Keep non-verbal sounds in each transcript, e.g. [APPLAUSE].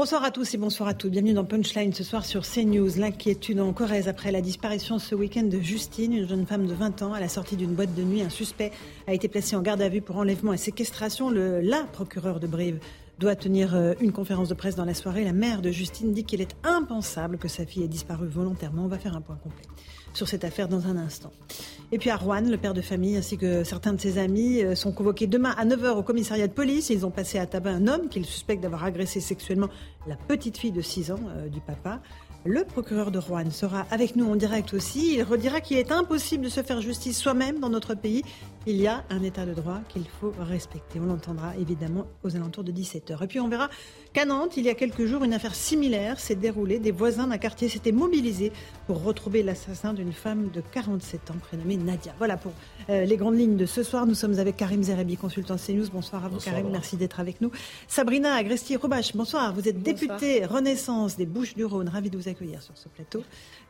Bonsoir à tous et bonsoir à toutes. Bienvenue dans Punchline ce soir sur CNews. L'inquiétude en Corrèze après la disparition ce week-end de Justine, une jeune femme de 20 ans. À la sortie d'une boîte de nuit, un suspect a été placé en garde à vue pour enlèvement et séquestration. Le, la procureure de Brive doit tenir euh, une conférence de presse dans la soirée. La mère de Justine dit qu'il est impensable que sa fille ait disparu volontairement. On va faire un point complet sur cette affaire dans un instant. Et puis à Rouen, le père de famille ainsi que certains de ses amis euh, sont convoqués demain à 9h au commissariat de police. Ils ont passé à tabac un homme qu'ils suspectent d'avoir agressé sexuellement la petite fille de 6 ans euh, du papa. Le procureur de Rouen sera avec nous en direct aussi. Il redira qu'il est impossible de se faire justice soi-même dans notre pays. Il y a un état de droit qu'il faut respecter. On l'entendra évidemment aux alentours de 17h. Et puis on verra qu'à Nantes, il y a quelques jours, une affaire similaire s'est déroulée. Des voisins d'un quartier s'étaient mobilisés pour retrouver l'assassin d'une femme de 47 ans prénommée Nadia. Voilà pour euh, les grandes lignes de ce soir. Nous sommes avec Karim Zerebi, consultant CNews. Bonsoir à vous Karim, merci d'être avec nous. Sabrina Agresti-Robache, bonsoir. Vous êtes députée Renaissance des Bouches-du-Rhône. Ravi de vous accueillir sur ce plateau.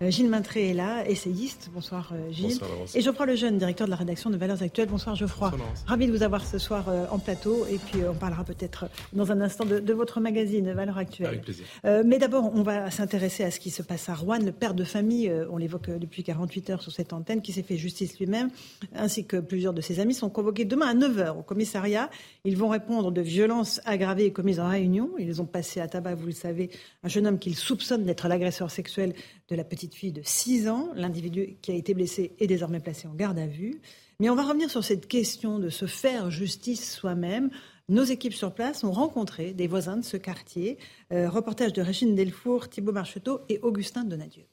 Euh, Gilles Maintré est là, essayiste. Bonsoir euh, Gilles. Bonsoir, Et Geoffroy Lejeune, directeur de la rédaction de Valeurs Actuelles. Bonsoir Geoffroy. Ravi de vous avoir ce soir euh, en plateau. Et puis on parlera peut-être dans un instant de, de, votre magazine Valeurs Actuelles. Avec plaisir. mais d'abord, on va s'intéresser à ce qui se passe à Rouen. Le père de famille, on l'évoque depuis 48 heures sur cette antenne, qui s'est fait justice lui-même, ainsi que plusieurs de ses amis, sont convoqués demain à 9h au commissariat. Ils vont répondre de violences aggravées commises en réunion. Ils ont passé à tabac, vous le savez, un jeune homme qu'ils soupçonnent d'être l'agresseur sexuel de la petite fille de 6 ans. L'individu qui a été blessé est désormais placé en garde à vue. Mais on va revenir sur cette question de se faire justice soi-même. Nos équipes sur place ont rencontré des voisins de ce quartier. Euh, reportage de Régine Delfour, Thibault Marcheteau et Augustin Donadieu.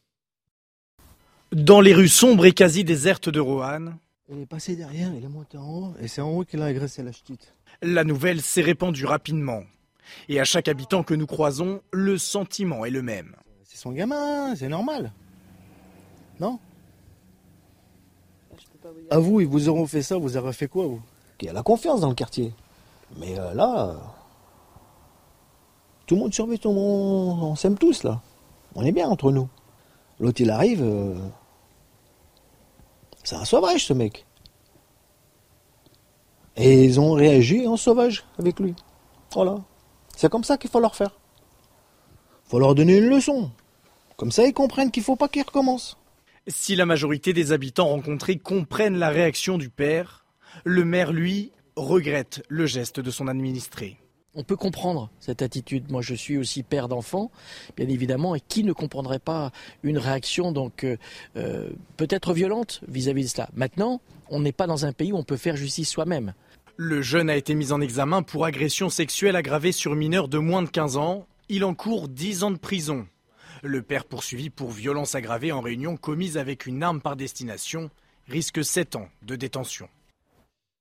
Dans les rues sombres et quasi désertes de Roanne. Elle est passée derrière, elle est montée en haut, et c'est en haut qu'elle a agressé la petite. La nouvelle s'est répandue rapidement. Et à chaque habitant que nous croisons, le sentiment est le même. C'est son gamin, c'est normal. Non? À vous, ils vous auront fait ça, vous aurez fait quoi, vous? Il y a la confiance dans le quartier. Mais euh, là, tout le monde surveille, tout le monde, on s'aime tous, là. On est bien entre nous. L'autre, il arrive, euh, c'est un sauvage, ce mec. Et ils ont réagi en sauvage avec lui. Voilà. C'est comme ça qu'il faut leur faire. faut leur donner une leçon. Comme ça, ils comprennent qu'il ne faut pas qu'ils recommencent. Si la majorité des habitants rencontrés comprennent la réaction du père, le maire, lui, regrette le geste de son administré. On peut comprendre cette attitude. Moi, je suis aussi père d'enfants, bien évidemment, et qui ne comprendrait pas une réaction donc euh, euh, peut-être violente vis-à-vis de cela. Maintenant, on n'est pas dans un pays où on peut faire justice soi-même. Le jeune a été mis en examen pour agression sexuelle aggravée sur mineur de moins de 15 ans. Il encourt 10 ans de prison. Le père poursuivi pour violence aggravée en réunion commise avec une arme par destination risque 7 ans de détention.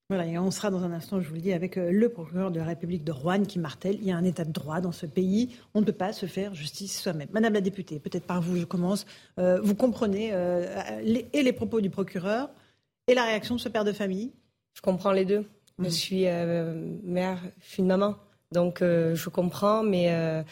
Voilà, et on sera dans un instant, je vous le dis, avec euh, le procureur de la République de Rouen qui martèle, il y a un état de droit dans ce pays, on ne peut pas se faire justice soi-même. Madame la députée, peut-être par vous, je commence. Euh, vous comprenez euh, les, et les propos du procureur et la réaction de ce père de famille? Je comprends les deux. Mmh. Je suis euh, mère, je suis une maman, donc euh, je comprends, mais euh,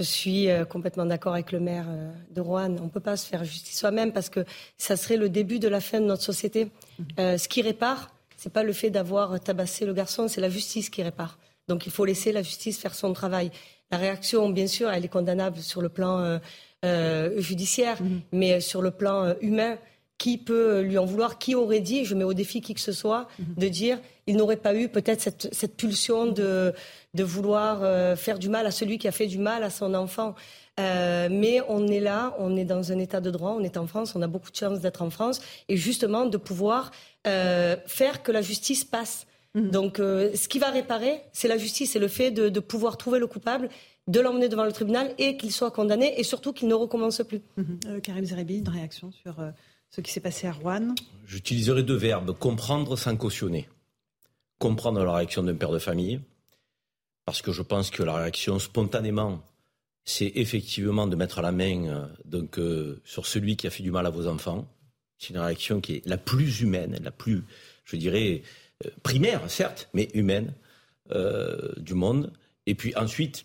je suis complètement d'accord avec le maire de Rouen. On ne peut pas se faire justice soi-même parce que ça serait le début de la fin de notre société. Mmh. ce qui répare, c'est pas le fait d'avoir tabassé le garçon, c'est la justice qui répare. Donc il faut laisser la justice faire son travail. La réaction, bien sûr, elle est condamnable sur le plan euh, euh, judiciaire, mmh. mais sur le plan euh, humain, qui peut lui en vouloir Qui aurait dit, je mets au défi qui que ce soit, mmh. de dire, il n'aurait pas eu peut-être cette, cette, pulsion de, de vouloir euh, faire du mal à celui qui a fait du mal à son enfant. Euh, mais on est là, on est dans un état de droit, on est en France, on a beaucoup de chance d'être en France, et justement de pouvoir euh, faire que la justice passe. Mmh. Donc, ce qui va réparer, c'est la justice, c'est le fait de, de, pouvoir trouver le coupable, de l'emmener devant le tribunal et qu'il soit condamné, et surtout qu'il ne recommence plus. Mmh. Euh, Karim Zerebi, une réaction sur ce qui s'est passé à Rouen J'utiliserai deux verbes comprendre sans cautionner. comprendre la réaction d'un père de famille, parce que je pense que la réaction spontanément, c'est effectivement de mettre la main euh, donc, euh, sur celui qui a fait du mal à vos enfants. C'est une réaction qui est la plus humaine, la plus, je dirais, euh, primaire, certes, mais humaine du monde. Et puis ensuite,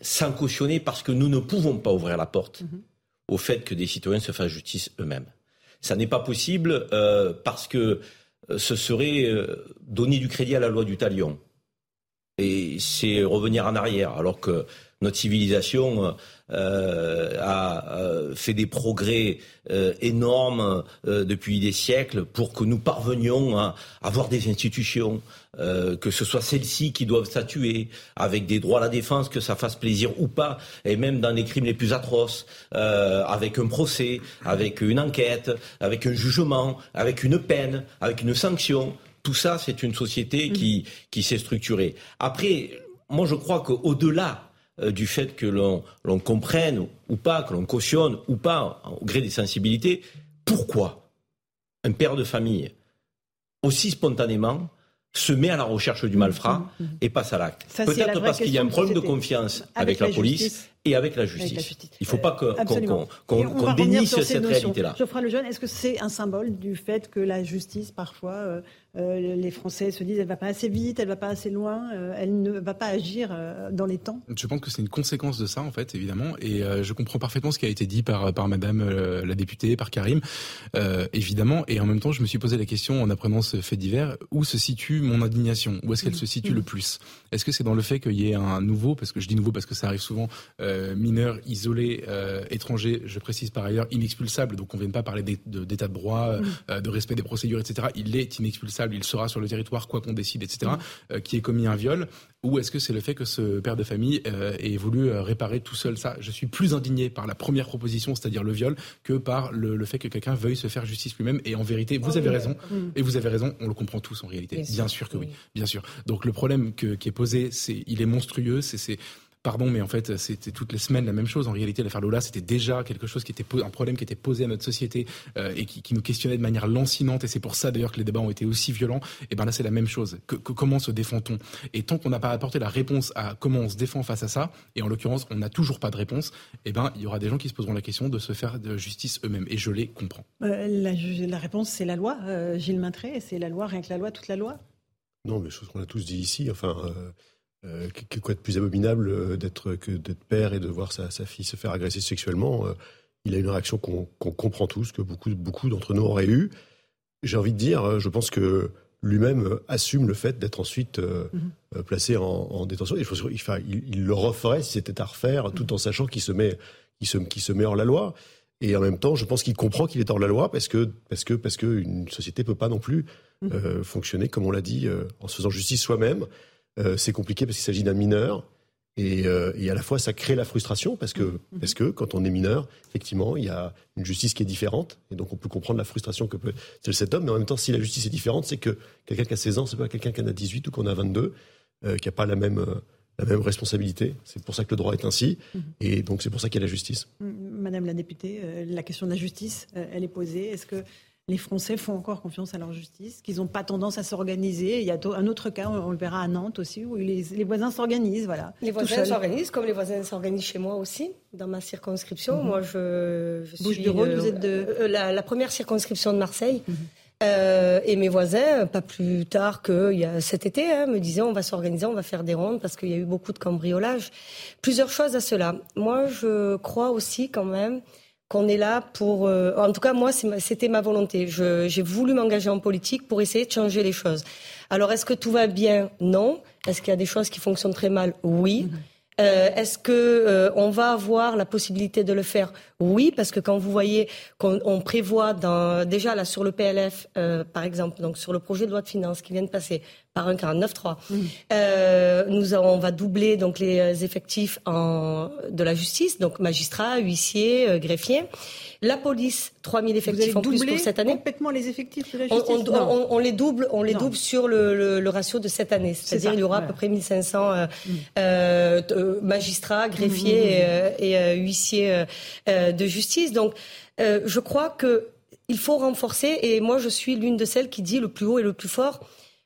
sans cautionner, parce que nous ne pouvons pas ouvrir la porte mhm. au fait que des citoyens se fassent justice eux-mêmes. Ça n'est pas possible parce que ce serait donner du crédit à la loi du talion. Et c'est revenir en arrière, alors que notre civilisation euh, a euh, fait des progrès euh, énormes depuis des siècles pour que nous parvenions à avoir des institutions, que ce soit celles-ci qui doivent statuer, avec des droits à la défense, que ça fasse plaisir ou pas, et même dans les crimes les plus atroces, avec un procès, avec une enquête, avec un jugement, avec une peine, avec une sanction. Tout ça, c'est une société qui, qui s'est structurée. Après, moi, je crois qu'au-delà euh, du fait que l'on comprenne ou pas, que l'on cautionne ou pas, au gré des sensibilités, pourquoi un père de famille, aussi spontanément, se met à la recherche du malfrat mmh, mmh, mmh. et passe à l'acte. Peut-être parce qu'il y a un problème de confiance avec, la, police et avec la justice. Il ne faut pas qu'on dénisse cette réalité-là. Geoffroy Lejeune, est-ce que c'est un symbole du fait que la justice, parfois, euh, euh, les Français se disent elle va pas assez vite, elle va pas assez loin, euh, elle ne va pas agir euh, dans les temps? Je pense que c'est une conséquence de ça en fait évidemment. Et je comprends parfaitement ce qui a été dit par par Madame la députée, par Karim. Évidemment. Et en même temps je me suis posé la question en apprenant ce fait divers où se situe mon indignation? Où est-ce qu'elle se situe le plus? Est-ce que c'est dans le fait qu'il y ait un nouveau parce que je dis nouveau parce que ça arrive souvent mineur isolé étranger je précise par ailleurs inexpulsable donc on ne vient pas parler d'état de droit de respect des procédures etc il est inexpulsable. Il sera sur le territoire quoi qu'on décide, etc., euh, qui ait commis un viol. Ou est-ce que c'est le fait que ce père de famille euh, ait voulu euh, réparer tout seul? Ça Je suis plus indigné par la première proposition, c'est-à-dire le viol, que par le, fait que quelqu'un veuille se faire justice lui-même. Et en vérité, vous avez raison, et vous avez raison, on le comprend tous en réalité. Bien, sûr, que oui. bien sûr. Donc le problème qui est posé, c'est il est monstrueux, c'est pardon, mais en fait, c'était toutes les semaines la même chose. En réalité, l'affaire Lola, c'était déjà quelque chose qui était un problème qui était posé à notre société euh, et qui, nous questionnait de manière lancinante. Et c'est pour ça d'ailleurs que les débats ont été aussi violents. Et ben là, c'est la même chose. Que, comment se défend-on? Et tant qu'on n'a pas apporté la réponse à comment on se défend face à ça, et en l'occurrence, on n'a toujours pas de réponse, et ben il y aura des gens qui se poseront la question de se faire de justice eux-mêmes. Et je les comprends. Euh, la, réponse, c'est la loi, euh, Gilles Maintré. C'est la loi, rien que la loi, toute la loi? Non, mais chose qu'on a tous dit ici. Enfin. Euh, quoi de plus abominable euh, d'être que d'être père et de voir sa, fille se faire agresser sexuellement euh, Il a une réaction qu'on comprend tous, que beaucoup, beaucoup d'entre nous auraient eu. J'ai envie de dire, je pense que lui-même assume le fait d'être ensuite mhm. placé en, détention. Et je pense il, le referait si c'était à refaire, tout en sachant qu'il se met, il se, se met hors la loi. Et en même temps, je pense qu'il comprend qu'il est hors la loi parce que parce que parce que une société peut pas non plus mhm. fonctionner comme on l'a dit en se faisant justice soi-même. Euh, c'est compliqué parce qu'il s'agit d'un mineur. Euh, et, à la fois, ça crée la frustration parce que, mm-hmm. parce que quand on est mineur, effectivement, il y a une justice qui est différente. Et donc, on peut comprendre la frustration que peut être cet homme. Mais en même temps, si la justice est différente, c'est que quelqu'un qui a 16 ans, c'est pas quelqu'un qui en a 18 ou qu'on a 22, euh, qui n'a pas la même, la même responsabilité. C'est pour ça que le droit est ainsi. Mm-hmm. Et donc, c'est pour ça qu'il y a la justice. Madame la députée, la question de la justice, elle est posée. Est-ce que les Français font encore confiance à leur justice, qu'ils n'ont pas tendance à s'organiser. Il y a un autre cas, on le verra à Nantes aussi, où les, voisins s'organisent. Voilà, les voisins s'organisent, comme les voisins s'organisent chez moi aussi, dans ma circonscription. Mhm. Moi, je, je suis de Rhône, vous êtes de... Euh, la, première circonscription de Marseille. Mhm. Euh, et mes voisins, pas plus tard que il y a cet été, hein, me disaient on va s'organiser, on va faire des rondes parce qu'il y a eu beaucoup de cambriolage. Plusieurs choses à cela. Moi, je crois aussi quand même qu'on est là pour... Euh, en tout cas, moi, c'était ma volonté. J'ai voulu m'engager en politique pour essayer de changer les choses. Alors, est-ce que tout va bien? Non. Est-ce qu'il y a des choses qui fonctionnent très mal? Oui. Mm-hmm. Euh, est-ce que euh, on va avoir la possibilité de le faire? Oui, parce que quand vous voyez qu'on prévoit dans, déjà là sur le PLF, euh, par exemple, donc sur le projet de loi de finances qui vient de passer par un 49.3, mmh. nous on va doubler donc les effectifs en, de la justice, donc magistrats, huissiers, greffiers. La police, 3000 effectifs en plus pour cette année. complètement les effectifs de la justice on, les double, on les double sur le, ratio de cette année. C'est-à-dire il y aura à peu près 1500 euh, mm. euh, euh, magistrats, greffiers mm, mm, et, huissiers de justice. Donc je crois que il faut renforcer, et moi je suis l'une de celles qui dit le plus haut et le plus fort,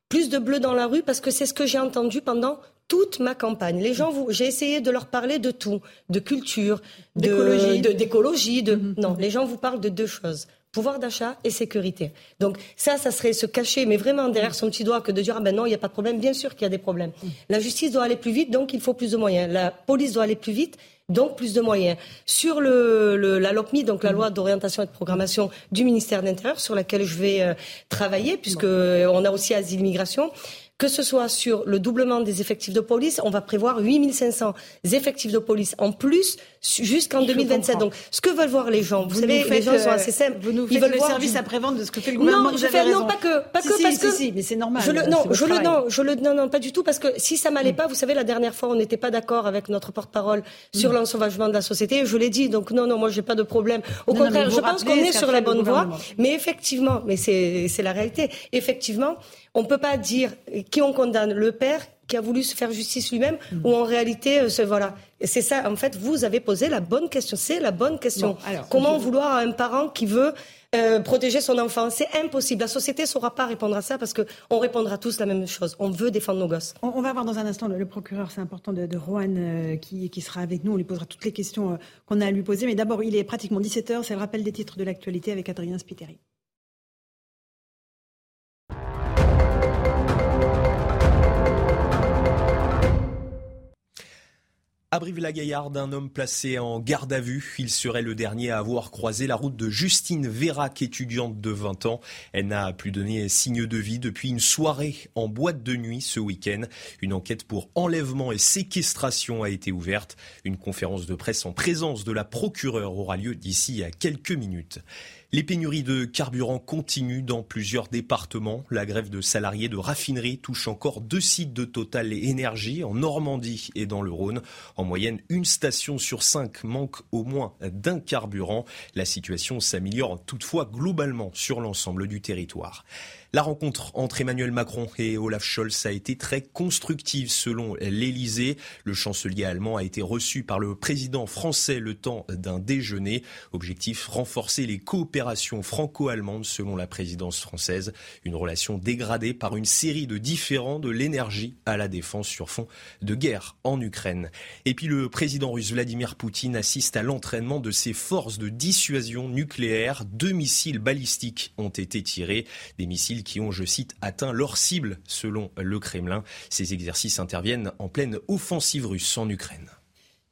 plus de bleu dans la rue parce que c'est ce que j'ai entendu pendant toute ma campagne. Les gens, j'ai essayé de leur parler de tout, de culture, d'écologie, de, d'écologie, de, mm-hmm. non, les gens vous parlent de deux choses pouvoir d'achat et sécurité. Donc ça, ça serait se cacher, mais vraiment derrière son petit doigt, que de dire ah ben non, il n'y a pas de problème. Bien sûr qu'il y a des problèmes. Mm. La justice doit aller plus vite, donc il faut plus de moyens. La police doit aller plus vite, donc plus de moyens. Sur le, la LOPMI, donc la loi d'orientation et de programmation du ministère de l'Intérieur, sur laquelle je vais euh, travailler, puisque on a aussi asile immigration, que ce soit sur le doublement des effectifs de police, on va prévoir 8500 effectifs de police en plus jusqu'en 2027. Donc, ce que veulent voir les gens, vous, savez, les gens sont assez simples. Vous nous ils veulent le voir service après-vente de ce que fait le gouvernement. Non, je fais, non, pas que, pas que, parce que. Si, mais c'est normal. Je le, non, je le, non, je le, non, non, pas du tout, parce que si ça m'allait mm. pas, vous savez, la dernière fois, on n'était pas d'accord avec notre porte-parole sur mm. l'ensauvagement de la société. Je l'ai dit, donc non, non, moi, j'ai pas de problème. Au contraire, je pense qu'on est sur la bonne voie. Mais effectivement, mais c'est, c'est la réalité. Effectivement, on ne peut pas dire qui on condamne, le père qui a voulu se faire justice lui-même, mm. ou en réalité, euh, voilà. Et c'est ça, en fait, vous avez posé la bonne question. C'est la bonne question. Comment vouloir à un parent qui veut euh, protéger son enfant? C'est impossible. La société ne saura pas répondre à ça parce qu'on répondra tous la même chose. On veut défendre nos gosses. On, va voir dans un instant le, procureur, c'est important, de, de euh, qui, qui, sera avec nous. On lui posera toutes les questions qu'on a à lui poser. Mais d'abord, il est pratiquement 17h. C'est le rappel des titres de l'actualité avec Adrien Spiteri. À Brive-la-Gaillarde, un homme placé en garde à vue. Il serait le dernier à avoir croisé la route de Justine Vérac, étudiante de 20 ans. Elle n'a plus donné signe de vie depuis une soirée en boîte de nuit ce week-end. Une enquête pour enlèvement et séquestration a été ouverte. Une conférence de presse en présence de la procureure aura lieu d'ici à quelques minutes. Les pénuries de carburant continuent dans plusieurs départements. La grève de salariés de raffinerie touche encore deux sites de Total et Énergie en Normandie et dans le Rhône. En moyenne, une station sur cinq manque au moins d'un carburant. La situation s'améliore toutefois globalement sur l'ensemble du territoire. La rencontre entre Emmanuel Macron et Olaf Scholz a été très constructive selon l'Elysée. Le chancelier allemand a été reçu par le président français le temps d'un déjeuner. Objectif renforcer les coopérations franco-allemandes selon la présidence française. Une relation dégradée par une série de différends de l'énergie à la défense sur fond de guerre en Ukraine. Et puis le président russe Vladimir Poutine assiste à l'entraînement de ses forces de dissuasion nucléaire. Deux missiles balistiques ont été tirés. Des missiles qui ont, je cite, atteint leur cible selon le Kremlin. Ces exercices interviennent en pleine offensive russe en Ukraine.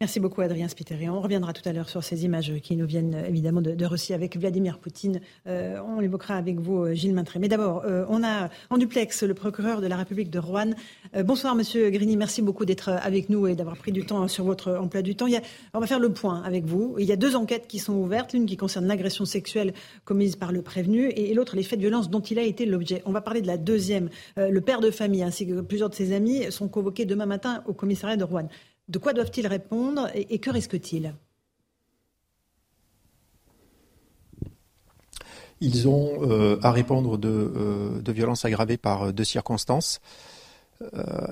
Merci beaucoup Adrien Spiteri. On reviendra tout à l'heure sur ces images qui nous viennent évidemment de, Russie avec Vladimir Poutine. Euh, on l'évoquera avec vous euh, Gilles Maintré. Mais d'abord, euh, on a en duplex le procureur de la République de Rouen. bonsoir Monsieur Grigny, merci beaucoup d'être avec nous et d'avoir pris du temps sur votre emploi du temps. on va faire le point avec vous. Il y a deux enquêtes qui sont ouvertes, l'une qui concerne l'agression sexuelle commise par le prévenu et, l'autre les faits de violence dont il a été l'objet. On va parler de la deuxième. le père de famille ainsi que plusieurs de ses amis sont convoqués demain matin au commissariat de Rouen. De quoi doivent-ils répondre et, que risquent-ils Ils ont euh, à répondre euh, de, violences aggravées par euh, deux circonstances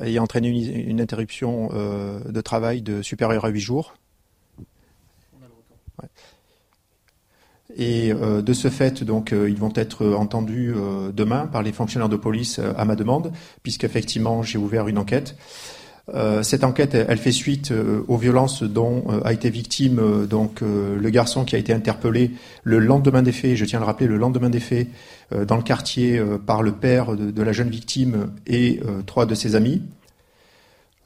ayant entraîné une, interruption de travail de supérieure à huit jours. Et de ce fait, donc, ils vont être entendus demain par les fonctionnaires de police à ma demande, puisqu'effectivement j'ai ouvert une enquête. Euh, cette enquête, elle fait suite euh, aux violences dont euh, a été victime donc le garçon qui a été interpellé le lendemain des faits. Je tiens à le rappeler, le lendemain des faits, dans le quartier par le père de la jeune victime et trois de ses amis.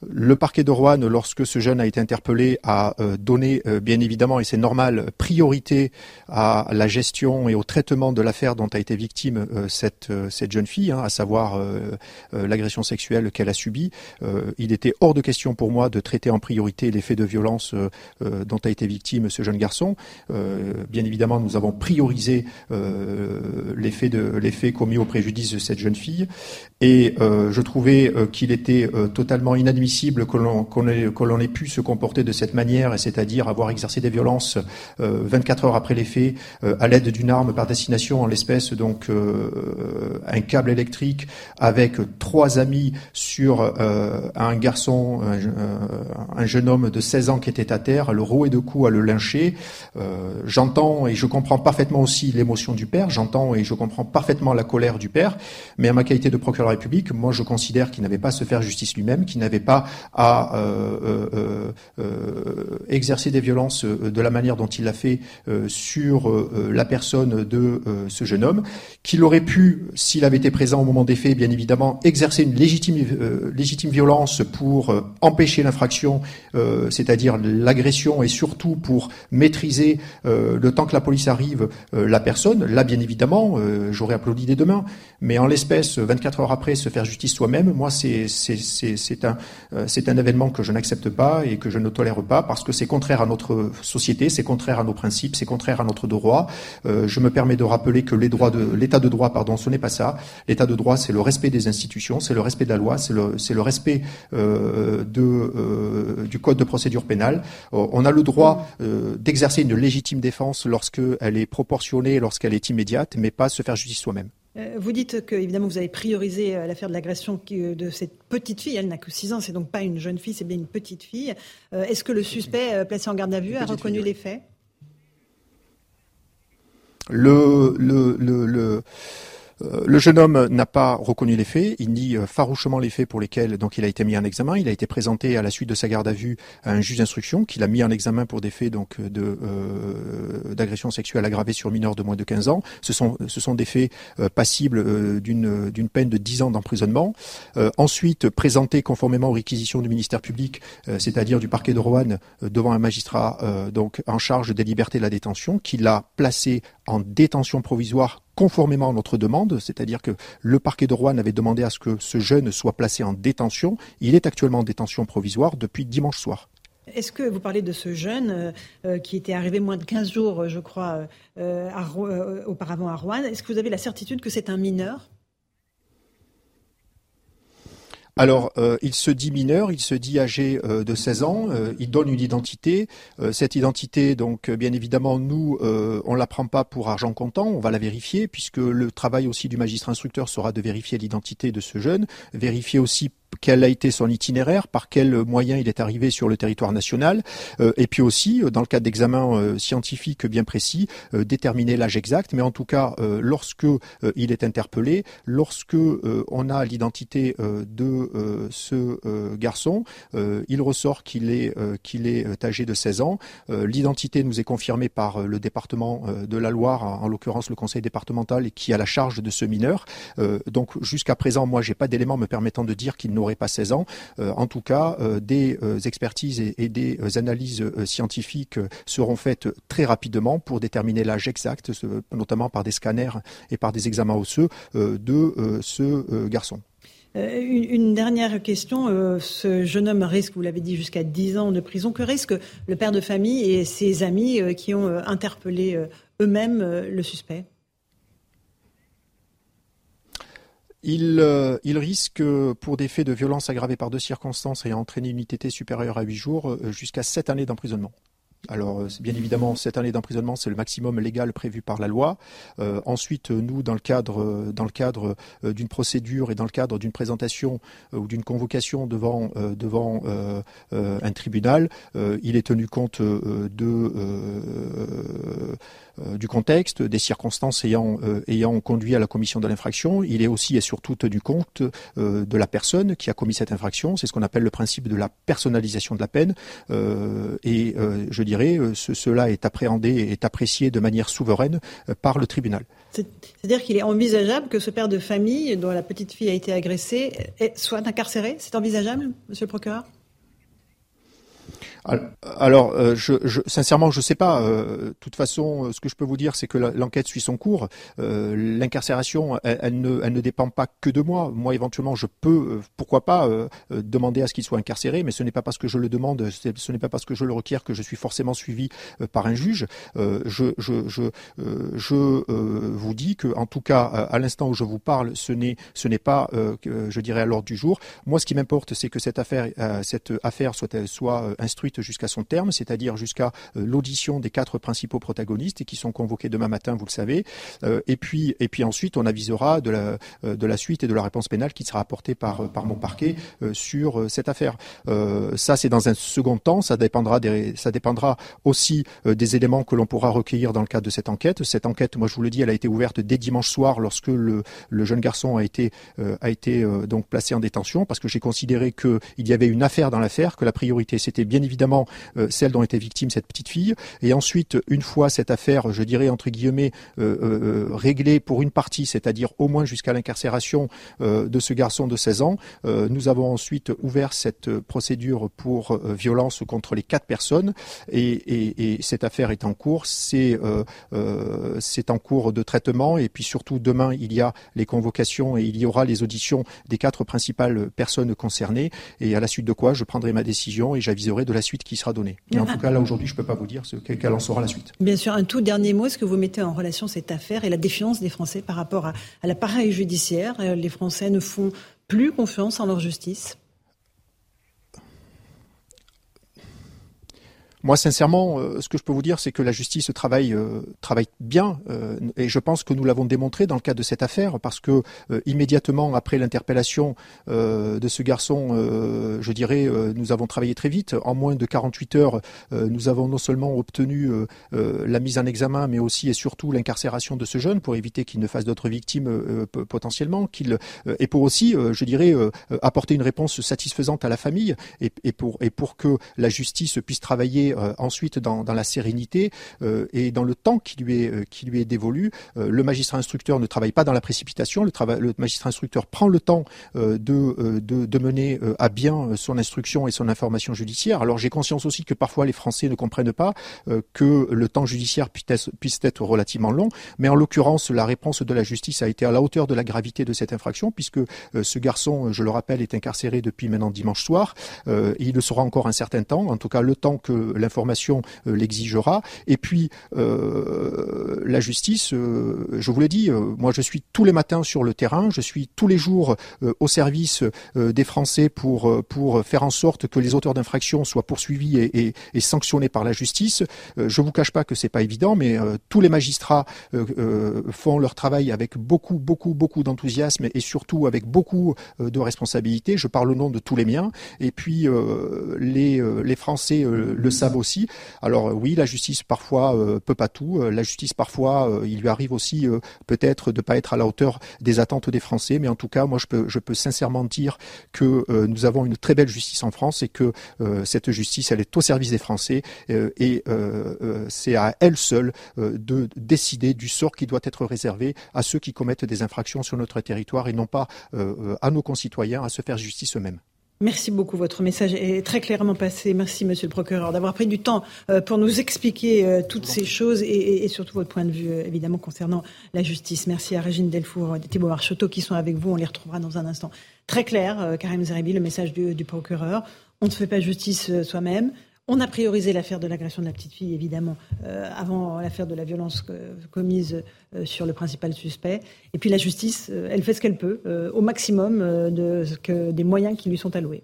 Le parquet de Rouen, lorsque ce jeune a été interpellé, a euh, donné, euh, bien évidemment, et c'est normal, priorité à la gestion et au traitement de l'affaire dont a été victime euh, cette, cette jeune fille, hein, à savoir l'agression sexuelle qu'elle a subie. il était hors de question pour moi de traiter en priorité les faits de violence dont a été victime ce jeune garçon. bien évidemment, nous avons priorisé les de, les faits commis au préjudice de cette jeune fille. Et je trouvais qu'il était totalement inadmissible inadmissible que l'on ait, pu se comporter de cette manière, c'est-à-dire avoir exercé des violences 24 heures après les faits à l'aide d'une arme par destination, en l'espèce donc un câble électrique avec trois amis sur un garçon, un, jeune homme de 16 ans qui était à terre, le rouer de coups à le lyncher. J'entends et je comprends parfaitement aussi l'émotion du père, j'entends et je comprends parfaitement la colère du père, mais à ma qualité de procureur de la République, moi je considère qu'il n'avait pas à se faire justice lui-même, qu'il n'avait pas à euh, euh, euh, exercer des violences de la manière dont il l'a fait sur la personne de ce jeune homme, qu'il aurait pu, s'il avait été présent au moment des faits, bien évidemment, exercer une légitime, légitime violence pour empêcher l'infraction, c'est-à-dire l'agression, et surtout pour maîtriser le temps que la police arrive la personne. Là, bien évidemment, j'aurais applaudi dès demain, mais en l'espèce, 24 heures après, se faire justice soi-même, moi, c'est un, euh, c'est un événement que je n'accepte pas et que je ne tolère pas parce que c'est contraire à notre société, c'est contraire à nos principes, c'est contraire à notre droit. Euh, je me permets de rappeler que l'état de droit, pardon, ce n'est pas ça. L'état de droit, c'est le respect des institutions, c'est le respect de la loi, c'est le, respect euh, du code de procédure pénale. on a le droit d'exercer une légitime défense lorsqu'elle est proportionnée, lorsqu'elle est immédiate, mais pas se faire justice soi-même. Euh, vous dites que, évidemment, vous avez priorisé euh, l'affaire de l'agression euh, de cette petite fille. Elle n'a que 6 ans, c'est donc pas une jeune fille, c'est bien une petite fille. Est-ce que le suspect placé en garde à vue a reconnu les faits? Le, le, le le jeune homme n'a pas reconnu les faits, il nie euh, farouchement les faits pour lesquels donc il a été mis en examen. Il a été présenté à la suite de sa garde à vue à un juge d'instruction qui l'a mis en examen pour des faits donc de euh, d'agression sexuelle aggravée sur mineurs de moins de 15 ans. Ce sont ce sont des faits passibles d'une d'une peine de 10 ans d'emprisonnement. ensuite présenté conformément aux réquisitions du ministère public, c'est-à-dire du parquet de Roanne devant un magistrat donc en charge des libertés de la détention qui l'a placé en détention provisoire conformément à notre demande, c'est-à-dire que le parquet de Rouen avait demandé à ce que ce jeune soit placé en détention. Il est actuellement en détention provisoire depuis dimanche soir. Est-ce que vous parlez de ce jeune euh, euh, qui était arrivé moins de 15 jours, je crois, euh, auparavant à Rouen Est-ce que vous avez la certitude que c'est un mineur? Alors, euh, il se dit mineur, il se dit âgé euh, de 16 ans, euh, il donne une identité. cette identité, donc, bien évidemment, nous, on la prend pas pour argent comptant, on va la vérifier, puisque le travail aussi du magistrat instructeur sera de vérifier l'identité de ce jeune, vérifier aussi quel a été son itinéraire, par quel moyen il est arrivé sur le territoire national, euh, et puis aussi, euh, dans le cadre d'examens euh, scientifiques bien précis, déterminer l'âge exact. Mais en tout cas, lorsque il est interpellé, lorsque on a l'identité de ce garçon, il ressort qu'il est qu'il est âgé de 16 ans. l'identité nous est confirmée par le département de la Loire, en l'occurrence le conseil départemental, qui a la charge de ce mineur. donc jusqu'à présent, moi, j'ai pas d'éléments me permettant de dire qu'il n'aurait pas 16 ans. Euh, en tout cas, euh, des euh, expertises et, des analyses scientifiques seront faites très rapidement pour déterminer l'âge exact, notamment par des scanners et par des examens osseux de ce garçon. Une, dernière question. ce jeune homme risque, vous l'avez dit, jusqu'à 10 ans de prison. Que risque le père de famille et ses amis qui ont interpellé eux-mêmes le suspect? Il, il, risque, pour des faits de violence aggravés par deux circonstances et entraîné une ITT supérieure à huit jours, euh, jusqu'à sept années d'emprisonnement. Alors, euh, bien évidemment, cette année d'emprisonnement, c'est le maximum légal prévu par la loi. Euh, ensuite, nous, dans le cadre, d'une procédure et dans le cadre d'une présentation ou d'une convocation devant, devant un tribunal, il est tenu compte de euh, du contexte, des circonstances ayant, euh, ayant conduit à la commission de l'infraction. Il est aussi et surtout tenu compte euh, de la personne qui a commis cette infraction. C'est ce qu'on appelle le principe de la personnalisation de la peine. et je dirais, cela est appréhendé et apprécié de manière souveraine par le tribunal. C'est-à-dire qu'il est envisageable que ce père de famille, dont la petite fille a été agressée, soit incarcéré? C'est envisageable, monsieur le procureur? Alors, euh, je, sincèrement, je ne sais pas. Euh, de toute façon, ce que je peux vous dire, c'est que l'enquête suit son cours. Euh, L'incarcération, elle, ne, elle, ne, dépend pas que de moi. Moi, éventuellement, je peux, pourquoi pas, demander à ce qu'il soit incarcéré, mais ce n'est pas parce que je le demande, ce n'est pas parce que je le requiers que je suis forcément suivi par un juge. je, vous dis que, en tout cas, à l'instant où je vous parle, ce n'est, ce n'est pas, je dirais, à l'ordre du jour. Moi, ce qui m'importe, c'est que cette affaire, cette affaire soit, soit instruite jusqu'à son terme, c'est-à-dire jusqu'à euh, l'audition des quatre principaux protagonistes et qui sont convoqués demain matin, vous le savez. Euh, et puis, et puis ensuite, on avisera de la, euh, de la suite et de la réponse pénale qui sera apportée par, par mon parquet sur cette affaire. ça, c'est dans un second temps. Ça dépendra, des, ça dépendra aussi des éléments que l'on pourra recueillir dans le cadre de cette enquête. Cette enquête, moi, je vous le dis, elle a été ouverte dès dimanche soir lorsque le, le jeune garçon a été, a été donc placé en détention parce que j'ai considéré qu'il y avait une affaire dans l'affaire, que la priorité, c'était bien évidemment euh, celle dont était victime cette petite fille. Et ensuite, une fois cette affaire, je dirais entre guillemets, euh, euh, réglée pour une partie, c'est-à-dire au moins jusqu'à l'incarcération de ce garçon de 16 ans, nous avons ensuite ouvert cette procédure pour violence contre les quatre personnes. Et, cette affaire est en cours. C'est c'est en cours de traitement. Et puis surtout, demain, il y a les convocations et il y aura les auditions des quatre principales personnes concernées. Et à la suite de quoi, je prendrai ma décision et j'aviserai de la suite qui sera donnée. En tout cas, là, aujourd'hui, je ne peux pas vous dire ce, quelle en sera la suite. Bien sûr, un tout dernier mot, est-ce que vous mettez en relation cette affaire et la défiance des Français par rapport à, à l'appareil judiciaire euh, Les Français ne font plus confiance en leur justice Moi, sincèrement, euh, ce que je peux vous dire, c'est que la justice travaille, euh, travaille bien, euh, et je pense que nous l'avons démontré dans le cadre de cette affaire, parce que immédiatement après l'interpellation de ce garçon, je dirais, nous avons travaillé très vite. En moins de 48 heures, nous avons non seulement obtenu la mise en examen, mais aussi et surtout l'incarcération de ce jeune pour éviter qu'il ne fasse d'autres victimes potentiellement, qu'il et pour aussi, je dirais, apporter une réponse satisfaisante à la famille et, et, pour et pour que la justice puisse travailler euh, ensuite dans, la sérénité euh, et dans le temps qui lui est, euh, qui lui est dévolu. le magistrat instructeur ne travaille pas dans la précipitation. Le, le magistrat instructeur prend le temps de, de, mener à bien son instruction et son information judiciaire. Alors j'ai conscience aussi que parfois les Français ne comprennent pas que le temps judiciaire puisse être, relativement long, mais en l'occurrence la réponse de la justice a été à la hauteur de la gravité de cette infraction puisque ce garçon, je le rappelle, est incarcéré depuis maintenant dimanche soir. il le sera encore un certain temps, en tout cas le temps que l'information euh, l'exigera. Et puis euh, la justice, euh, je vous l'ai dit, moi je suis tous les matins sur le terrain, je suis tous les jours au service des Français pour pour faire en sorte que les auteurs d'infractions soient poursuivis et, et, sanctionnés par la justice. je vous cache pas que c'est pas évident, mais tous les magistrats font leur travail avec beaucoup beaucoup beaucoup d'enthousiasme et surtout avec beaucoup de responsabilité. Je parle au nom de tous les miens. Et puis les les Français le savent aussi. Alors oui, la justice parfois euh, peut pas tout. Euh, la justice parfois, euh, il lui arrive aussi peut-être de pas être à la hauteur des attentes des Français. Mais en tout cas, moi, je peux, je peux sincèrement dire que nous avons une très belle justice en France et que cette justice, elle est au service des Français et c'est à elle seule de décider du sort qui doit être réservé à ceux qui commettent des infractions sur notre territoire et non pas à nos concitoyens à se faire justice eux-mêmes. Merci beaucoup. Votre message est très clairement passé. Merci, monsieur le procureur, d'avoir pris du temps euh, pour nous expliquer euh, toutes ces choses et, surtout votre point de vue, euh, évidemment, concernant la justice. Merci à Régine Delfour et Thibault Marcheteau qui sont avec vous. On les retrouvera dans un instant. Très clair, Karim Zeribi, le message du, du procureur. On ne fait pas justice soi-même. On a priorisé l'affaire de l'agression de la petite fille, évidemment, euh, avant l'affaire de la violence commise euh, sur le principal suspect. Et puis la justice, euh, elle fait ce qu'elle peut, au maximum des moyens qui lui sont alloués.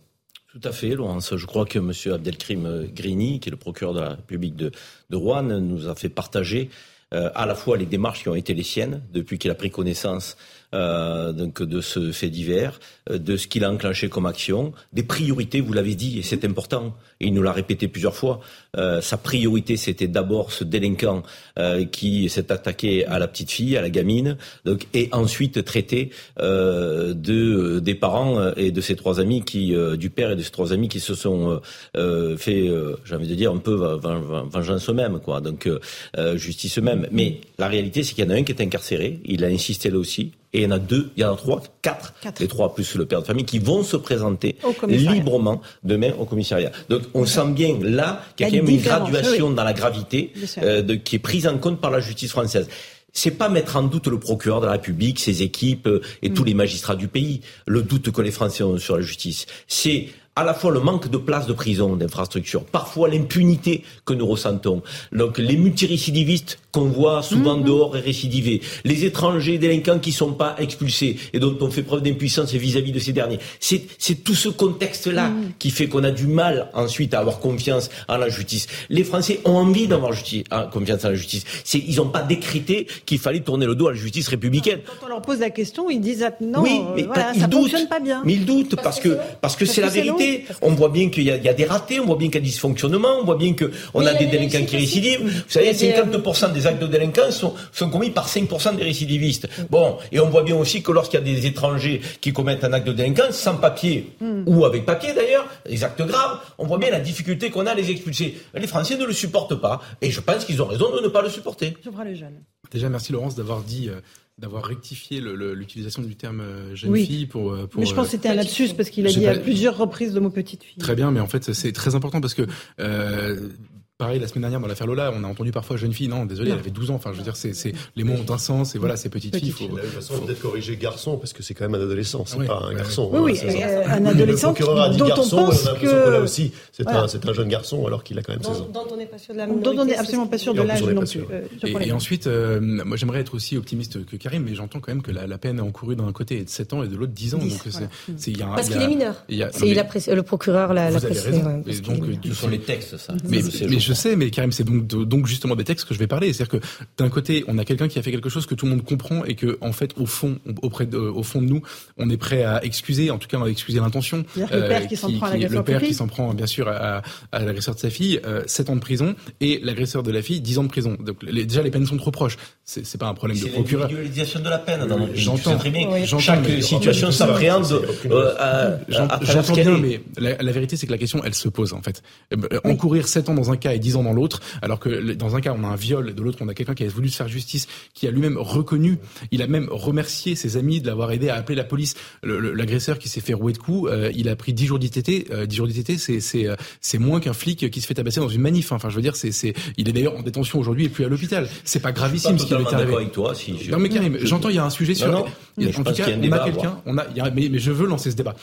Tout à fait, Laurence. Je crois que M. Abdelkrim Grini, qui est le procureur de la République de Rouen, nous a fait partager à la fois les démarches qui ont été les siennes depuis qu'il a pris connaissance euh, donc de ce fait divers, euh, de ce qu'il a enclenché comme action, des priorités, vous l'avez dit, et c'est important, il nous l'a répété plusieurs fois, euh, sa priorité c'était d'abord ce délinquant euh, qui s'est attaqué à la petite fille, à la gamine, donc, et ensuite traiter euh, de, des parents et de ses trois amis, qui, du père et de ses trois amis qui se sont fait, j'ai envie de dire, un peu vengeance eux-mêmes, quoi, donc justice eux-mêmes. Mais la réalité c'est qu'il y en a un qui est incarcéré, il a insisté là aussi, Et il y en a deux, il y en a trois, quatre, les trois plus le père de famille qui vont se présenter librement demain au commissariat. Donc on sent bien là qu'il y a quand même une graduation dans la gravité euh, de, qui est prise en compte par la justice française. C'est pas mettre en doute le procureur de la République, ses équipes euh, et tous mm. les magistrats du pays, le doute que les Français ont sur la justice. C'est à la fois le manque de places de prison, d'infrastructures, parfois l'impunité que nous ressentons, donc les multirécidivistes qu'on voit souvent mhm. dehors et récidiver, les étrangers délinquants qui sont pas expulsés et dont on fait preuve d'impuissance vis-à-vis de ces derniers. C'est tout ce contexte-là mhm. qui fait qu'on a du mal ensuite à avoir confiance en la justice. Les Français ont envie d'avoir hein, confiance en la justice. Ils n'ont pas décrété qu'il fallait tourner le dos à la justice républicaine. Quand on leur pose la question, ils disent ah, non, oui, mais ça ne fonctionne pas bien. Mais ils doutent parce, que parce que c'est la vérité. On voit bien qu'il y, a des ratés, on voit bien qu'il y a des dysfonctionnements, on voit bien qu'on a des délinquants qui récidivent. Vous savez, 50% des actes de délinquance sont, sont commis par 5% des récidivistes. Bon, et on voit bien aussi que lorsqu'il y a des étrangers qui commettent un acte de délinquance sans papier, hmm. ou avec papier d'ailleurs, des actes graves, on voit bien la difficulté qu'on a à les expulser. Les Français ne le supportent pas, et je pense qu'ils ont raison de ne pas le supporter. Je les jeunes. Déjà, merci Laurence d'avoir dit euh, d'avoir rectifié l'utilisation du terme euh, jeune fille pour, euh, pour, Mais je pense que c'était un lapsus parce qu'il a dit à plusieurs reprises le mot petite fille. Très bien, mais en fait c'est très important parce que Pareil, la semaine dernière, dans l'affaire Lola, on a entendu parfois jeune fille. Non, désolé, elle avait 12 ans. Enfin, je veux dire, c'est, les mots ont un sens. Et voilà, c'est petite, fille. Faut, façon, peut-être corriger garçon, parce que c'est quand même un adolescent. C'est pas un garçon. Oui, hein, oui, euh, un adolescent dont garçon, on pense que... là aussi, c'est un, un, jeune garçon alors qu'il a quand même 16 ans. Dont on n'est pas sûr de Dont on n'est absolument pas sûr de l'âge non plus. Euh, et, ensuite, euh, moi, j'aimerais être aussi optimiste que Karim, mais j'entends quand même que la, peine encourue d'un côté est de 7 ans et de l'autre 10 ans. Donc, c'est, Parce qu'il est mineur. Le procureur l'a précisé. Ce sont les textes, ça. Mais je sais, mais Karim, c'est donc, justement des textes que je vais parler. C'est-à-dire que d'un côté, on a quelqu'un qui a fait quelque chose que tout le monde comprend et que en fait, au fond, auprès de, au fond de nous, on est prêt à excuser. En tout cas, on va excuser l'intention. le père qui s'en prend à Le père qui s'en prend bien sûr à, l'agresseur de sa fille, euh, 7 ans de prison et l'agresseur de la fille 10 ans de prison. Donc déjà, les peines sont trop proches. C'est pas un problème de procureur. C'est l'individualisation de la peine dans notre J'entends très bien. Chaque situation s'appréhende euh, J'entends bien, mais la, vérité, c'est que la question, elle se pose en fait. Euh, encourir 7 ans dans un cas et 10 ans dans l'autre, alors que dans un cas on a un viol de l'autre on a quelqu'un qui a voulu se faire justice, qui a lui-même reconnu, il a même remercié ses amis de l'avoir aidé à appeler la police. L'agresseur qui s'est fait rouer de coups, euh, il a pris 10 jours d'ITT. Euh, 10 jours d'ITT, c'est euh, c'est moins qu'un flic qui se fait tabasser dans une manif. Enfin, je veux dire, c'est il est d'ailleurs en détention aujourd'hui et plus à l'hôpital. C'est pas gravissime ce qui lui est arrivé. Avec toi, si je... Non mais Karim, j'entends il y a un sujet sur. Non, en tout cas, on a quelqu'un, on a, mais, mais je veux lancer ce débat.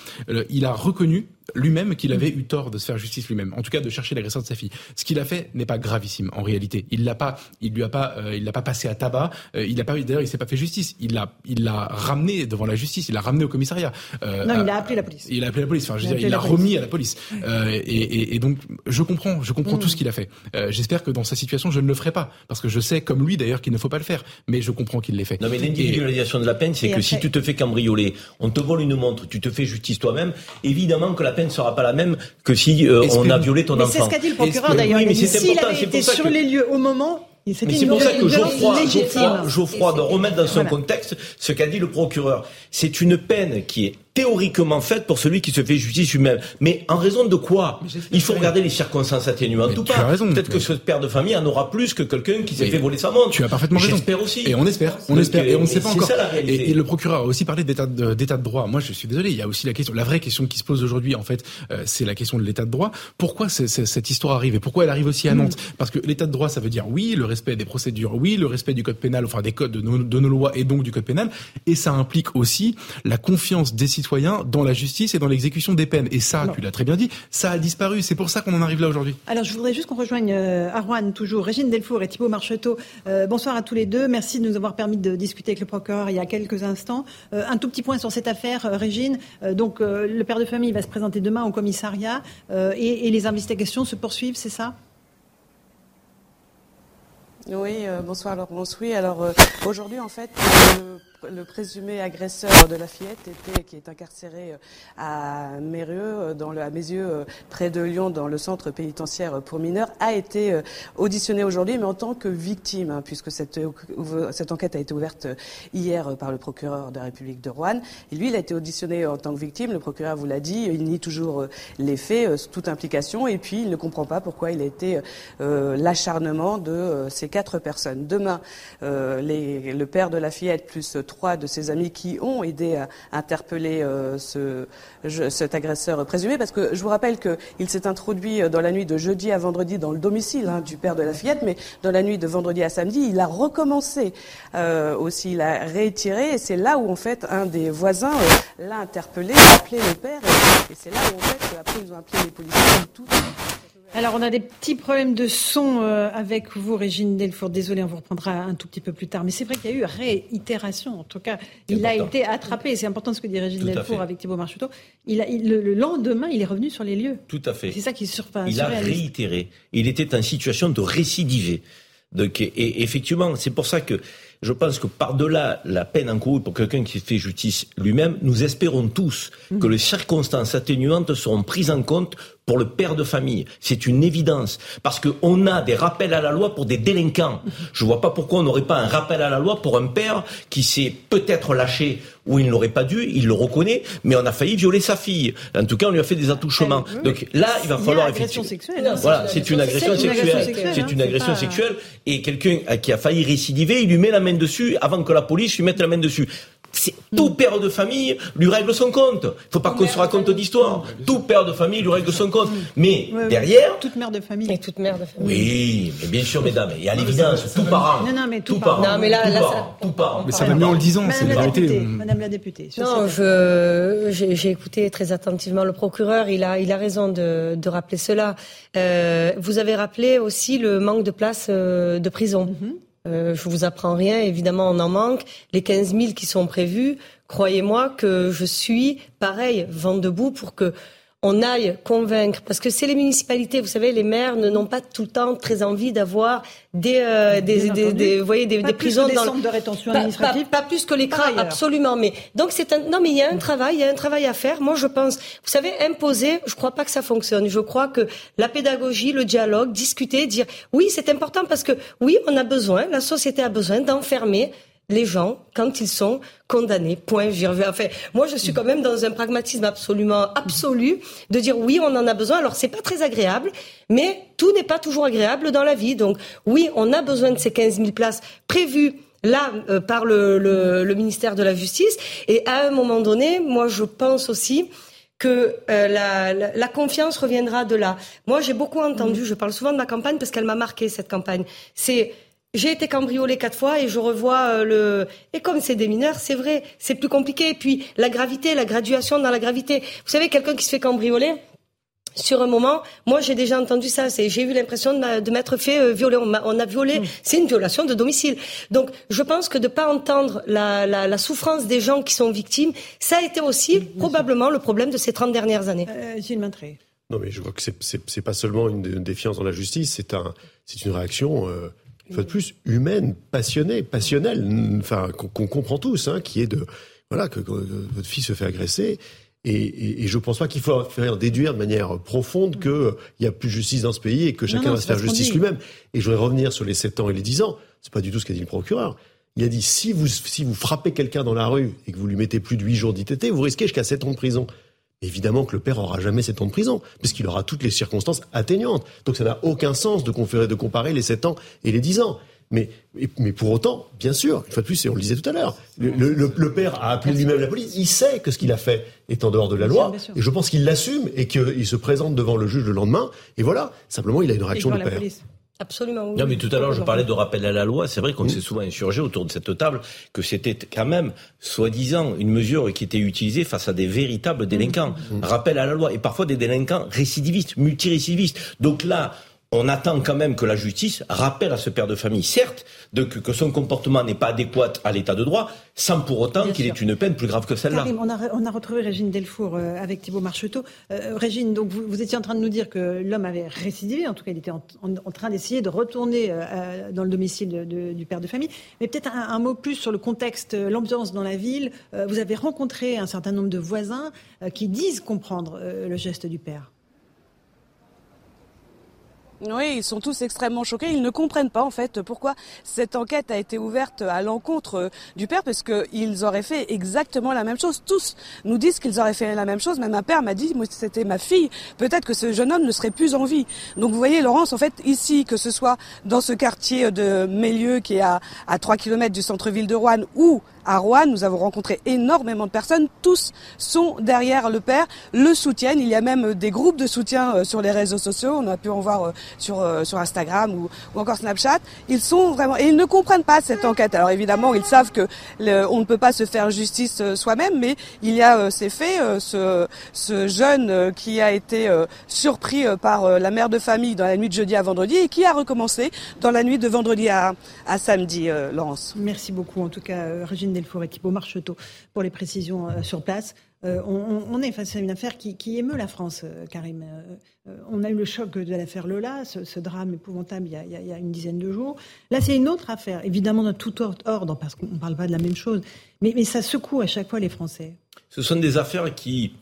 il a reconnu lui-même qu'il avait eu tort de se faire justice lui-même, en tout cas de chercher l'agresseur de sa fille. Ce qu'il a fait n'est pas gravissime en réalité. Il l'a pas, il lui a pas, euh, il l'a pas passé à tabac. Euh, il a pas, d'ailleurs, il s'est pas fait justice. Il l'a, il l'a ramené devant la justice. Il l'a ramené au commissariat. Euh, non, il a appelé la police. Il a appelé la police. Enfin, je veux dire, il l'a remis à la police. Et, et, et, donc, je comprends, je comprends mm. tout ce qu'il a fait. J'espère que dans sa situation, je ne le ferai pas, parce que je sais, comme lui d'ailleurs, qu'il ne faut pas le faire. Mais je comprends qu'il l'ait fait. Non, mais l'individualisation de la peine, c'est que si tu te fais cambrioler, on te vole une montre, tu te fais justice toi-même, évidemment que la peine sera pas la même que si euh, on a violé ton mais enfant. C'est ce qu'a dit le procureur d'ailleurs. Oui, s'il avait été sur les lieux au moment, mais c'est pour ça que Geoffroy, Geoffroy, Geoffroy doit remettre dans son contexte ce qu'a dit le procureur. C'est une peine qui est théoriquement faite pour celui qui se fait justice lui-même. Mais en raison de quoi Il faut regarder les circonstances atténuantes tout pas. Peut-être que ce père de famille en aura plus que quelqu'un qui s'est fait voler sa montre. Tu as parfaitement raison. J'espère aussi. Et on espère, on espère, et on ne sait pas encore. Et, le procureur a aussi parlé d'état de, de droit. Moi, je suis désolé. Il y a aussi la question, la vraie question qui se pose aujourd'hui, en fait, euh, c'est la question de l'état de droit. Pourquoi cette histoire arrive et pourquoi elle arrive aussi à Nantes? Parce que l'état de droit, ça veut dire oui, le respect des procédures, oui, le respect du code pénal, enfin des codes de nos, de nos lois et donc du code pénal, et ça implique aussi la confiance des citoyens dans la justice et dans l'exécution des peines. Et ça, tu l'as très bien dit, ça a disparu. C'est pour ça qu'on en arrive là aujourd'hui. Alors, je voudrais juste qu'on rejoigne euh, Arwan, toujours, Régine Delfour et Thibault Marcheteau. Euh, bonsoir à tous les deux. Merci de nous avoir permis de discuter avec le procureur il y a quelques instants. Euh, un tout petit point sur cette affaire, Régine. donc, le père de famille va se présenter demain au commissariat et, et les investigations se poursuivent, c'est ça? Oui, bonsoir Laurence. Oui, alors aujourd'hui, en fait, le présumé agresseur de la fillette était, qui est incarcéré euh, à Mérieux, euh, dans le, à Mézieux, euh, près de Lyon, dans le centre pénitentiaire pour mineurs, a été auditionné aujourd'hui, mais en tant que victime, hein, puisque cette, enquête a été ouverte hier par le procureur de la République de Rouen. Et lui, il a été auditionné en tant que victime. Le procureur vous l'a dit, il nie toujours les faits, toute implication, et puis il ne comprend pas pourquoi il a été l'acharnement de ces quatre personnes. Demain, le père de la fillette plus trois de ses amis qui ont aidé à interpeller ce, cet agresseur présumé, parce que je vous rappelle qu'il s'est introduit dans la nuit de jeudi à vendredi dans le domicile hein, du père de la fillette, mais dans la nuit de vendredi à samedi, il a recommencé aussi, il a réitéré, et c'est là où en fait un des voisins l'a interpellé, a appelé le père, et, c'est là où en fait après ils ont appelé les policiers. Tout, alors, on a des petits problèmes de son euh, avec vous, Régine Delfour. Désolé, on vous reprendra un tout petit peu plus tard. Mais c'est vrai qu'il y a eu réitération. En tout cas, il a été attrapé. C'est important ce que dit Régine Delfour avec Thibault. Il a, le, lendemain, il est revenu sur les lieux. Tout à fait. C'est ça qui surprend. Il a réitéré. Il était en situation de récidiver. Donc, et effectivement, c'est pour ça que je pense que par-delà la peine encourue pour quelqu'un qui fait justice lui-même, nous espérons tous que les circonstances atténuantes seront prises en compte pour le père de famille. C'est une évidence. Parce qu'on a des rappels à la loi pour des délinquants. Je ne vois pas pourquoi on n'aurait pas un rappel à la loi pour un père qui s'est peut-être lâché où il ne l'aurait pas dû, il le reconnaît, mais on a failli violer sa fille. En tout cas, on lui a fait des attouchements. Donc là, il va falloir effectivement. Sexuelle, voilà, c'est une agression sexuelle. C'est une agression sexuelle. Et quelqu'un qui a failli récidiver, il lui met la main dessus avant que la police lui mette la main dessus. Tout père de famille lui règle son compte. Il faut pas qu'on se raconte d'histoire. Tout père de famille lui règle son compte. Mais derrière. Toute mère de famille. Et toute mère de famille. Oui, mais bien sûr, mesdames. Et à l'évidence, tout parent. Non, non, mais tout, parent. Non, mais là, tout là, parent, ça... tout parent. Mais ça va mieux en le disant, c'est la vérité. Madame la députée. Non, je, j'ai, écouté très attentivement le procureur. Il a, il a raison de, de rappeler cela. Euh, vous avez rappelé aussi le manque de place euh, de prison. Mm-hmm. Euh, je vous apprends rien, évidemment, on en manque. Les 15 000 qui sont prévus, croyez-moi que je suis, pareil, vent debout pour que on aille convaincre, parce que c'est les municipalités, vous savez, les maires n'ont pas tout le temps très envie d'avoir des, euh, des, des, des, vous voyez, des, des prisons des dans centres de rétention pas, administrative. Pas, pas, plus que les CRA, absolument. Mais donc c'est un, non, mais il y a un travail, il y a un travail à faire. Moi, je pense, vous savez, imposer, je crois pas que ça fonctionne. Je crois que la pédagogie, le dialogue, discuter, dire, oui, c'est important parce que oui, on a besoin, la société a besoin d'enfermer les gens quand ils sont condamnés. Point. Enfin, moi, je suis quand même dans un pragmatisme absolument absolu de dire oui, on en a besoin. Alors, c'est pas très agréable, mais tout n'est pas toujours agréable dans la vie. Donc, oui, on a besoin de ces 15 000 places prévues là euh, par le, le, le, ministère de la Justice. Et à un moment donné, moi, je pense aussi que euh, la, la, la, confiance reviendra de là. Moi, j'ai beaucoup entendu, je parle souvent de ma campagne parce qu'elle m'a marqué, cette campagne. C'est j'ai été cambriolée quatre fois et je revois euh, le. Et comme c'est des mineurs, c'est vrai, c'est plus compliqué. Et puis la gravité, la graduation dans la gravité. Vous savez, quelqu'un qui se fait cambrioler. Sur un moment, moi j'ai déjà entendu ça. C'est, j'ai eu l'impression de, m'être fait euh, violer. On, a, violé. Mmh. C'est une violation de domicile. Donc, je pense que de pas entendre la, la, la, souffrance des gens qui sont victimes, ça a été aussi mmh, probablement le problème de ces 30 dernières années. Euh, Gilles Maintré. Non, mais je vois que c'est, pas seulement une, défiance dans la justice, c'est un, c'est une réaction. Euh une fois de plus, humaine, passionnée, passionnelle, enfin, qu'on comprend tous, hein, qui est de, voilà, que, votre fille se fait agresser. Et, et, et je pense pas qu'il faut faire déduire de manière profonde qu'il n'y a plus de justice dans ce pays et que chacun va se faire justice lui-même. Et je voudrais revenir sur les 7 ans et les 10 ans. C'est pas du tout ce qu'a dit le procureur. Il a dit si vous, si vous frappez quelqu'un dans la rue et que vous lui mettez plus de 8 jours d'ITT, vous risquez jusqu'à 7 ans de prison. Évidemment que le père aura jamais 7 ans de prison, puisqu'il aura toutes les circonstances atteignantes. Donc ça n'a aucun sens de, conférer, de comparer les 7 ans et les 10 ans. Mais, mais pour autant, bien sûr, une fois de plus, et on le disait tout à l'heure, le, le, le, père a appelé lui-même la police. Il sait que ce qu'il a fait est en dehors de la loi. Et je pense qu'il l'assume et qu'il se présente devant le juge le lendemain. Et voilà, simplement, il a une réaction de père. Absolument. Non, mais tout à l'heure, je parlais de rappel à la loi. C'est vrai qu'on s'est souvent insurgé autour de cette table que c'était quand même, soi-disant, une mesure qui était utilisée face à des véritables délinquants. Rappel à la loi. Et parfois des délinquants récidivistes, multirécidivistes. Donc là, on attend quand même que la justice rappelle à ce père de famille, certes, de, que, son comportement n'est pas adéquat à l'état de droit, sans pour autant qu'il ait une peine plus grave que celle-là. On a, on a retrouvé Régine Delfour euh, avec Thibault Marcheteau. Euh, Régine, donc vous, étiez en train de nous dire que l'homme avait récidivé, en tout cas il était en, train d'essayer de retourner euh, dans le domicile du père de famille. Mais peut-être un, mot plus sur le contexte, l'ambiance dans la ville. vous avez rencontré un certain nombre de voisins qui disent comprendre le geste du père. Oui, ils sont tous extrêmement choqués. Ils ne comprennent pas en fait pourquoi cette enquête a été ouverte à l'encontre euh, du père, parce qu'ils auraient fait exactement la même chose. Tous nous disent qu'ils auraient fait la même chose. Même un père m'a dit, moi c'était ma fille. Peut-être que ce jeune homme ne serait plus en vie. Donc vous voyez, Laurence, en fait, ici, que ce soit dans ce quartier de Mélieu qui est à, à 3 km du centre-ville de Rouen ou à Rouen. Nous avons rencontré énormément de personnes. Tous sont derrière le père, le soutiennent. Il y a même des groupes de soutien sur les réseaux sociaux. On a pu en voir sur, sur Instagram ou, ou encore Snapchat. Ils sont vraiment et ils ne comprennent pas cette enquête. Alors évidemment, ils savent que on ne peut pas se faire justice soi-même, mais il y a ces faits. ce, ce jeune qui a été surpris par la mère de famille dans la nuit de jeudi à vendredi et qui a recommencé dans la nuit de vendredi à, à samedi, euh, Laurence. Merci beaucoup, en tout cas, euh, Régine Delfour et Thibault Marcheteau, pour les précisions euh, sur place. on, est face à une affaire qui, émeut la France, Karim. on a eu le choc de l'affaire Lola, ce, drame épouvantable il y, a, une dizaine de jours. Là, c'est une autre affaire, évidemment dans tout ordre, parce qu'on ne parle pas de la même chose, mais, mais ça secoue à chaque fois les Français. Ce sont des affaires qui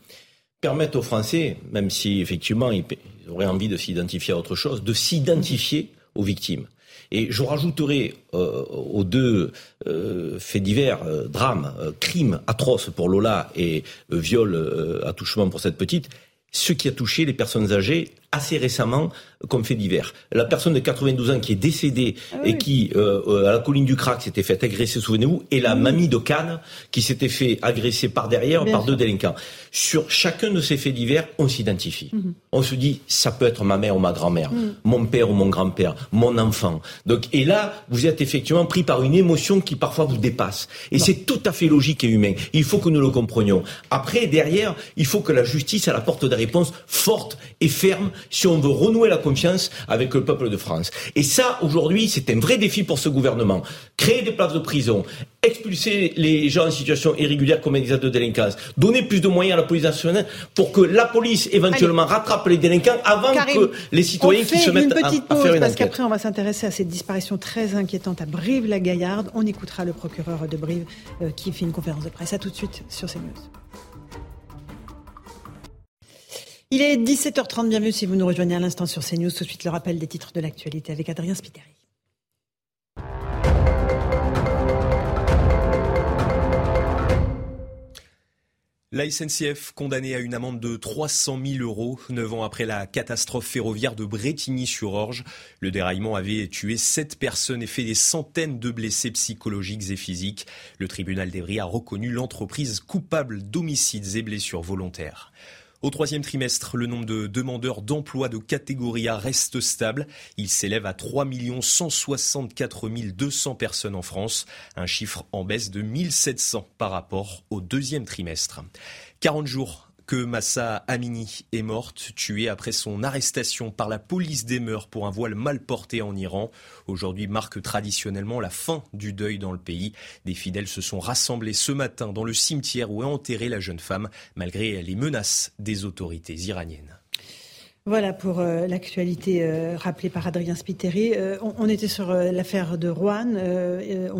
permettent aux Français, même si effectivement ils auraient envie de s'identifier à autre chose, de s'identifier aux victimes. Et je rajouterai euh, aux deux euh, faits divers, euh, drames, crimes atroces pour Lola et viol, attouchement pour cette petite, ce qui a touché les personnes âgées assez récemment comme fait divers. La personne de 92 ans qui est décédée ah et qui, euh, euh, à la colline du Crac, s'était fait agresser, souvenez-vous, et la mamie de Cannes qui s'était fait agresser par derrière par deux délinquants. Sur chacun de ces faits divers, on s'identifie. Mhm. On se dit, ça peut être ma mère ou ma grand-mère, mhm. mon père ou mon grand-père, mon enfant. Donc, et là, vous êtes effectivement pris par une émotion qui parfois vous dépasse. Et c'est tout à fait logique et humain. Il faut que nous le comprenions. Après, derrière, il faut que la justice, elle apporte des réponses fortes et fermes si on veut renouer la confiance avec le peuple de France. Et ça, aujourd'hui, c'est un vrai défi pour ce gouvernement. Créer des places de prison, expulser les gens en situation irrégulière comme des de délinquance, donner plus de moyens à la police nationale pour que la police éventuellement rattrape les délinquants avant que les citoyens qui se mettent à, à, faire une parce qu'après on va s'intéresser à cette disparition très inquiétante à Brive-la-Gaillarde. On écoutera le procureur de Brive euh, qui fait une conférence de presse. À tout de suite sur CNews. Il est 17h30, bienvenue si vous nous rejoignez à l'instant sur CNews. Tout de suite le rappel des titres de l'actualité avec Adrien Spiteri. La SNCF condamnée à une amende de 300 000 euros, neuf ans après la catastrophe ferroviaire de Bretigny-sur-Orge. Le déraillement avait tué sept personnes et fait des centaines de blessés psychologiques et physiques. Le tribunal d'Evry a reconnu l'entreprise coupable d'homicides et blessures volontaires. Au troisième trimestre, le nombre de demandeurs d'emploi de catégorie A reste stable. Il s'élève à 3 164 200 personnes en France, un chiffre en baisse de 1700 par rapport au deuxième trimestre. 40 jours que Massa Amini est morte, tuée après son arrestation par la police des mœurs pour un voile mal porté en Iran. Aujourd'hui marque traditionnellement la fin du deuil dans le pays. Des fidèles se sont rassemblés ce matin dans le cimetière où est enterrée la jeune femme, malgré les menaces des autorités iraniennes. Voilà pour euh, l'actualité euh, rappelée par Adrien Spiteri. Euh, on, était sur l'affaire de Rouen.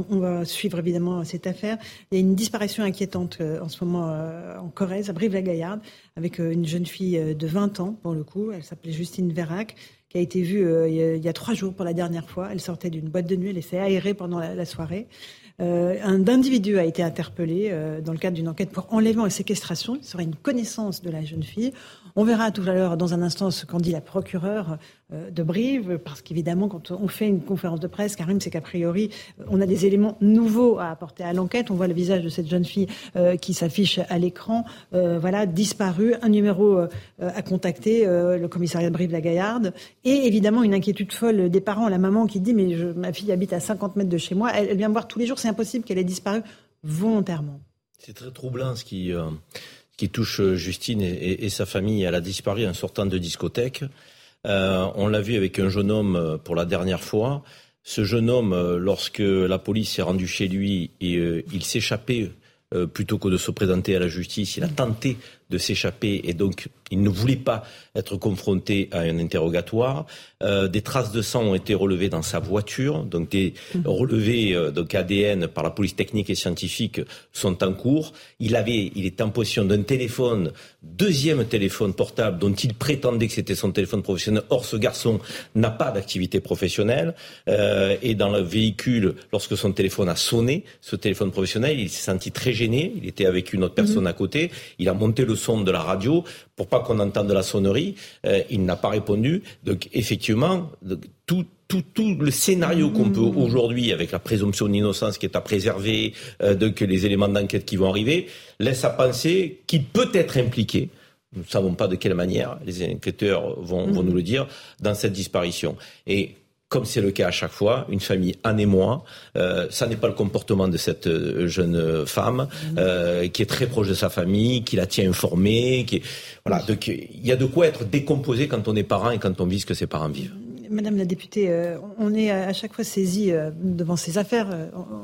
On, va suivre évidemment cette affaire. Il y a une disparition inquiétante en ce moment en Corrèze, à Brive-la-Gaillarde, avec une jeune fille de 20 ans, pour le coup. Elle s'appelait Justine Vérac, qui a été vue il y a trois jours pour la dernière fois. Elle sortait d'une boîte de nuit, elle s'est aérée pendant la, soirée. Un individu a été interpellé dans le cadre d'une enquête pour enlèvement et séquestration. Il serait une connaissance de la jeune fille. On verra tout à l'heure, dans un instant, ce qu'en dit la procureure euh, de Brive, parce qu'évidemment, quand on fait une conférence de presse, Karim, c'est qu'a priori, euh, on a des éléments nouveaux à apporter à l'enquête. On voit le visage de cette jeune fille euh, qui s'affiche à l'écran, voilà, disparue, un numéro à contacter, le commissariat de Brive-la-Gaillarde, et évidemment une inquiétude folle des parents, la maman qui dit, mais ma fille habite à 50 mètres de chez moi, elle, vient me voir tous les jours, c'est impossible qu'elle ait disparu volontairement. C'est très troublant ce qui touche euh, Justine et, sa famille. Elle a disparu en sortant de discothèque. Euh, on l'a vu avec un jeune homme euh, pour la dernière fois. Ce jeune homme, lorsque la police est rendue chez lui, et, il s'échappait plutôt que de se présenter à la justice. Il a tenté de s'échapper et donc il ne voulait pas être confronté à un interrogatoire. Euh, des traces de sang ont été relevées dans sa voiture, donc des mhm. relevés euh, donc ADN par la police technique et scientifique sont en cours. Il avait, il est en possession d'un téléphone, deuxième téléphone portable dont il prétendait que c'était son téléphone professionnel. Or, ce garçon n'a pas d'activité professionnelle euh, et dans le véhicule, lorsque son téléphone a sonné, ce téléphone professionnel, il s'est senti très gêné. Il était avec une autre personne mhm. à côté. Il a monté le son de la radio pour pas qu'on entende la sonnerie. Euh, il n'a pas répondu. Donc effectivement, tout tout, tout le scénario qu'on peut mmh. aujourd'hui, avec la présomption d'innocence qui est à préserver, euh, donc les éléments d'enquête qui vont arriver, laisse à penser qu'il peut être impliqué. Nous ne savons pas de quelle manière, les enquêteurs vont, vont mmh. nous le dire, dans cette disparition. Et comme c'est le cas à chaque fois, une famille en émoi. Euh, ça n'est pas le comportement de cette euh, jeune femme mmh. euh, qui est très proche de sa famille, qui la tient informée. Qui voilà, donc il y a de quoi être décomposé quand on est parent et quand on vit ce que ses parents vivent. Madame la députée, euh, on est à chaque fois saisi devant ces affaires.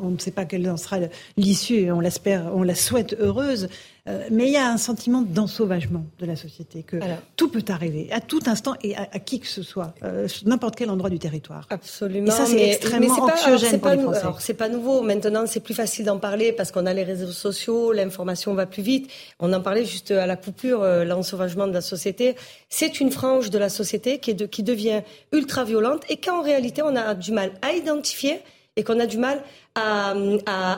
On ne sait pas quelle en sera l'issue et on l'espère, on la souhaite heureuse. Mais il y a un sentiment d'ensauvagement de la société, que tout peut arriver à tout instant et à, qui que ce soit, n'importe quel endroit du territoire. Absolument. Et ça, c'est extrêmement anxiogène pour les Français. Alors, c'est pas nouveau. Maintenant, c'est plus facile d'en parler parce qu'on a les réseaux sociaux, l'information va plus vite. On en parlait juste à la coupure, l'ensauvagement de la société. C'est une frange de la société qui, est de, qui devient ultra violente et qu'en réalité on a du mal à identifier et qu'on a du mal à,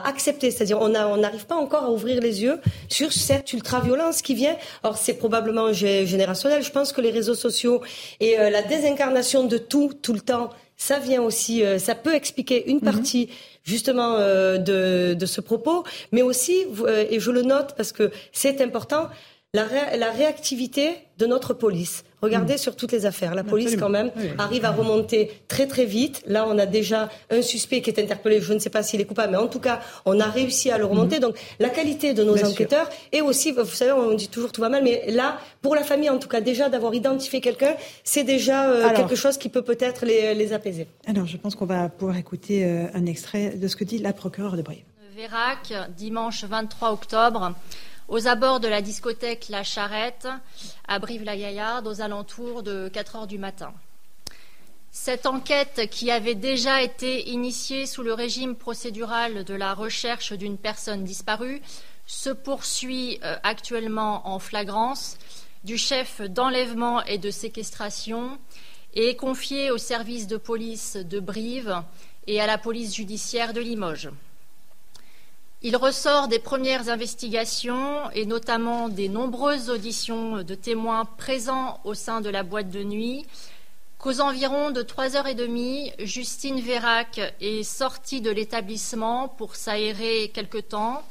accepter. C'est-à-dire on n'arrive pas encore à ouvrir les yeux sur cette ultra-violence qui vient. Or c'est probablement générationnel. Je pense que les réseaux sociaux et euh, la désincarnation de tout, tout le temps, ça vient aussi, euh, ça peut expliquer une mhm. partie justement euh, de, de, ce propos, mais aussi, et je le note parce que c'est important, la, réactivité de notre police. Regardez mm. sur toutes les affaires. La police, quand même, arrive à remonter très très vite. Là, on a déjà un suspect qui est interpellé. Je ne sais pas s'il est coupable, mais en tout cas, on a réussi à le remonter. Mm-hmm. Donc, la qualité de nos enquêteurs et aussi, vous savez, on dit toujours tout va mal, mais là, pour la famille, en tout cas, déjà d'avoir identifié quelqu'un, c'est déjà euh, quelque chose qui peut peut-être les, apaiser. Alors, je pense qu'on va pouvoir écouter euh, un extrait de ce que dit la procureure de Brive. Vérac, dimanche 23 octobre aux abords de la discothèque La Charrette, à Brive-la-Gaillarde, aux alentours de 4 heures du matin. Cette enquête, qui avait déjà été initiée sous le régime procédural de la recherche d'une personne disparue, se poursuit euh, actuellement en flagrance du chef d'enlèvement et de séquestration et est confiée au service de police de Brive et à la police judiciaire de Limoges. Il ressort des premières investigations et notamment des nombreuses auditions de témoins présents au sein de la boîte de nuit qu'aux environs de 3h30, Justine Vérac est sortie de l'établissement pour s'aérer quelque temps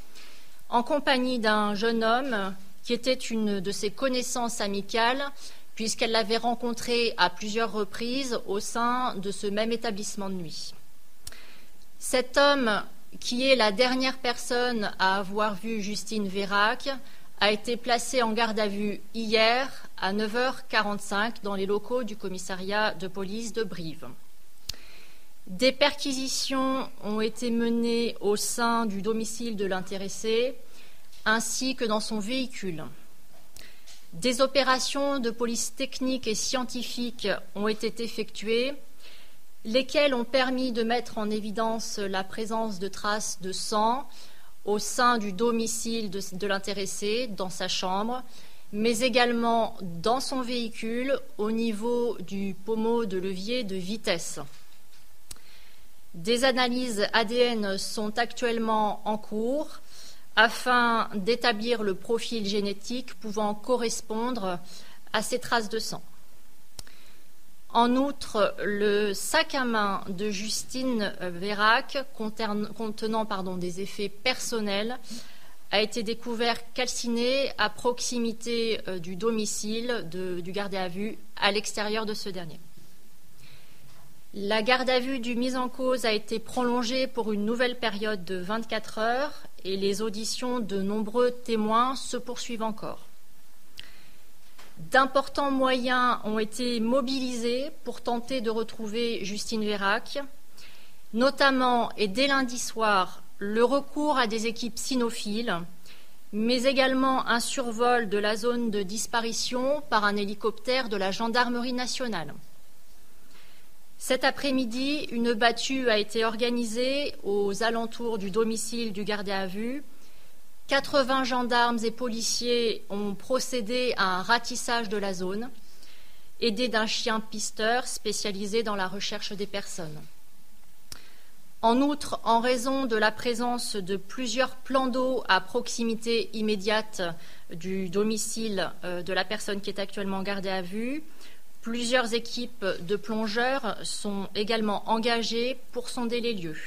en compagnie d'un jeune homme qui était une de ses connaissances amicales puisqu'elle l'avait rencontré à plusieurs reprises au sein de ce même établissement de nuit. Cet homme qui est la dernière personne à avoir vu Justine Vérac, a été placée en garde à vue hier à 9h45 dans les locaux du commissariat de police de Brive. Des perquisitions ont été menées au sein du domicile de l'intéressé ainsi que dans son véhicule. Des opérations de police technique et scientifique ont été effectuées lesquels ont permis de mettre en évidence la présence de traces de sang au sein du domicile de, l'intéressé, dans sa chambre, mais également dans son véhicule au niveau du pommeau de levier de vitesse. Des analyses ADN sont actuellement en cours afin d'établir le profil génétique pouvant correspondre à ces traces de sang. En outre, le sac à main de Justine Vérac, contenant des effets personnels, a été découvert calciné à proximité euh, du domicile du gardé à vue à l'extérieur de ce dernier. La garde à vue du mis en cause a été prolongée pour une nouvelle période de 24 heures et les auditions de nombreux témoins se poursuivent encore. D'importants moyens ont été mobilisés pour tenter de retrouver Justine Vérac, notamment et dès lundi soir le recours à des équipes cynophiles, mais également un survol de la zone de disparition par un hélicoptère de la gendarmerie nationale. Cet après-midi, une battue a été organisée aux alentours du domicile du gardien à vue 80 gendarmes et policiers ont procédé à un ratissage de la zone, aidés d'un chien pisteur spécialisé dans la recherche des personnes. En outre, en raison de la présence de plusieurs plans d'eau à proximité immédiate du domicile euh, de la personne qui est actuellement gardée à vue, Plusieurs équipes de plongeurs sont également engagées pour sonder les lieux.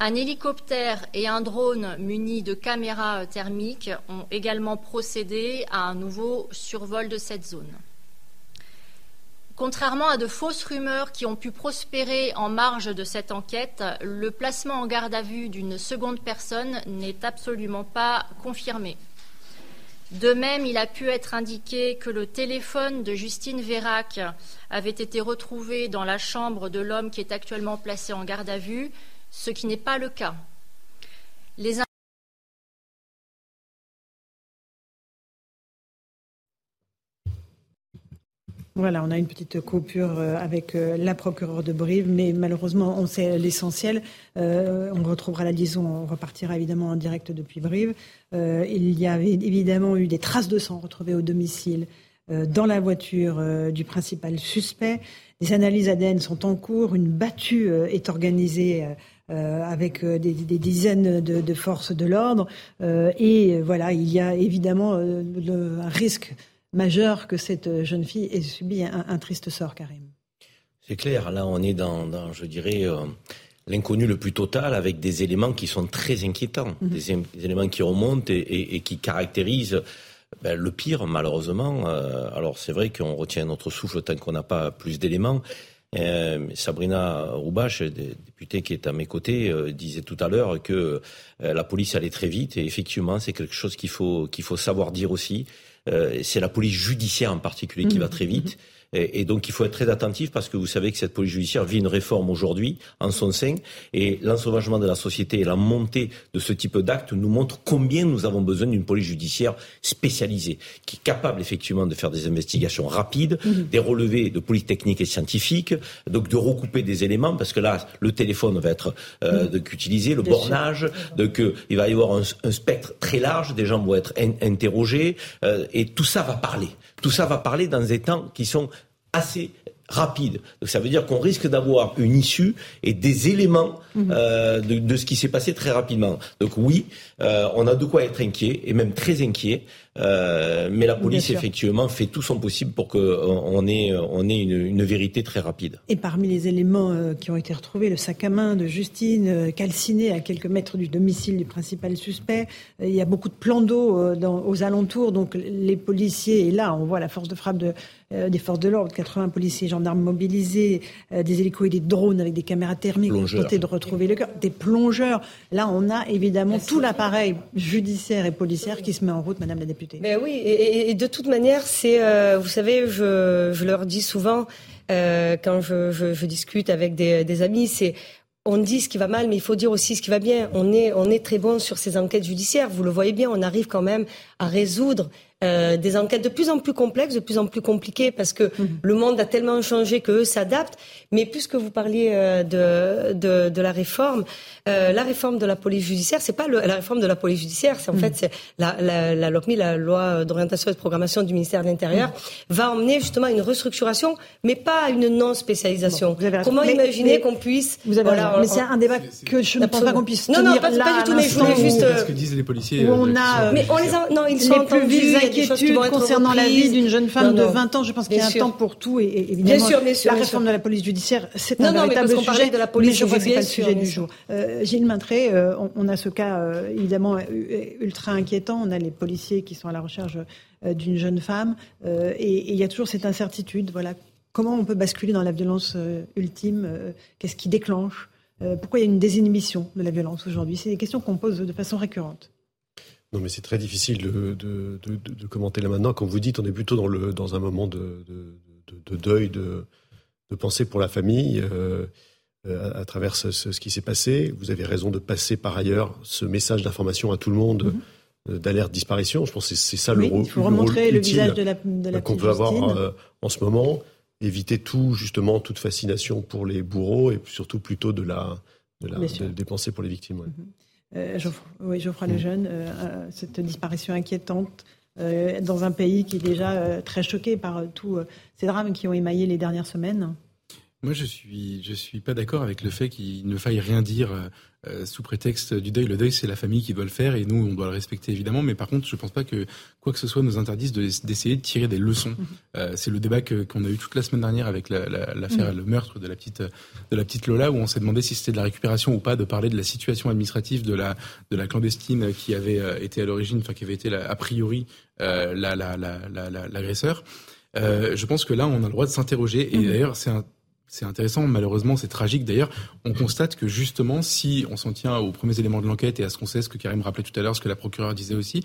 Un hélicoptère et un drone munis de caméras thermiques ont également procédé à un nouveau survol de cette zone. Contrairement à de fausses rumeurs qui ont pu prospérer en marge de cette enquête, le placement en garde à vue d'une seconde personne n'est absolument pas confirmé. De même, il a pu être indiqué que le téléphone de Justine Vérac avait été retrouvé dans la chambre de l'homme qui est actuellement placé en garde à vue, ce qui n'est pas le cas. Les Voilà, on a une petite coupure euh, avec euh, la procureure de Brive, mais malheureusement, on sait l'essentiel. Euh, on retrouvera la liaison, on repartira évidemment en direct depuis Brive. il y avait évidemment eu des traces de sang retrouvées au domicile, dans la voiture du principal suspect. Des analyses ADN sont en cours. Une battue est organisée. Avec des, dizaines de, forces de l'ordre. et voilà, il y a évidemment un risque majeur que cette jeune fille ait subi un, triste sort, Karim. C'est clair, là on est dans, je dirais, euh, l'inconnu le plus total avec des éléments qui sont très inquiétants, mhm. des, éléments qui remontent et, qui caractérisent ben, le pire, malheureusement. Euh, alors c'est vrai qu'on retient notre souffle tant qu'on n'a pas plus d'éléments. Euh, Sabrina Roubache, députée qui est à mes côtés, disait tout à l'heure que la police allait très vite et effectivement c'est quelque chose qu'il faut qu'il faut savoir dire aussi. Euh, c'est la police judiciaire en particulier qui va mmh. très vite. Et, donc il faut être très attentif parce que vous savez que cette police judiciaire vit une réforme aujourd'hui en son sein et l'ensauvagement de la société et la montée de ce type d'actes nous montrent combien nous avons besoin d'une police judiciaire spécialisée, qui est capable effectivement de faire des investigations rapides, mhm. des relevés de police technique et scientifique, donc de recouper des éléments parce que là le téléphone va être euh, mhm. utilisé, le bornage, donc euh, il va y avoir un, spectre très large, des gens vont être interrogés euh, et tout ça va parler. Tout ça va parler dans des temps qui sont assez rapide. Donc ça veut dire qu'on risque d'avoir une issue et des éléments mhm. euh, de, ce qui s'est passé très rapidement. Donc oui, euh, on a de quoi être inquiet et même très inquiet. Euh, mais la police effectivement fait tout son possible pour qu'on ait, on ait une, vérité très rapide. Et parmi les éléments qui ont été retrouvés, le sac à main de Justine calciné à quelques mètres du domicile du principal suspect. il y a beaucoup de plans d'eau aux alentours. Donc les policiers et là on voit la force de frappe de, des forces de l'ordre, 80 policiers gendarmes mobilisés, euh, des hélicos et des drones avec des caméras thermiques pour tenter de retrouver le cœur, des plongeurs. Là, on a évidemment tout l'appareil judiciaire et policière qui se met en route, Madame la députée. Mais oui, et, de toute manière, c'est, euh, vous savez, je, je, leur dis souvent euh, quand je, je, discute avec des, des amis, c'est on dit ce qui va mal, mais il faut dire aussi ce qui va bien. On est, on est très bon sur ces enquêtes judiciaires. Vous le voyez bien, on arrive quand même à résoudre euh, des enquêtes de plus en plus complexes, de plus en plus compliquées, parce que mhm. le monde a tellement changé qu'eux s'adaptent. Mais puisque vous parliez euh, de, de, de, la réforme, euh, la réforme de la police judiciaire, c'est pas le, la réforme de la police judiciaire, c'est en mhm. fait c'est la, la, la LOPMI, la loi d'orientation et de programmation du ministère de l'Intérieur, mhm. va emmener justement une restructuration, mais pas une non-spécialisation. Comment imaginer qu'on puisse Vous avez voilà, mais c'est un débat que je ne pense pas qu'on puisse non, tenir non, pas, là, pas du tout. Mais je voulais juste. ce que disent les policiers. On a, mais on les a, non, ils sont entendus inquiétudes concernant la vie d'une jeune femme de 20 ans. Je pense qu'il y a un temps pour tout. Et, évidemment, la réforme de la police judiciaire, c'est un véritable sujet. De la police mais je crois que c'est pas le sujet du jour. Euh, Gilles Maintré, euh, on, a ce cas euh, évidemment ultra inquiétant. On a les policiers qui sont à la recherche d'une jeune femme. et il y a toujours cette incertitude. Voilà. Comment on peut basculer dans la violence ultime Qu'est-ce qui déclenche Pourquoi il y a une désinhibition de la violence aujourd'hui? C'est des questions qu'on pose de façon récurrente. Non, mais c'est très difficile de, de, de, commenter là maintenant. Comme vous dites, on est plutôt dans, le, dans un moment de, deuil, de, pensée pour la famille euh, à, travers ce, qui s'est passé. Vous avez raison de passer par ailleurs ce message d'information à tout le monde. Mhm. Euh, d'alerte disparition, je pense que c'est ça le rôle. Il faut remontrer le visage de la, de la qu'on peut avoir euh, en ce moment, éviter tout justement toute fascination pour les bourreaux et surtout plutôt de la, de la des pensées pour les victimes. Ouais. Mhm. Euh, Geoffroy, oui, Geoffroy Lejeune, euh, euh, cette disparition inquiétante dans un pays qui est déjà très choqué par tous ces drames qui ont émaillé les dernières semaines Moi, je suis, je suis pas d'accord avec le fait qu'il ne faille rien dire euh, euh, sous prétexte du deuil. Le deuil, c'est la famille qui doit le faire et nous, on doit le respecter évidemment. Mais par contre, je pense pas que quoi que ce soit nous interdise d'essayer de, tirer des leçons. Mhm. Euh, c'est le débat qu'on a eu toute la semaine dernière avec l'affaire, la, mhm. le meurtre de la petite, de la petite Lola, où on s'est demandé si c'était de la récupération ou pas, de parler de la situation administrative de la, de la clandestine qui avait été à l'origine, enfin qui avait été a priori l'agresseur. je pense que là, on a le droit de s'interroger. Et mhm. d'ailleurs, c'est un c'est intéressant, malheureusement c'est tragique. D'ailleurs, on constate que justement, si on s'en tient aux premiers éléments de l'enquête et à ce qu'on sait, ce que Karim rappelait tout à l'heure, ce que la procureure disait aussi,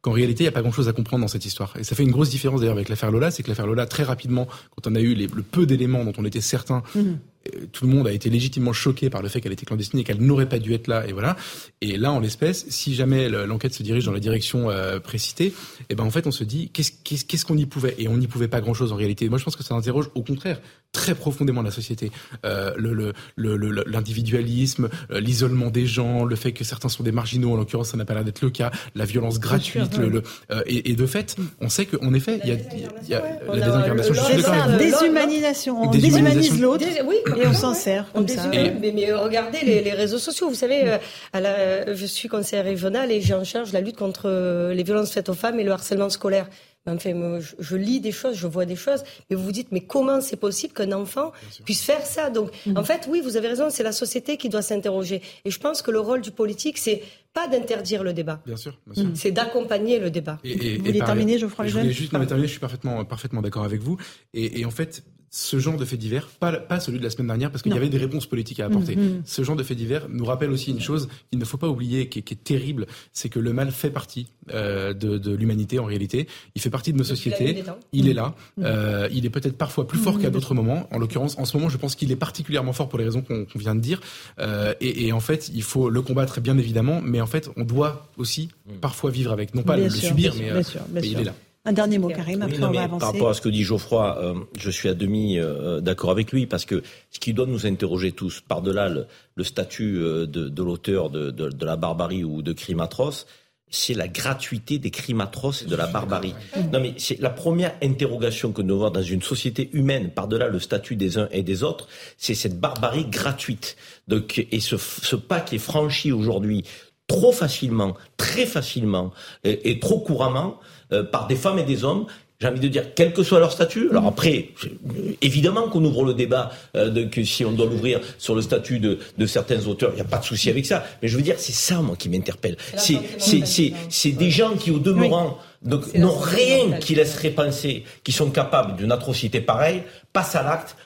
qu'en réalité, il n'y a pas grand-chose à comprendre dans cette histoire. Et ça fait une grosse différence d'ailleurs avec l'affaire Lola, c'est que l'affaire Lola, très rapidement, quand on a eu le peu d'éléments dont on était certain, mhm. Euh, tout le monde a été légitimement choqué par le fait qu'elle était clandestine et qu'elle n'aurait pas dû être là. Et voilà. Et là, en l'espèce, si jamais l'enquête se dirige dans la direction euh, précitée, eh ben en fait, on se dit qu'est-ce qu'on y pouvait? Et on n'y pouvait pas grand-chose en réalité. Moi, je pense que ça interroge au contraire très profondément la société. Euh, L'individualisme, le, euh, l'isolement des gens, le fait que certains sont des marginaux, en l'occurrence, ça n'a pas l'air d'être le cas, la violence gratuite. le, euh, et, et, de fait, on sait qu'en effet, il y a, y a la désincarnation. Déshumanisation. On déshumanise l'autre et on s'en sert comme ça. Mais, mais, regardez les, les, réseaux sociaux. Vous savez, euh, à la, je suis conseillère régionale et j'ai en charge la lutte contre les violences faites aux femmes et le harcèlement scolaire. Enfin, je, lis des choses, je vois des choses, mais vous vous dites, mais comment c'est possible qu'un enfant puisse faire ça? Donc, mm. en fait, oui, vous avez raison, c'est la société qui doit s'interroger. Et je pense que le rôle du politique, c'est pas d'interdire le débat. Bien sûr, bien sûr. C'est d'accompagner le débat. vous voulez terminer, Geoffroy Je voulais juste terminer, je suis parfaitement, parfaitement d'accord avec vous. Et, et en fait, ce genre de fait divers, pas, pas celui de la semaine dernière, parce qu'il y avait des réponses politiques à apporter. Mm-hmm. Ce genre de fait divers nous rappelle aussi une chose qu'il ne faut pas oublier, qui est, qui est terrible, c'est que le mal fait partie euh, de, de l'humanité en réalité. Il fait partie de nos sociétés. Il est là. Mm-hmm. Euh, il est peut-être parfois plus fort qu'à d'autres moments. En l'occurrence, en ce moment, je pense qu'il est particulièrement fort pour les raisons qu'on vient de dire. Euh, et, et, en fait, il faut le combattre bien évidemment, mais en fait, on doit aussi mm. parfois vivre avec, non pas le, subir, mais, euh, mais il est là. Un dernier mot, Karim, après on va avancer. Par rapport à ce que dit Geoffroy, euh, je suis à demi euh, d'accord avec lui, parce que ce qui doit nous interroger tous, par-delà le, statut euh, de, l'auteur de, de, la barbarie ou de crime atroce, c'est la gratuité des crimes atroces et de la barbarie. Non, mais c'est la première interrogation que nous avons dans une société humaine, par-delà le statut des uns et des autres, c'est cette barbarie gratuite. Donc, et ce, ce pas qui est franchi aujourd'hui trop facilement, très facilement et trop couramment, par des femmes et des hommes j'ai envie de dire, quel que soit leur statut. Alors après, évidemment qu'on ouvre le débat euh, de que si on doit l'ouvrir sur le statut de, de certains auteurs, il n'y a pas de souci avec ça. Mais je veux dire, c'est ça, moi, qui m'interpelle. C'est des gens qui, au demeurant, donc n'ont rien qui laisserait penser qu'ils sont capables d'une atrocité pareille, passent à l'acte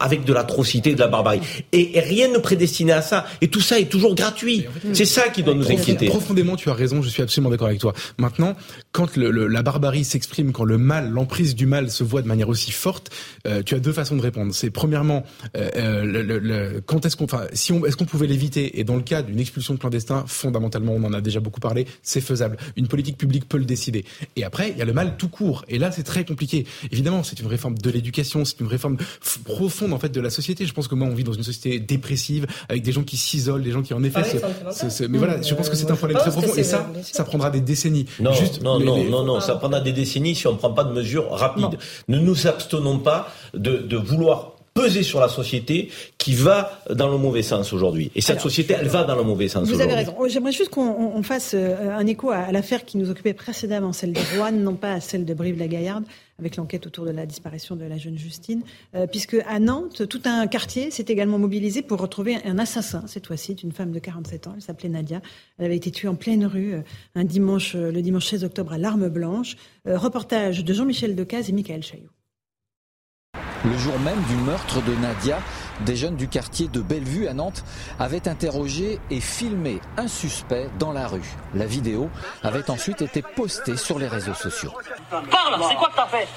avec de l'atrocité et de la barbarie. Et, rien ne prédestiné à ça. Et tout ça est toujours gratuit. C'est ça qui doit nous inquiéter. Profondément, tu as raison, je suis absolument d'accord avec toi. Maintenant, quand le, la barbarie s'exprime, quand le mal, l'emprise du mal se voit de manière aussi forte, euh, tu as deux façons de répondre. C'est premièrement, euh, euh le, quand est-ce qu'on, enfin, si on, est-ce qu'on pouvait l'éviter? Et dans le cas d'une expulsion de clandestins, fondamentalement, on en a déjà beaucoup parlé, c'est faisable. Une politique publique peut le décider. Et après, il y a le mal tout court. Et là, c'est très compliqué. Évidemment, c'est une réforme de l'éducation, c'est une réforme profonde en fait de la société. Je pense que moi, on vit dans une société dépressive avec des gens qui s'isolent, des gens qui en effet. mais voilà, je pense que c'est un problème très profond. Et ça, ça prendra des décennies. Non, non, non, non, non, ça prendra des décennies si on ne prend pas de mesures rapides. Ne nous abstenons pas de, de vouloir peser sur la société qui va dans le mauvais sens aujourd'hui. Et cette société, elle va dans le mauvais sens Vous avez raison. J'aimerais juste qu'on fasse euh, un écho à, l'affaire qui nous occupait précédemment, celle de Rouen, non pas à celle de Brive-la-Gaillarde, avec l'enquête autour de la disparition de la jeune Justine, euh, puisque à Nantes, tout un quartier s'est également mobilisé pour retrouver un assassin, cette fois-ci, d'une femme de 47 ans. Elle s'appelait Nadia. Elle avait été tuée en pleine rue euh, un dimanche, le dimanche 16 octobre à l'Arme Blanche. reportage de Jean-Michel Decaze et Michael Chaillot. Le jour même du meurtre de Nadia, des jeunes du quartier de Bellevue à Nantes avaient interrogé et filmé un suspect dans la rue. La vidéo avait ensuite été postée sur les réseaux sociaux. Parle, c'est quoi que t'as fait?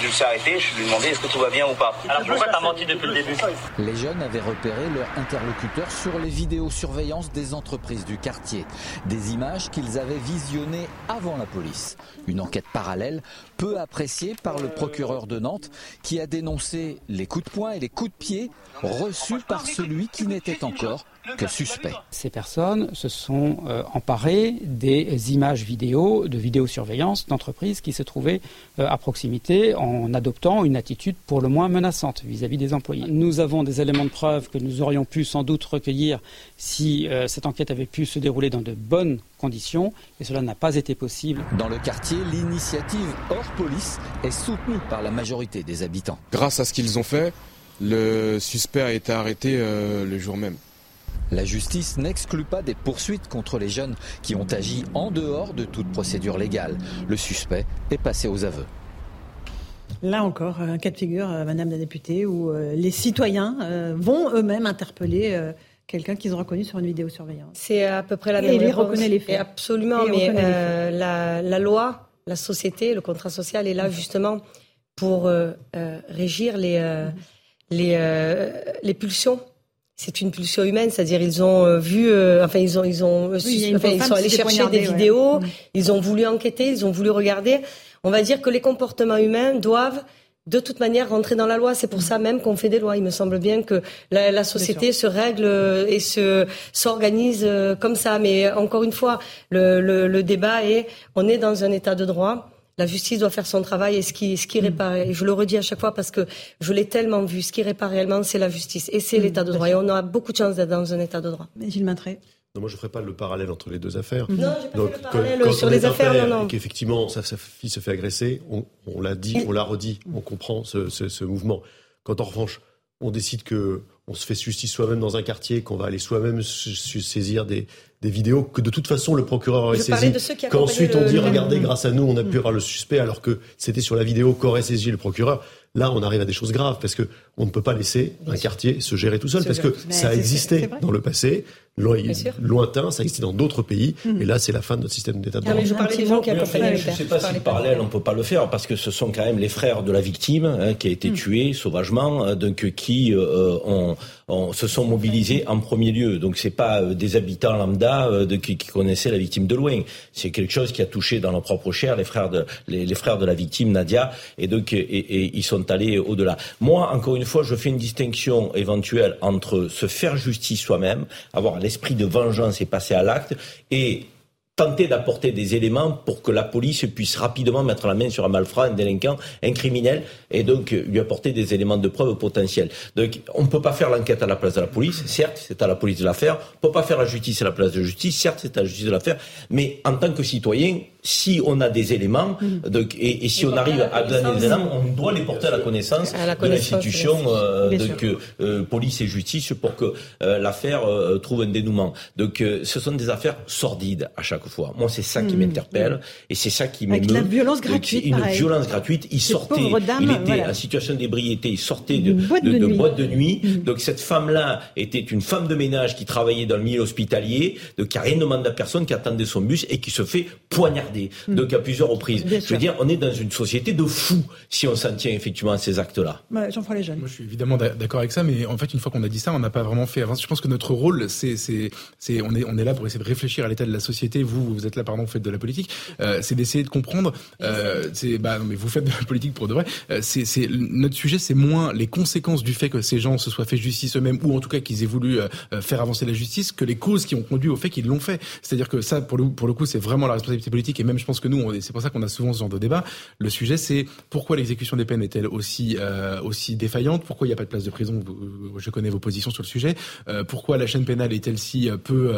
Je me suis arrêté, je lui ai demandé est-ce que tout va bien ou pas. Alors pourquoi t'as menti depuis le début? Les jeunes avaient repéré leur interlocuteur sur les vidéosurveillances des entreprises du quartier. Des images qu'ils avaient visionnées avant la police. Une enquête parallèle, peu appréciée par le procureur de Nantes, qui a dénoncé les coups de poing et les coups de pied reçus par celui qui n'était encore que suspect. Ces personnes se sont euh, emparées des images vidéo de vidéosurveillance d'entreprises qui se trouvaient euh, à proximité en adoptant une attitude pour le moins menaçante vis-à-vis des employés. Nous avons des éléments de preuve que nous aurions pu sans doute recueillir si euh, cette enquête avait pu se dérouler dans de bonnes conditions et cela n'a pas été possible. Dans le quartier, l'initiative hors police est soutenue par la majorité des habitants. Grâce à ce qu'ils ont fait, le suspect a été arrêté le jour même. La justice n'exclut pas des poursuites contre les jeunes qui ont agi en dehors de toute procédure légale. Le suspect est passé aux aveux. Là encore, un cas de figure, euh, Madame la députée, où euh, les citoyens euh, vont eux-mêmes interpeller quelqu'un qu'ils ont reconnu sur une vidéosurveillance. C'est à peu près la même Et il reconnaît les faits. absolument, mais la, la, loi, la société, le contrat social est là justement pour régir les, les, les pulsions c'est une pulsion humaine, c'est-à-dire ils ont euh, vu, euh, enfin ils ont, ils ont, enfin, ils sont allés chercher des vidéos, mm. ils ont voulu enquêter, ils ont voulu regarder. On va dire que les comportements humains doivent de toute manière rentrer dans la loi. C'est pour mm. ça même qu'on fait des lois. Il me semble bien que la, la société se règle euh, et se s'organise comme ça. Mais encore une fois, le, le, le débat est, on est dans un état de droit la justice doit faire son travail et ce qui, ce qui mm. répare, et je le redis à chaque fois parce que je l'ai tellement vu, ce qui répare réellement, c'est la justice et c'est mm, l'état de droit. Et on a beaucoup de chance d'être dans un état de droit. Mais Gilles Maintré. Non, moi je ne ferai pas le parallèle entre les deux affaires. Non, pas fait le parallèle sur les affaires, non, non. Qu'effectivement, sa, fille se fait agresser, on, l'a dit, on l'a redit, on comprend ce, ce, mouvement. Quand en revanche, on décide que on se fait justice soi-même dans un quartier, qu'on va aller soi-même saisir des, des vidéos que de toute façon le procureur aurait saisi. Qu'ensuite on dit regardez, grâce à nous, on a pu avoir le suspect, alors que c'était sur la vidéo qu'aurait saisi le procureur. Là, on arrive à des choses graves parce que on ne peut pas laisser un quartier se gérer tout seul parce que ça a existé dans le passé lointain, ça existe dans d'autres pays, hmm. et là, c'est la fin de notre système d'état de droit. Je ne sais pas si parallèle, on peut pas le faire, parce que ce sont quand même les frères de la victime hein, qui a été hmm. tué sauvagement, hein, donc qui euh, ont, se sont mobilisés en premier lieu. Donc c'est pas euh, des habitants lambda euh, de, qui, connaissaient la victime de loin. C'est quelque chose qui a touché dans leur propre chair les frères de les, frères de la victime Nadia, et donc et, ils sont allés au-delà. Moi, encore une fois, je fais une distinction éventuelle entre se faire justice soi-même, avoir l'esprit de vengeance et passer à l'acte, et tenter d'apporter des éléments pour que la police puisse rapidement mettre la main sur un malfrat, un délinquant, un criminel, et donc lui apporter des éléments de preuve potentiels. Donc on ne peut pas faire l'enquête à la place de la police, certes, c'est à la police de la faire. On ne peut pas faire la justice à la place de la justice, certes, c'est à la justice de la faire. Mais en tant que citoyen, si on a des éléments mm. donc, et, si on arrive à donner des éléments, on doit les porter à la connaissance, de l'institution euh, de euh, police et justice pour que euh, l'affaire trouve un dénouement. Donc ce sont des affaires sordides à chaque fois. Moi, c'est ça qui mm. m'interpelle et c'est ça qui m'émeut. la violence gratuite. Une violence gratuite. Il sortait, il était en situation d'ébriété, il sortait de, boîte de, boîte de nuit. Mm. Donc cette femme-là était une femme de ménage qui travaillait dans le milieu hospitalier, donc qui a rien demandé à personne, qui attendait son bus et qui se fait poignarder Hmm. donc à plusieurs reprises. je veux dire, on est dans une société de fous si on s'en tient effectivement à ces actes-là. Jean-François Lejeune. Moi, je suis évidemment d'accord avec ça, mais en fait, une fois qu'on a dit ça, on n'a pas vraiment fait. je pense que notre rôle, c'est, c'est, c'est, on est, on est là pour essayer de réfléchir à l'état de la société. Vous, vous êtes là, pardon, vous faites de la politique. Euh, c'est d'essayer de comprendre. Euh, c'est, bah, mais vous faites de la politique pour de vrai. Euh, c'est, c'est notre sujet, c'est moins les conséquences du fait que ces gens se soient fait justice eux-mêmes, ou en tout cas qu'ils aient voulu faire avancer la justice, que les causes qui ont conduit au fait qu'ils l'ont fait. C'est-à-dire que ça, pour le, pour le coup, c'est vraiment la responsabilité politique et même je pense que nous, c'est pour ça qu'on a souvent ce genre de débat. Le sujet, c'est pourquoi l'exécution des peines est-elle aussi euh, aussi défaillante? Pourquoi il n'y a pas de place de prison? Je connais vos positions sur le sujet. Euh, pourquoi la chaîne pénale est-elle si euh, peu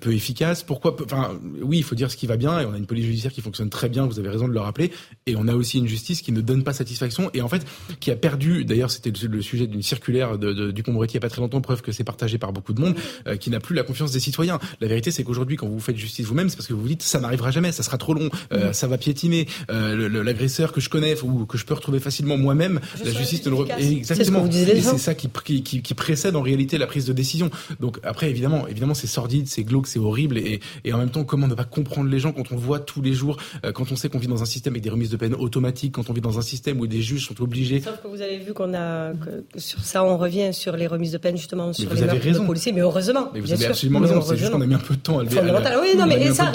peu efficace? Pourquoi Enfin, oui, il faut dire ce qui va bien et on a une police judiciaire qui fonctionne très bien. Vous avez raison de le rappeler. Et on a aussi une justice qui ne donne pas satisfaction et en fait qui a perdu. D'ailleurs, c'était le sujet d'une circulaire de, de, du Moretti il n'y a pas très longtemps, preuve que c'est partagé par beaucoup de monde, qui n'a plus la confiance des citoyens. La vérité, c'est qu'aujourd'hui, quand vous faites justice vous-même, c'est parce que vous vous dites ça n'arrivera jamais, ça sera trop long, euh, ça va piétiner. Euh, l'agresseur que je connais ou que je peux retrouver facilement moi-même, la justice ne le exactement. Et c'est ça qui, qui, qui, précède en réalité la prise de décision. Donc après, évidemment, évidemment, c'est sordide, c'est glauque, c'est horrible, et, et en même temps, comment ne pas comprendre les gens quand on voit tous les jours, euh, quand on sait qu'on vit dans un système avec des remises de peine automatiques, quand on vit dans un système où des juges sont obligés. Sauf que vous avez vu qu'on a que sur ça, on revient sur les remises de peine justement sur les meurtres de policiers, mais heureusement. Mais vous avez absolument raison. C'est juste qu'on a mis un peu de temps à le, oui, non, mais, ça,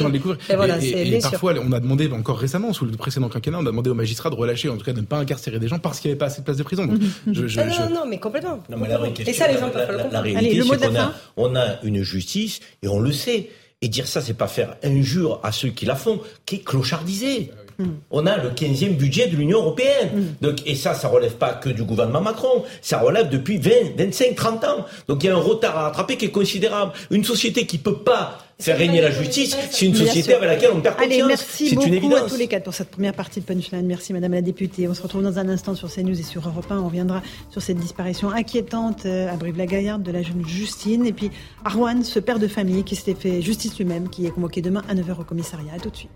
et, voilà, et, et, parfois, on a demandé encore récemment, sous le précédent quinquennat, on a demandé aux magistrats de relâcher, en tout cas de ne pas incarcérer des gens parce qu'il n'y avait pas assez de place de prison. Donc, mhm. je, non, non, mais complètement. Non, mais la Et ça, les gens peuvent le comprendre. Allez, le mot de la On a une justice et on le sait. Et dire ça, c'est pas faire injure à ceux qui la font, qui est clochardisé. On a le 15e budget de l'Union européenne. Mm. Donc, et ça, ça relève pas que du gouvernement Macron. Ça relève depuis 20, 25, 30 ans. Donc il y a un retard à rattraper qui est considérable. Une société qui peut pas faire régner la justice, c'est une société avec laquelle on perd confiance. Allez, merci beaucoup à tous les quatre pour cette première partie de Punchline. Merci Madame la députée. On se retrouve dans un instant sur CNews et sur Europe 1. On reviendra sur cette disparition inquiétante euh, à Brive-la-Gaillarde de la jeune Justine. Et puis Arwan, ce père de famille qui s'était fait justice lui-même, qui est convoqué demain à 9h au commissariat. A tout de suite.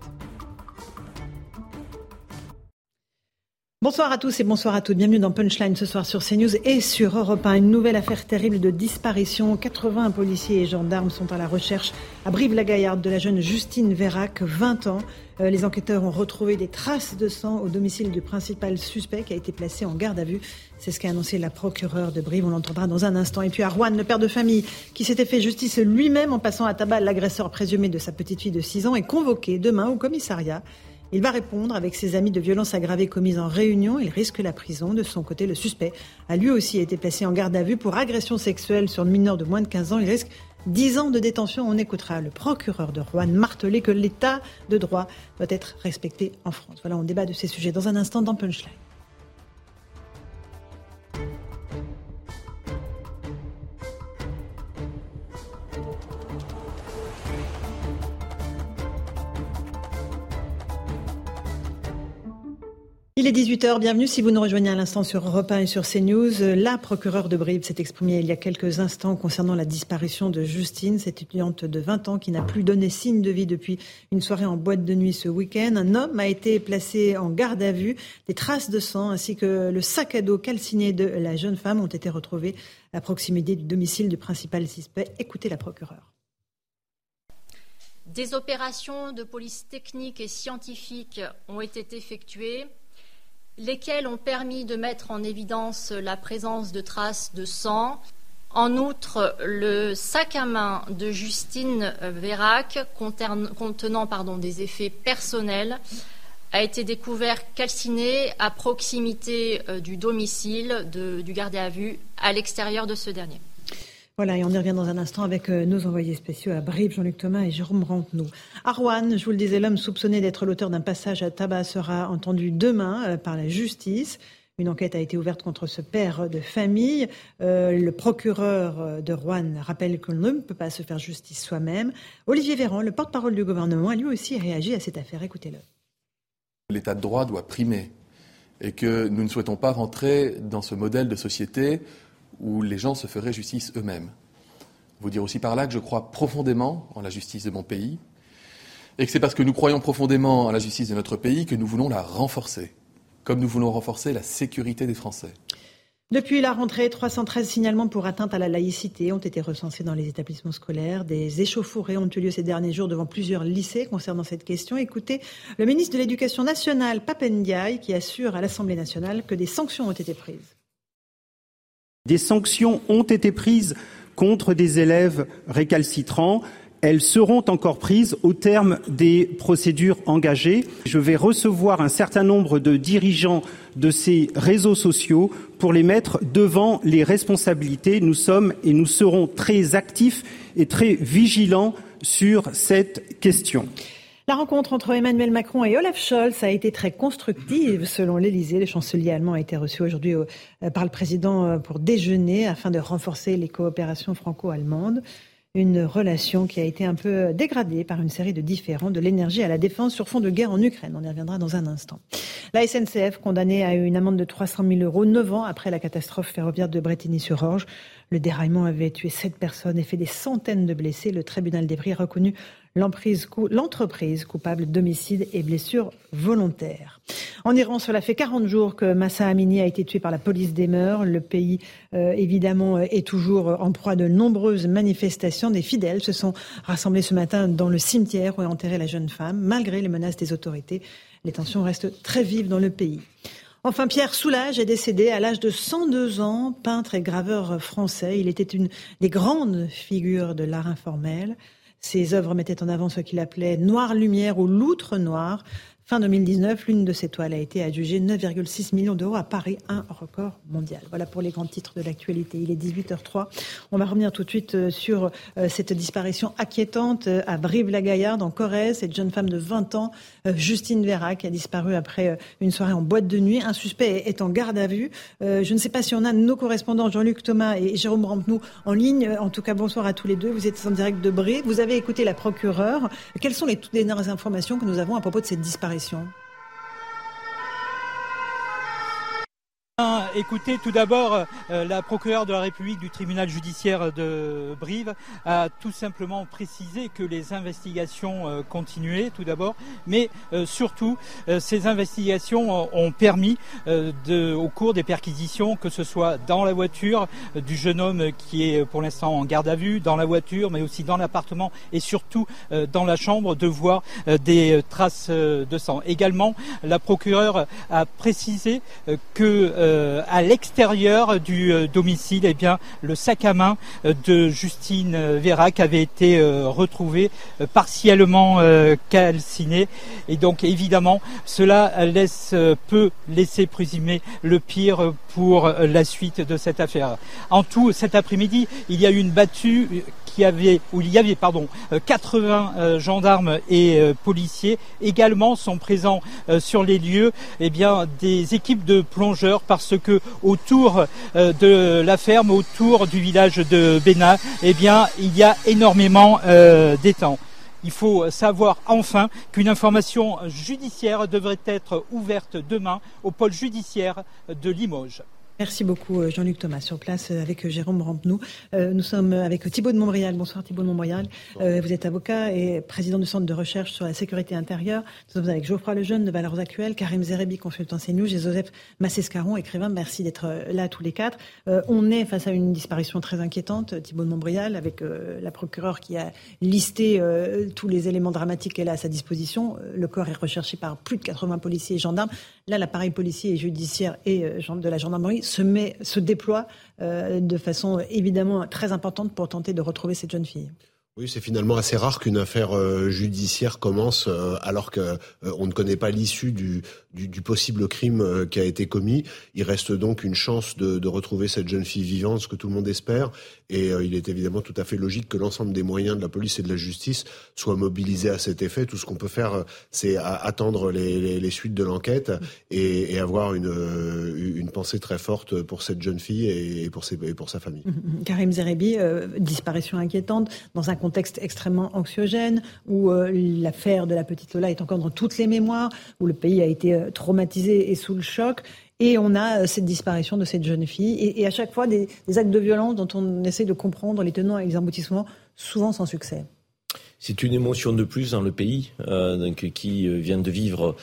Bonsoir à tous et bonsoir à toutes. Bienvenue dans Punchline ce soir sur CNews et sur Europe 1. Une nouvelle affaire terrible de disparition. 80 policiers et gendarmes sont à la recherche à Brive-la-Gaillarde de la jeune Justine Vérac, 20 ans. Euh, les enquêteurs ont retrouvé des traces de sang au domicile du principal suspect qui a été placé en garde à vue. C'est ce qu'a annoncé la procureure de Brive. On l'entendra dans un instant. Et puis à Rouen, le père de famille qui s'était fait justice lui-même en passant à tabac l'agresseur présumé de sa petite fille de 6 ans est convoqué demain au commissariat. Il va répondre avec ses amis de violences aggravées commises en réunion. Il risque la prison. De son côté, le suspect a lui aussi été placé en garde à vue pour agression sexuelle sur mineur de moins de 15 ans. Il risque 10 ans de détention. On écoutera le procureur de Rouen marteler que l'état de droit doit être respecté en France. Voilà, on débat de ces sujets dans un instant dans Punchline. Il est 18h, bienvenue si vous nous rejoignez à l'instant sur Europe 1 et sur CNews. La procureure de Brive s'est exprimée il y a quelques instants concernant la disparition de Justine, cette étudiante de 20 ans qui n'a plus donné signe de vie depuis une soirée en boîte de nuit ce week-end. Un homme a été placé en garde à vue. Des traces de sang ainsi que le sac à dos calciné de la jeune femme ont été retrouvés à proximité du domicile du principal suspect. Écoutez la procureure. Des opérations de police technique et scientifique ont été effectuées lesquels ont permis de mettre en évidence la présence de traces de sang. En outre, le sac à main de Justine Vérac, contenant des effets personnels, a été découvert calciné à proximité euh, du domicile du gardé à vue, à l'extérieur de ce dernier. Voilà, et on y revient dans un instant avec euh, nos envoyés spéciaux à Brive, Jean-Luc Thomas et Jérôme Rampenou. Arwan, je vous le disais, l'homme soupçonné d'être l'auteur d'un passage à tabac sera entendu demain euh, par la justice. Une enquête a été ouverte contre ce père de famille. Euh, le procureur de Rouen rappelle qu'on ne peut pas se faire justice soi-même. Olivier Véran, le porte-parole du gouvernement, a lui aussi réagi à cette affaire. Écoutez-le. L'état de droit doit primer et que nous ne souhaitons pas rentrer dans ce modèle de société où les gens se feraient justice eux-mêmes. Vous dire aussi par là que je crois profondément en la justice de mon pays et que c'est parce que nous croyons profondément en la justice de notre pays que nous voulons la renforcer, comme nous voulons renforcer la sécurité des Français. Depuis la rentrée, 313 signalements pour atteinte à la laïcité ont été recensés dans les établissements scolaires. Des échauffourées ont eu lieu ces derniers jours devant plusieurs lycées concernant cette question. Écoutez le ministre de l'Éducation nationale, Papendiaï, qui assure à l'Assemblée nationale que des sanctions ont été prises. Des sanctions ont été prises contre des élèves récalcitrants. Elles seront encore prises au terme des procédures engagées. Je vais recevoir un certain nombre de dirigeants de ces réseaux sociaux pour les mettre devant les responsabilités. Nous sommes et nous serons très actifs et très vigilants sur cette question. La rencontre entre Emmanuel Macron et Olaf Scholz a été très constructive selon l'Elysée. Le chancelier allemand a été reçu aujourd'hui euh, par le président euh, pour déjeuner afin de renforcer les coopérations franco-allemandes. Une relation qui a été un peu dégradée par une série de différends de l'énergie à la défense sur fond de guerre en Ukraine. On y reviendra dans un instant. La SNCF condamnée à une amende de 300 000 euros neuf ans après la catastrophe ferroviaire de Bretigny-sur-Orge. Le déraillement avait tué sept personnes et fait des centaines de blessés. Le tribunal des a reconnu l'entreprise coupable d'homicide et blessures volontaires. En Iran, cela fait 40 jours que Massa Amini a été tué par la police des mœurs. Le pays, euh, évidemment, est toujours en proie de nombreuses manifestations. Des fidèles se sont rassemblés ce matin dans le cimetière où est enterrée la jeune femme. Malgré les menaces des autorités, les tensions restent très vives dans le pays. Enfin, Pierre Soulages est décédé à l'âge de 102 ans, peintre et graveur français. Il était une des grandes figures de l'art informel. Ses œuvres mettaient en avant ce qu'il appelait Noire Lumière ou Loutre Noire. Fin 2019, l'une de ces toiles a été adjugée 9,6 millions d'euros à Paris, un record mondial. Voilà pour les grands titres de l'actualité. Il est 18h03. On va revenir tout de suite euh, sur euh, cette disparition inquiétante euh, à Brive-la-Gaillarde, en Corrèze. Cette jeune femme de 20 ans, Justine Vera, qui a disparu après une soirée en boîte de nuit. Un suspect est en garde à vue. Je ne sais pas si on a nos correspondants Jean-Luc Thomas et Jérôme Rampenou en ligne. En tout cas, bonsoir à tous les deux. Vous êtes en direct de Brive. Vous avez écouté la procureure. Quelles sont les toutes dernières informations que nous avons à propos de cette disparition? profession Écoutez, tout d'abord, euh, la procureure de la République du tribunal judiciaire de Brive a tout simplement précisé que les investigations euh, continuaient, tout d'abord, mais euh, surtout, ces investigations ont permis, de, au cours des perquisitions, que ce soit dans la voiture du jeune homme qui est pour l'instant en garde à vue, dans la voiture, mais aussi dans l'appartement et surtout dans la chambre, de voir des traces de sang. Également, la procureure a précisé que à l'extérieur du euh, domicile, eh bien, le sac à main euh, de Justine euh, Vérac avait été retrouvé partiellement calciné. Et donc, évidemment, cela laisse, peut laisser présumer le pire pour la suite de cette affaire. En tout, cet après-midi, il y a eu une battue qui avait, où il y avait, pardon, 80 gendarmes et policiers également sont présents sur les lieux, eh bien, des équipes de plongeurs parce que autour euh, de la ferme, autour du village de Bénin, eh bien, il y a énormément euh, d'étangs. Il faut savoir enfin qu'une information judiciaire devrait être ouverte demain au pôle judiciaire de Limoges. Merci beaucoup euh, Jean-Luc Thomas sur place euh, avec euh, Jérôme Rampenou. nous sommes avec Thibault de Montbrial. Bonsoir Thibault de Montbrial. vous êtes avocat et président du Centre de recherche sur la sécurité intérieure. Nous sommes avec Geoffroy Lejeune de Valeurs Actuelles, Karim Zerebi, consultant CNews, et Joseph Massescaron, écrivain. Merci d'être là tous les quatre. on est face à une disparition très inquiétante, Thibault de Montbrial, avec la procureure qui a listé tous les éléments dramatiques qu'elle a à sa disposition. Le corps est recherché par plus de 80 policiers et gendarmes. Là, l'appareil policier et judiciaire et de la gendarmerie se, met, se déploie euh, de façon évidemment très importante pour tenter de retrouver cette jeune fille. Oui, c'est finalement assez rare qu'une affaire euh, judiciaire commence euh, alors que euh, on ne connaît pas l'issue du, possible crime qui a été commis. Il reste donc une chance de, de, retrouver cette jeune fille vivante, ce que tout le monde espère. Et il est évidemment tout à fait logique que l'ensemble des moyens de la police et de la justice soient mobilisés à cet effet. Tout ce qu'on peut faire, c'est attendre les, suites de l'enquête et, avoir une, une pensée très forte pour cette jeune fille et pour, sa famille. Karim Zerebi, disparition inquiétante dans un contexte extrêmement anxiogène, où euh, l'affaire de la petite Lola est encore dans toutes les mémoires, où le pays a été euh, traumatisé et sous le choc. Et on a euh, cette disparition de cette jeune fille. Et, à chaque fois, des, actes de violence dont on essaie de comprendre les tenants et les aboutissements, souvent sans succès. C'est une émotion de plus dans le pays, donc, qui vient de vivre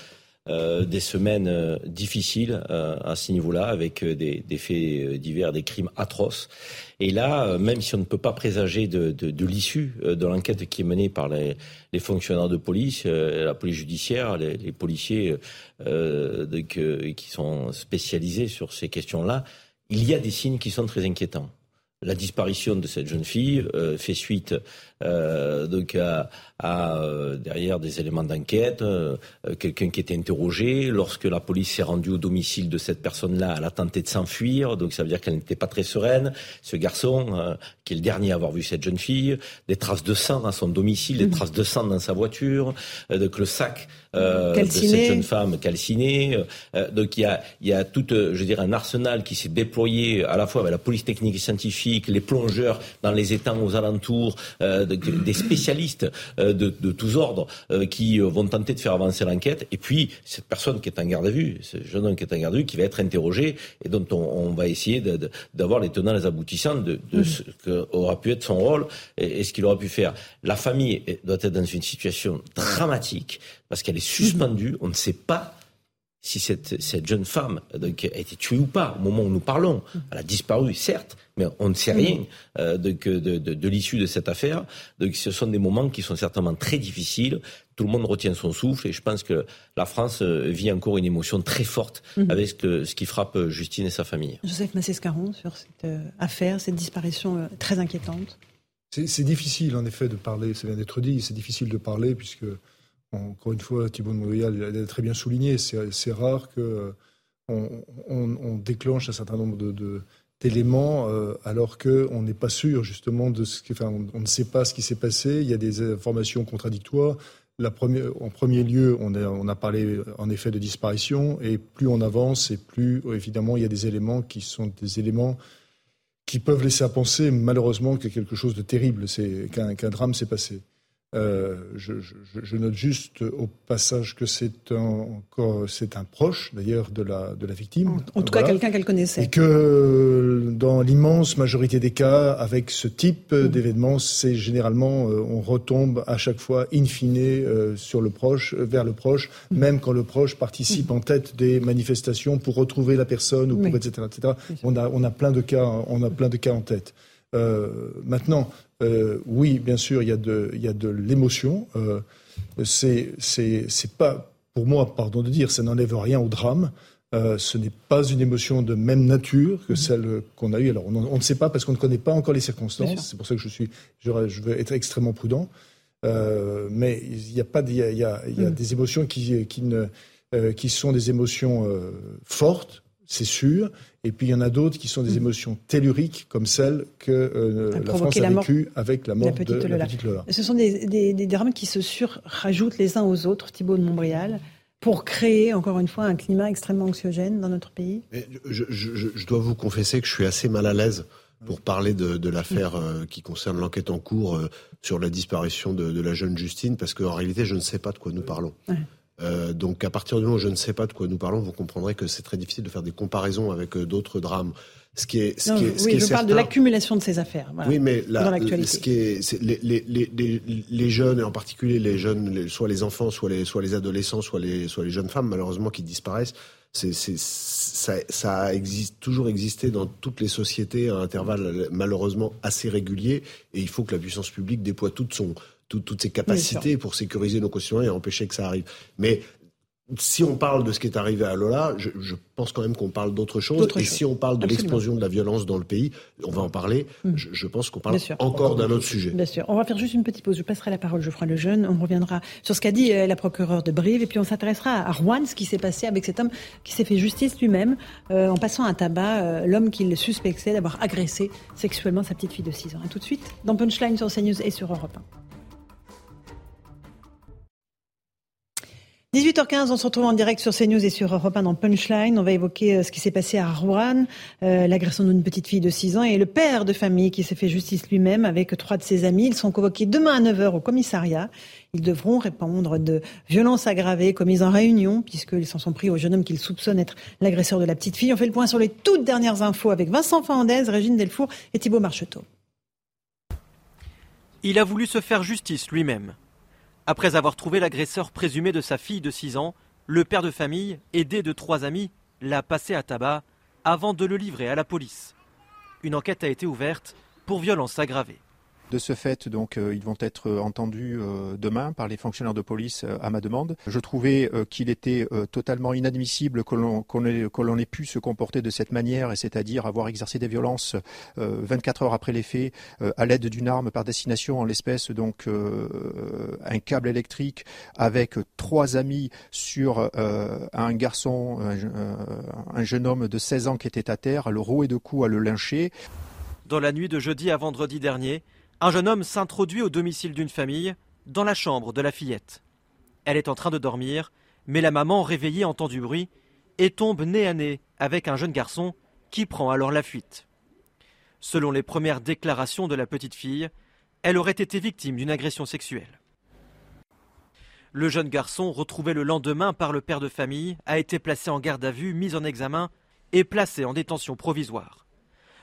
des semaines difficiles à ce niveau-là, avec des, faits divers, des crimes atroces. Et là, euh, même si on ne peut pas présager de, l'issue euh, de l'enquête qui est menée par les, fonctionnaires de police, euh, la police judiciaire, les, policiers euh, qui sont spécialisés sur ces questions-là, il y a des signes qui sont très inquiétants. La disparition de cette jeune fille euh, fait suite euh, donc à, à euh, derrière des éléments d'enquête, euh, quelqu'un qui était interrogé. Lorsque la police s'est rendue au domicile de cette personne-là, elle a tenté de s'enfuir, donc ça veut dire qu'elle n'était pas très sereine. Ce garçon, qui est le dernier à avoir vu cette jeune fille, des traces de sang à son domicile, des mmh. traces de sang dans sa voiture, donc le sac euh, de cette jeune femme calcinée. Euh, donc il y a, il y a tout, je veux dire, un arsenal qui s'est déployé à la fois avec la police technique et scientifique, les plongeurs dans les étangs aux alentours, euh, des spécialistes euh, de, de, tous ordres euh, qui vont tenter de faire avancer l'enquête. Et puis cette personne qui est en garde à vue, ce jeune homme qui est en garde à vue, qui va être interrogé et dont on, on va essayer d'avoir les tenants, les aboutissants de, de mmh. ce qu'aura pu être son rôle et, et ce qu'il aura pu faire. La famille doit être dans une situation dramatique parce qu'elle est suspendue. On ne sait pas si cette, cette jeune femme donc, a été tuée ou pas au moment où nous parlons. Elle a disparu, certes, mais on ne sait rien euh, de, de, de, de l'issue de cette affaire. Donc ce sont des moments qui sont certainement très difficiles. Tout le monde retient son souffle et je pense que la France euh, vit encore une émotion très forte mhm. avec ce, que, ce, qui frappe euh, Justine et sa famille. Joseph Massescaron sur cette affaire, cette disparition très inquiétante. C'est difficile, en effet, de parler, ça vient d'être dit, c'est difficile de parler, puisque, encore une fois, Thibault de Montréal l'a très bien souligné, c'est rare que on, déclenche un certain nombre d'éléments euh, alors qu'on n'est pas sûr justement de ce qui, on, ne sait pas ce qui s'est passé. Il y a des informations contradictoires. En premier lieu, on a, parlé en effet de disparition, et plus on avance, et plus évidemment il y a des éléments qui sont des éléments qui peuvent laisser à penser malheureusement que quelque chose de terrible, qu'un drame s'est passé. Euh, je, je, note juste au passage que c'est un, c'est un proche d'ailleurs de la, de la victime. En, tout cas, quelqu'un qu'elle connaissait. Et que dans l'immense majorité des cas, avec ce type mm. d'événement, c'est généralement, euh, on retombe à chaque fois in fine euh, sur le proche, vers le proche, mm. même quand le proche participe mm. en tête des manifestations pour retrouver la personne ou pour etc. etc. On a, on a plein de cas, on a plein de cas en tête. Euh, maintenant, euh, oui, bien sûr, il y a de, il y a de l'émotion. Euh, c'est, pas, pour moi, pardon de dire, ça n'enlève rien au drame. Euh, ce n'est pas une émotion de même nature que celle qu'on a eue. Alors, on, ne sait pas parce qu'on ne connaît pas encore les circonstances. C'est pour ça que je suis, je, veux être extrêmement prudent. Euh, mais il y a pas, il y a, il y a, il y a mm. des émotions qui, qui ne, euh, qui sont des émotions fortes, c'est sûr. Et puis il y en a d'autres qui sont des mm. émotions telluriques, comme celles que euh, la France a vécues avec la mort de la petite Lola. Ce sont des, drames qui se surrajoutent les uns aux autres, Thibault de Montbrial, pour créer, encore une fois, un climat extrêmement anxiogène dans notre pays je, dois vous confesser que je suis assez mal à l'aise pour parler de, l'affaire euh, qui concerne l'enquête en cours euh, sur la disparition de, la jeune Justine, parce qu'en réalité, je ne sais pas de quoi nous parlons. Euh, donc à partir du moment où je ne sais pas de quoi nous parlons, vous comprendrez que c'est très difficile de faire des comparaisons avec euh, d'autres drames. Ce qui est, ce qui est, ce oui, qui est je parle de l'accumulation de ces affaires. Voilà, oui, mais la, ce qui est, les, les, les, les, jeunes et en particulier les jeunes, soit les enfants, soit les, soit les adolescents, soit les, soit les jeunes femmes, malheureusement qui disparaissent. C'est, ça, ça a existe, toujours existé dans toutes les sociétés à intervalles malheureusement assez réguliers, et il faut que la puissance publique déploie toute son toutes ses capacités pour sécuriser nos concitoyens et empêcher que ça arrive. Mais si on parle de ce qui est arrivé à Lola, je, pense quand même qu'on parle d'autre chose. Et si on parle de l'explosion de la violence dans le pays, on va en parler. Mm. Je, pense qu'on parle encore d'un autre sujet. Bien sûr. On va faire juste une petite pause. Je passerai la parole, Geoffroy Lejeune. On reviendra sur ce qu'a dit euh, la procureure de Brive. Et puis on s'intéressera à Rouen, ce qui s'est passé avec cet homme qui s'est fait justice lui-même euh, en passant un tabac, euh, l'homme qu'il suspectait d'avoir agressé sexuellement sa petite fille de 6 ans. A tout de suite dans Punchline sur CNews et sur Europe 1. 18h15, on se retrouve en direct sur CNews et sur Europe 1 dans Punchline. On va évoquer euh, ce qui s'est passé à Rouen, euh, l'agression d'une petite fille de 6 ans et le père de famille qui s'est fait justice lui-même avec trois de ses amis. Ils sont convoqués demain à 9h au commissariat. Ils devront répondre de violences aggravées commises en réunion puisqu'ils s'en sont pris au jeune homme qu'ils soupçonnent être l'agresseur de la petite fille. On fait le point sur les toutes dernières infos avec Vincent Fernandez, Régine Delfour et Thibault Marcheteau. Il a voulu se faire justice lui-même. Après avoir trouvé l'agresseur présumé de sa fille de 6 ans, le père de famille, aidé de trois amis, l'a passé à tabac avant de le livrer à la police. Une enquête a été ouverte pour violence aggravée. De ce fait, donc, euh, ils vont être entendus euh, demain par les fonctionnaires de police euh, à ma demande. Je trouvais qu'il était totalement inadmissible que l'on ait, pu se comporter de cette manière, c'est-à-dire avoir exercé des violences 24 heures après les faits à l'aide d'une arme par destination, en l'espèce donc un câble électrique avec trois amis sur un garçon, un, un jeune homme de 16 ans qui était à terre, à le rouer de coups, à le lyncher. Dans la nuit de jeudi à vendredi dernier, un jeune homme s'introduit au domicile d'une famille, dans la chambre de la fillette. Elle est en train de dormir, mais la maman, réveillée, entend du bruit et tombe nez à nez avec un jeune garçon qui prend alors la fuite. Selon les premières déclarations de la petite fille, elle aurait été victime d'une agression sexuelle. Le jeune garçon, retrouvé le lendemain par le père de famille, a été placé en garde à vue, mis en examen et placé en détention provisoire.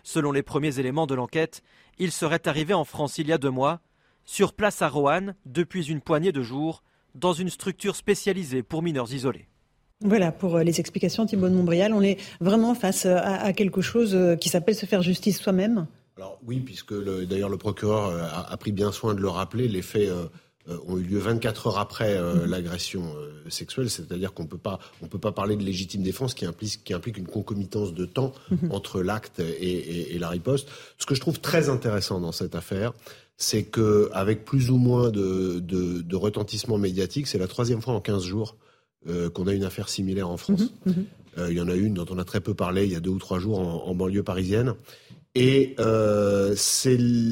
Selon les premiers éléments de l'enquête, il serait arrivé en France il y a deux mois, sur place à Roanne, depuis une poignée de jours, dans une structure spécialisée pour mineurs isolés. Voilà pour euh, les explications, Thibault de Montbrial. On est vraiment face euh, à, quelque chose euh, qui s'appelle se faire justice soi-même Alors oui, puisque d'ailleurs le procureur a, pris bien soin de le rappeler, les faits ont eu lieu 24 heures après mmh. l'agression sexuelle, c'est-à-dire qu'on peut pas, on peut pas parler de légitime défense qui implique, qui implique une concomitance de temps mmh. entre l'acte et, et, la riposte. Ce que je trouve très intéressant dans cette affaire, c'est que avec plus ou moins de, de, de retentissement médiatique, c'est la troisième fois en 15 jours euh, qu'on a une affaire similaire en France. Mhm, mhm. Euh, il y en a une dont on a très peu parlé il y a deux ou trois jours en, banlieue parisienne. Et euh,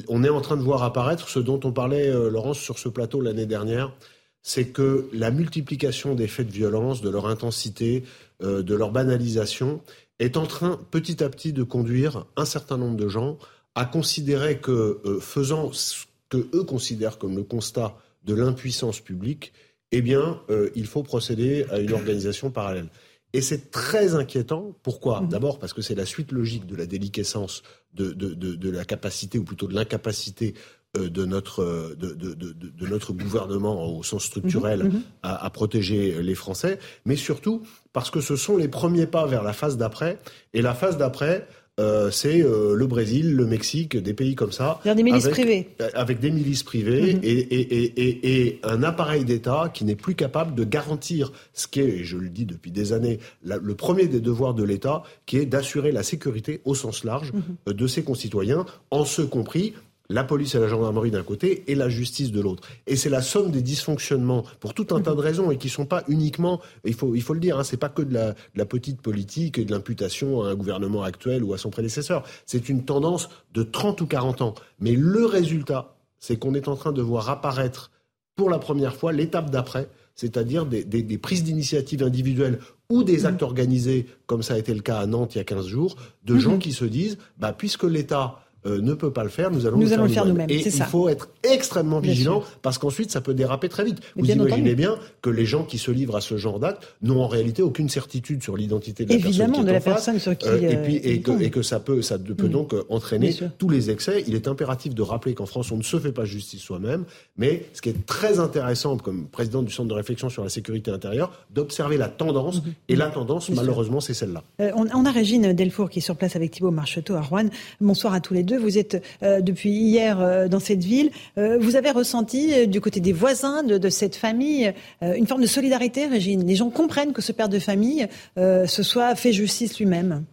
on est en train de voir apparaître ce dont on parlait, Laurence, sur ce plateau l'année dernière, c'est que la multiplication des faits de violence, de leur intensité, de leur banalisation, est en train petit à petit de conduire un certain nombre de gens à considérer que, faisant ce que eux considèrent comme le constat de l'impuissance publique, eh bien, euh, il faut procéder à une organisation parallèle. Et c'est très inquiétant. Pourquoi? Mhm. D'abord parce que c'est la suite logique de la déliquescence de, de, la capacité, ou plutôt de l'incapacité euh, de notre, de, notre gouvernement au sens structurel mhm. à, à, protéger les Français, mais surtout parce que ce sont les premiers pas vers la phase d'après. Et la phase d'après, euh, c'est euh, le Brésil, le Mexique, des pays comme ça. Des milices privées. Euh, avec des milices privées mhm. et, un appareil d'État qui n'est plus capable de garantir ce qui est, et je le dis depuis des années, le premier des devoirs de l'État, qui est d'assurer la sécurité au sens large mhm. de ses concitoyens, en ce compris la police et la gendarmerie d'un côté et la justice de l'autre. Et c'est la somme des dysfonctionnements pour tout un tas de raisons et qui sont pas uniquement, il faut, il faut le dire, hein, c'est pas que de la, petite politique et de l'imputation à un gouvernement actuel ou à son prédécesseur. C'est une tendance de 30 ou 40 ans. Mais le résultat, c'est qu'on est en train de voir apparaître pour la première fois l'étape d'après, c'est-à-dire des, prises d'initiative individuelles ou des actes organisés, comme ça a été le cas à Nantes il y a 15 jours, de gens qui se disent, bah, puisque l'État euh, ne peut pas le faire, nous allons, nous le, allons faire nous-mêmes. et il faut être extrêmement vigilant parce qu'ensuite ça peut déraper très vite. Vous imaginez bien que les gens qui se livrent à ce genre d'acte n'ont en réalité aucune certitude sur l'identité de la Évidemment, personne de la personne sur qui euh, et puis et que, et que, ça peut ça peut mm. donc euh, entraîner tous les excès. Il est impératif de rappeler qu'en France on ne se fait pas justice soi-même, mais ce qui est très intéressant comme président du centre de réflexion sur la sécurité intérieure, d'observer la tendance mm-hmm. et la tendance malheureusement c'est celle-là. on, on, a Régine Delfour qui est sur place avec Thibault Marcheteau à Rouen. Bonsoir à tous les deux. Vous êtes euh, depuis hier euh, dans cette ville. Euh, vous avez ressenti du côté des voisins de, cette famille une forme de solidarité, Régine. Les gens comprennent que ce père de famille se soit fait justice lui-même.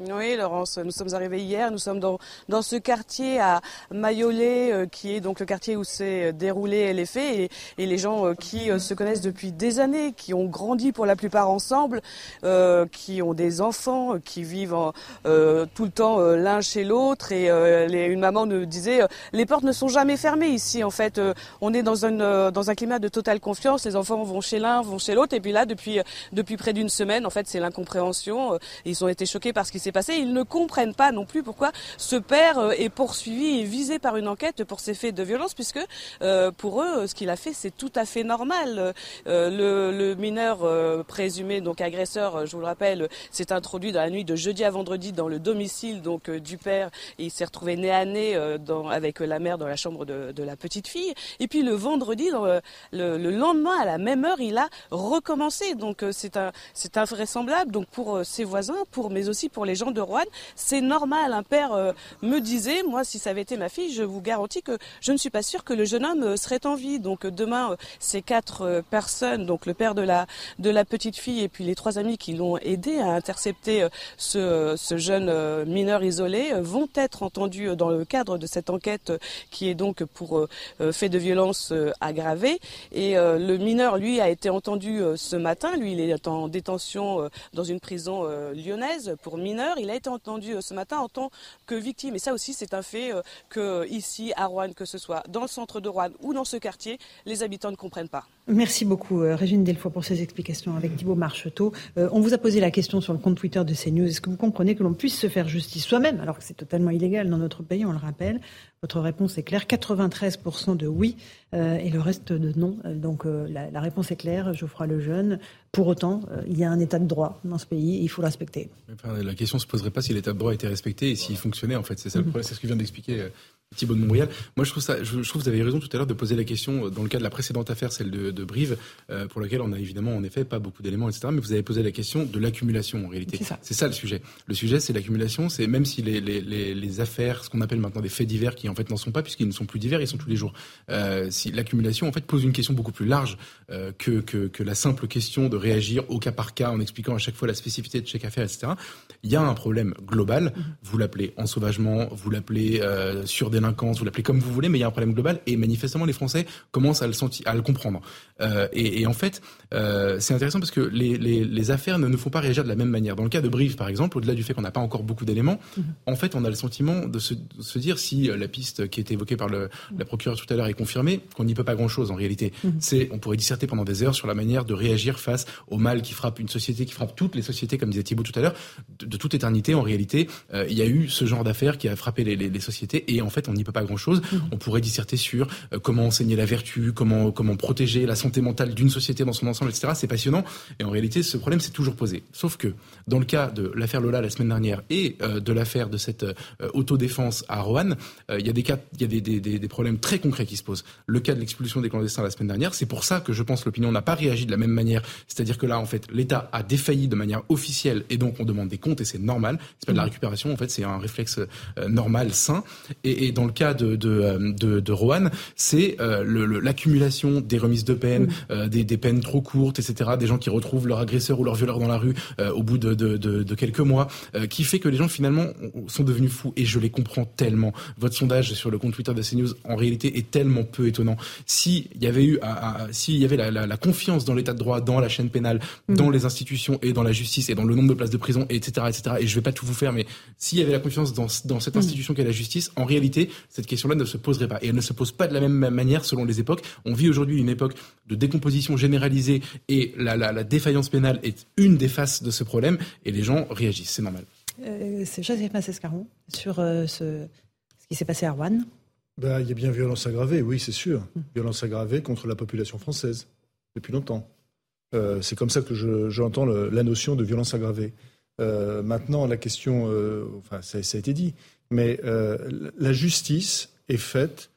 Oui, Laurence, nous sommes arrivés hier. Nous sommes dans, dans ce quartier à Mayolé, euh, qui est donc le quartier où s'est déroulé les faits, et, et les gens euh, qui euh, se connaissent depuis des années, qui ont grandi pour la plupart ensemble, qui ont des enfants, qui vivent tout le temps l'un chez l'autre. Et une maman nous disait, les portes ne sont jamais fermées ici. En fait, on est dans un, dans un climat de totale confiance. Les enfants vont chez l'un, vont chez l'autre. Et puis là, depuis, depuis près d'une semaine, en fait, c'est l'incompréhension. Ils ont été choqués par ce qui s'est passé. Ils ne comprennent pas non plus pourquoi ce père euh, est poursuivi et visé par une enquête pour ces faits de violence, puisque euh, pour eux, ce qu'il a fait, c'est tout à fait normal. Euh, le, mineur présumé, donc agresseur, je vous le rappelle, s'est introduit dans la nuit de jeudi à vendredi dans le domicile donc du père. Il s'est retrouvé nez à nez avec la mère dans la chambre de, la petite fille. Et puis le vendredi, le, lendemain, à la même heure, il a recommencé. Donc c'est un, c'est invraisemblable. Donc pour ses voisins, pour mais aussi pour les gens de Rouen. C'est normal. Un père euh, me disait, moi, si ça avait été ma fille, je vous garantis que je ne suis pas sûre que le jeune homme euh, serait en vie. Donc euh, demain, ces quatre personnes, donc le père de la de la petite fille et puis les trois amis qui l'ont aidé à intercepter ce, ce jeune mineur isolé, vont être entendus dans le cadre de cette enquête qui est donc pour fait de violence aggravée. Et le mineur, lui, a été entendu ce matin. Lui, il est en détention dans une prison lyonnaise pour mineurs il a été entendu euh, ce matin en tant que victime. Et ça aussi, c'est un fait euh, que ici, à Rouen, que ce soit dans le centre de Rouen ou dans ce quartier, les habitants ne comprennent pas. Merci beaucoup, euh, Régine Delfoy, pour ces explications avec Thibault Marcheteau. on vous a posé la question sur le compte Twitter de CNews. Est-ce que vous comprenez que l'on puisse se faire justice soi-même, alors que c'est totalement illégal dans notre pays, on le rappelle? Votre réponse est claire. 93% de oui et le reste de non. Donc la, la, réponse est claire, Geoffroy Lejeune. Pour autant, il y a un état de droit dans ce pays et il faut le respecter. la question ne se poserait pas si l'état de droit était respecté et s'il fonctionnait, en fait. C'est ça le problème, c'est ce que vient d'expliquer Thibault de Montbrial. Moi, je trouve ça, je, trouve que vous avez raison tout à l'heure de poser la question dans le cas de la précédente affaire, celle de, de Brive, pour lequel on a évidemment en effet pas beaucoup d'éléments, etc. Mais vous avez posé la question de l'accumulation en réalité. C'est ça. le sujet. Le sujet, c'est l'accumulation. C'est même si les, les, les, affaires, ce qu'on appelle maintenant des faits divers, qui en fait n'en sont pas puisqu'ils ne sont plus divers, ils sont tous les jours. si l'accumulation en fait pose une question beaucoup plus large que, que, que la simple question de réagir au cas par cas en expliquant à chaque fois la spécificité de chaque affaire, etc. Il y a un problème global. Vous l'appelez ensauvagement, vous l'appelez euh, vous l'appelez comme vous voulez, mais il y a un problème global et manifestement les Français commencent à le, sentir, à le comprendre. Euh, et, et, en fait, euh, c'est intéressant parce que les, les, les, affaires ne nous font pas réagir de la même manière. Dans le cas de Brive, par exemple, au-delà du fait qu'on n'a pas encore beaucoup d'éléments, mhm. en fait, on a le sentiment de se, de se, dire si la piste qui a été évoquée par le, la procureure tout à l'heure est confirmée, qu'on n'y peut pas grand-chose en réalité. Mhm. C'est, on pourrait disserter pendant des heures sur la manière de réagir face au mal qui frappe une société, qui frappe toutes les sociétés, comme disait Thibault tout à l'heure, de, toute éternité. En réalité, euh, il y a eu ce genre d'affaires qui a frappé les, les, les, sociétés et en fait, on n'y peut pas grand-chose. Mhm. On pourrait disserter sur euh, comment enseigner la vertu, comment comment protéger la santé mentale d'une société dans son ensemble, etc. C'est passionnant. Et en réalité, ce problème s'est toujours posé. Sauf que dans le cas de l'affaire Lola la semaine dernière et euh, de l'affaire de cette euh, autodéfense à Roanne, il y a des cas, il y a des, des, problèmes très concrets qui se posent. Le cas de l'expulsion des clandestins la semaine dernière, c'est pour ça que je pense l'opinion n'a pas réagi de la même manière. C'est-à-dire que là, en fait, l'État a défailli de manière officielle et donc on demande des comptes et c'est normal. C'est pas de la mmh. récupération, en fait, c'est un réflexe normal, sain. Et, et, dans le cas de, de, de, de Roanne, c'est l'accumulation des remises de peine, mmh. euh, des, des, peines trop courtes, etc. Des gens qui retrouvent leur agresseur ou leur violeur dans la rue euh, au bout de, de, de, quelques mois, euh, qui fait que les gens finalement sont devenus fous. Et je les comprends tellement. Votre sondage sur le compte Twitter de CNews, en réalité, est tellement peu étonnant. S'il y avait eu, s'il y avait la, la, la, confiance dans l'état de droit, dans la chaîne pénale, mmh. dans les institutions et dans la justice et dans le nombre de places de prison, etc., etc. Et je vais pas tout vous faire, mais s'il y avait la confiance dans, dans cette mmh. institution qu'est la justice, en réalité, cette question-là ne se poserait pas. Et elle ne se pose pas de la même manière selon les époques. On vit aujourd'hui une époque de décomposition généralisée et la, la, la, défaillance pénale est une des faces de ce problème et les gens réagissent, c'est normal. Euh, c'est Joseph Massescaron sur euh, ce, ce, qui s'est passé à Rouen. Ben, il y a bien violence aggravée, oui, c'est sûr. Mmh. Violence aggravée contre la population française, depuis longtemps. Euh, c'est comme ça que j'entends je, la notion de violence aggravée. Euh, maintenant, la question, euh, enfin, ça, ça, a été dit, mais la justice est faite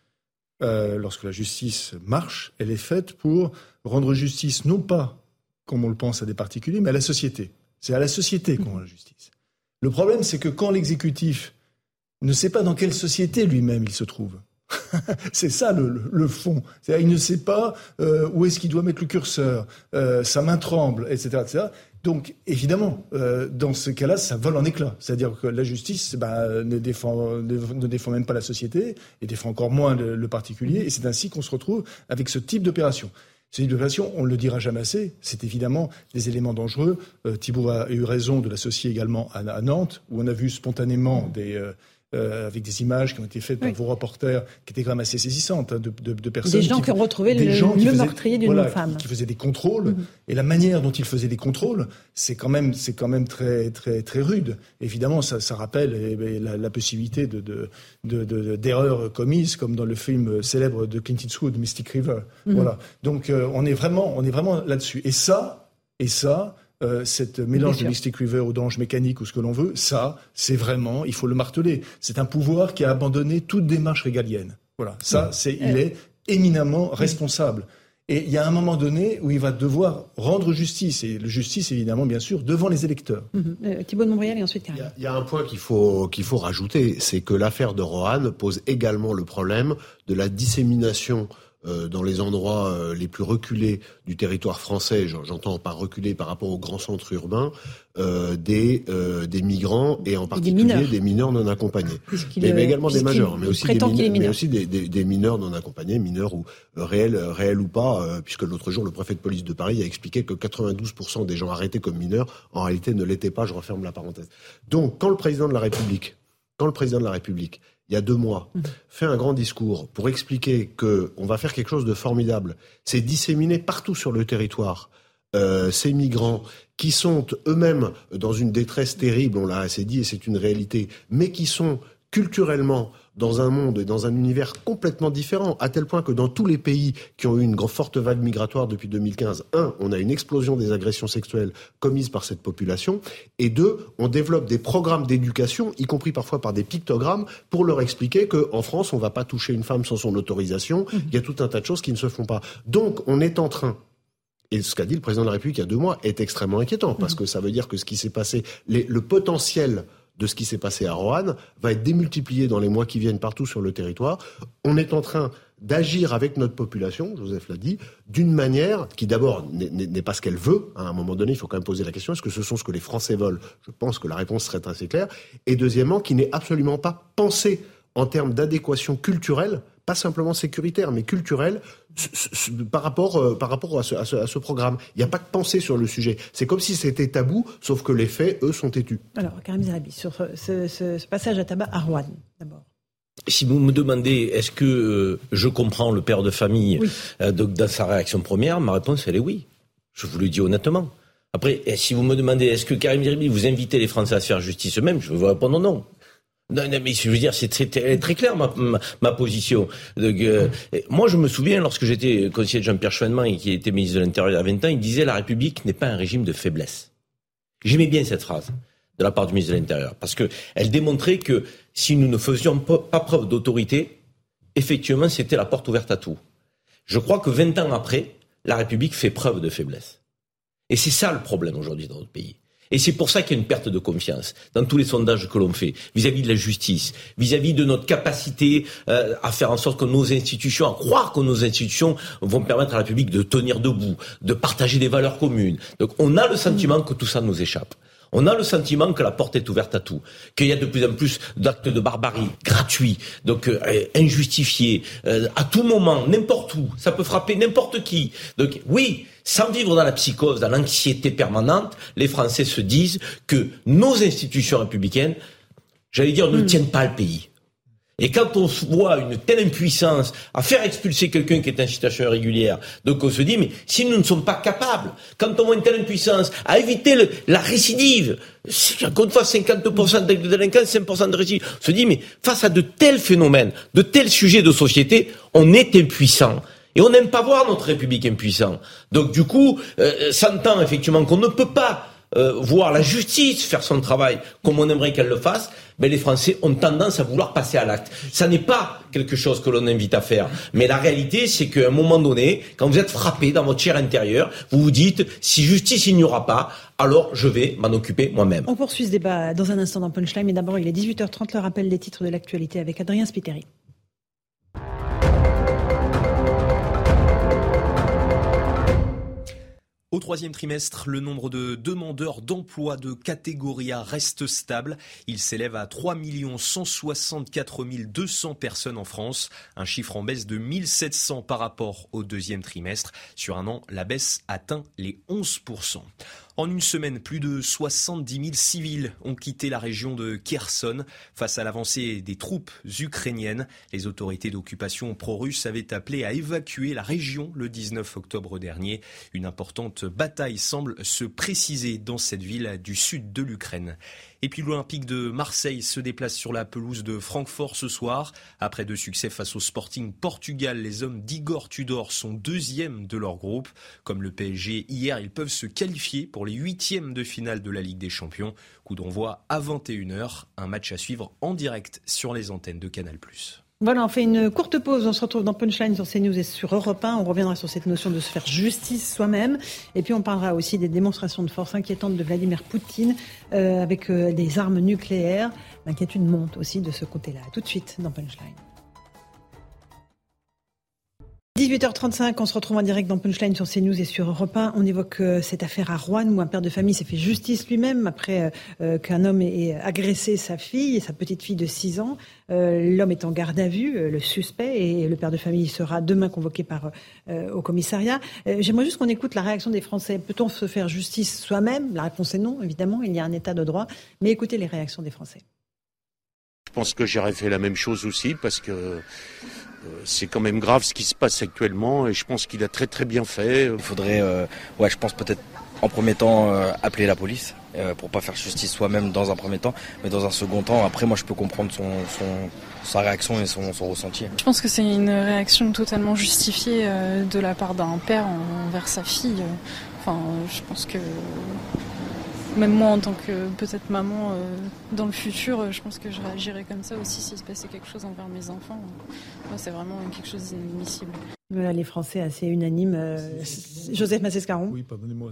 euh, lorsque la justice marche, elle est faite pour rendre justice non pas, comme on le pense, à des particuliers, mais à la société. C'est à la société qu'on rend la justice. Le problème, c'est que quand l'exécutif ne sait pas dans quelle société lui-même il se trouve, [LAUGHS] c'est ça le, fond. Il ne sait pas euh, où est-ce qu'il doit mettre le curseur, euh, sa main tremble, etc. etc. Donc, évidemment, euh, dans ce cas-là, ça vole en éclats. C'est-à-dire que la justice ne, défend, ne, défend même pas la société et défend encore moins le, particulier. Et c'est ainsi qu'on se retrouve avec ce type d'opération. Ce type d'opération, on ne le dira jamais assez, c'est évidemment des éléments dangereux. Thibault a eu raison de l'associer également à, Nantes, où on a vu spontanément des, euh, avec des images qui ont été faites par vos reporters, qui étaient quand même assez saisissantes, hein, de, de, de, personnes. Des gens qui, ont retrouvé le, le meurtrier d'une voilà, femme. Qui, qui, faisaient des contrôles. Mm-hmm. Et la manière dont ils faisaient des contrôles, c'est quand même, c'est quand même très, très, très rude. Évidemment, ça, ça rappelle eh, eh, la, la, possibilité de, de, d'erreurs commises, comme dans le film célèbre de Clint Eastwood, Mystic River. Voilà. Donc, euh, on est vraiment, on est vraiment là-dessus. Et ça, et ça, euh, cette mélange de Mystic River ou d'ange mécanique ou ce que l'on veut, ça, c'est vraiment, il faut le marteler. C'est un pouvoir qui a abandonné toute démarche régalienne. Voilà, ça, c'est, il est éminemment responsable. Et il y a un moment donné où il va devoir rendre justice, et le justice, évidemment, bien sûr, devant les électeurs. Mm -hmm. euh, Thibault de Montbrial et ensuite. Il y, a un point qu'il faut, qu'il faut rajouter, c'est que l'affaire de Roanne pose également le problème de la dissémination euh, dans les endroits euh, les plus reculés du territoire français, j'entends par reculés par rapport aux grands centres urbains, euh, des, euh, des migrants et en particulier des mineurs, des mineurs non accompagnés. Mais, mais, également des majeurs, mais aussi, des, mineurs, mais aussi des, mineurs non accompagnés, mineurs ou euh, réels, réels ou pas, puisque l'autre jour, le préfet de police de Paris a expliqué que 92% des gens arrêtés comme mineurs, en réalité, ne l'étaient pas. Je referme la parenthèse. Donc, quand le président de la République, quand le président de la République il y a deux mois, mmh. fait un grand discours pour expliquer que on va faire quelque chose de formidable. C'est disséminer partout sur le territoire euh, ces migrants qui sont eux-mêmes dans une détresse terrible, on l'a assez dit et c'est une réalité, mais qui sont culturellement dans un monde et dans un univers complètement différent, à tel point que dans tous les pays qui ont eu une forte vague migratoire depuis 2015, un, on a une explosion des agressions sexuelles commises par cette population, et deux, on développe des programmes d'éducation, y compris parfois par des pictogrammes, pour leur expliquer qu'en France, on ne va pas toucher une femme sans son autorisation. Mhm. Il y a tout un tas de choses qui ne se font pas. Donc, on est en train et ce qu'a dit le président de la République il y a deux mois est extrêmement inquiétant, parce mhm. que ça veut dire que ce qui s'est passé, le potentiel de ce qui s'est passé à Roanne va être démultiplié dans les mois qui viennent partout sur le territoire. On est en train d'agir avec notre population, Joseph l'a dit, d'une manière qui d'abord n'est pas ce qu'elle veut. À un moment donné, il faut quand même poser la question, est-ce que ce sont ce que les Français veulent? Je pense que la réponse serait assez claire. Et deuxièmement, qui n'est absolument pas pensée en termes d'adéquation culturelle pas simplement sécuritaire, mais culturel, par rapport, euh, par rapport à ce, à ce, programme. Il n'y a pas de pensée sur le sujet. C'est comme si c'était tabou, sauf que les faits, eux, sont têtus. Alors, Karim Zerabi, sur ce, passage à tabac à Rouen, d'abord. Si vous me demandez est-ce que euh, je comprends le père de famille euh, dans sa réaction première, ma réponse elle est oui. Je vous le dis honnêtement. Après, si vous me demandez est-ce que Karim Zeribi vous invitez les Français à se faire justice eux-mêmes, je vais vous répondre non. Non, non, mais je veux dire, c'est très, très, clair ma, ma, position. Euh, moi, je me souviens, lorsque j'étais conseiller de Jean-Pierre Chouinement et qui était ministre de l'Intérieur il y a 20 ans, il disait la République n'est pas un régime de faiblesse. J'aimais bien cette phrase de la part du ministre de l'Intérieur, parce qu'elle démontrait que si nous ne faisions pas preuve d'autorité, effectivement, c'était la porte ouverte à tout. Je crois que 20 ans après, la République fait preuve de faiblesse. Et c'est ça le problème aujourd'hui dans notre pays. Et c'est pour ça qu'il y a une perte de confiance dans tous les sondages que l'on fait vis-à-vis de la justice, vis-à-vis de notre capacité euh, à faire en sorte que nos institutions, à croire que nos institutions vont permettre à la République de tenir debout, de partager des valeurs communes. Donc on a le sentiment que tout ça nous échappe. On a le sentiment que la porte est ouverte à tout, qu'il y a de plus en plus d'actes de barbarie gratuits, donc euh, injustifiés, euh, à tout moment, n'importe où. Ça peut frapper n'importe qui. Donc oui, sans vivre dans la psychose, dans l'anxiété permanente, les Français se disent que nos institutions républicaines, j'allais dire, ne hmm. tiennent pas le pays. Et quand on voit une telle impuissance à faire expulser quelqu'un qui est en situation irrégulière, donc on se dit, mais si nous ne sommes pas capables, quand on voit une telle impuissance à éviter la récidive, encore une fois 50% de délinquance, 5% de récidive, on se dit, mais face à de tels phénomènes, de tels sujets de société, on est impuissant. Et on n'aime pas voir notre République impuissant. Donc du coup, euh, s'entend effectivement qu'on ne peut pas euh, voir la justice faire son travail comme on aimerait qu'elle le fasse, mais les Français ont tendance à vouloir passer à l'acte. Ça n'est pas quelque chose que l'on invite à faire. Mais la réalité, c'est qu'à un moment donné, quand vous êtes frappé dans votre chair intérieure, vous vous dites, si justice il n'y aura pas, alors je vais m'en occuper moi-même. On poursuit ce débat dans un instant dans Punchline, mais d'abord il est 18h30, le rappel des titres de l'actualité avec Adrien Spiteri. Au troisième trimestre, le nombre de demandeurs d'emploi de catégorie A reste stable. Il s'élève à 3 164 200 personnes en France, un chiffre en baisse de 1700 par rapport au deuxième trimestre. Sur un an, la baisse atteint les 11%. En une semaine, plus de 70 000 civils ont quitté la région de Kherson face à l'avancée des troupes ukrainiennes. Les autorités d'occupation pro-russe avaient appelé à évacuer la région le 19 octobre dernier. Une importante bataille semble se préciser dans cette ville du sud de l'Ukraine. Et puis l'Olympique de Marseille se déplace sur la pelouse de Francfort ce soir. Après deux succès face au Sporting Portugal, les hommes d'Igor Tudor sont deuxièmes de leur groupe. Comme le PSG hier, ils peuvent se qualifier pour les huitièmes de finale de la Ligue des Champions. Coup d'envoi à 21h, un match à suivre en direct sur les antennes de Canal+. Voilà, on fait une courte pause. On se retrouve dans Punchline sur CNews et sur Europe 1. On reviendra sur cette notion de se faire justice soi-même. Et puis on parlera aussi des démonstrations de force inquiétantes de Vladimir Poutine euh, avec euh, des armes nucléaires. L'inquiétude monte aussi de ce côté-là. Tout de suite dans Punchline. 18h35, on se retrouve en direct dans Punchline sur CNews et sur Europe 1. On évoque euh, cette affaire à Rouen où un père de famille s'est fait justice lui-même après euh, euh, qu'un homme ait agressé sa fille, sa petite fille de 6 ans. L'homme est en garde à vue, le suspect, et le père de famille sera demain convoqué au commissariat. J'aimerais juste qu'on écoute la réaction des Français. Peut-on se faire justice soi-même? La réponse est non, évidemment. Il y a un état de droit. Mais écoutez les réactions des Français. Je pense que j'aurais fait la même chose aussi parce que c'est quand même grave ce qui se passe actuellement et je pense qu'il a très très bien fait. Il faudrait, euh, ouais, je pense peut-être en premier temps appeler la police pour pas faire justice soi-même dans un premier temps, mais dans un second temps, après moi je peux comprendre son, sa réaction et son, son, ressenti. Je pense que c'est une réaction totalement justifiée de la part d'un père envers sa fille. Enfin, je pense que même moi en tant que peut-être maman euh, dans le futur, euh, je pense que je réagirais comme ça aussi s'il se passait quelque chose envers mes enfants. Moi, c'est vraiment quelque chose d'inadmissible. les Français assez unanimes. Euh, Joseph Massescaron Oui, pardonnez-moi.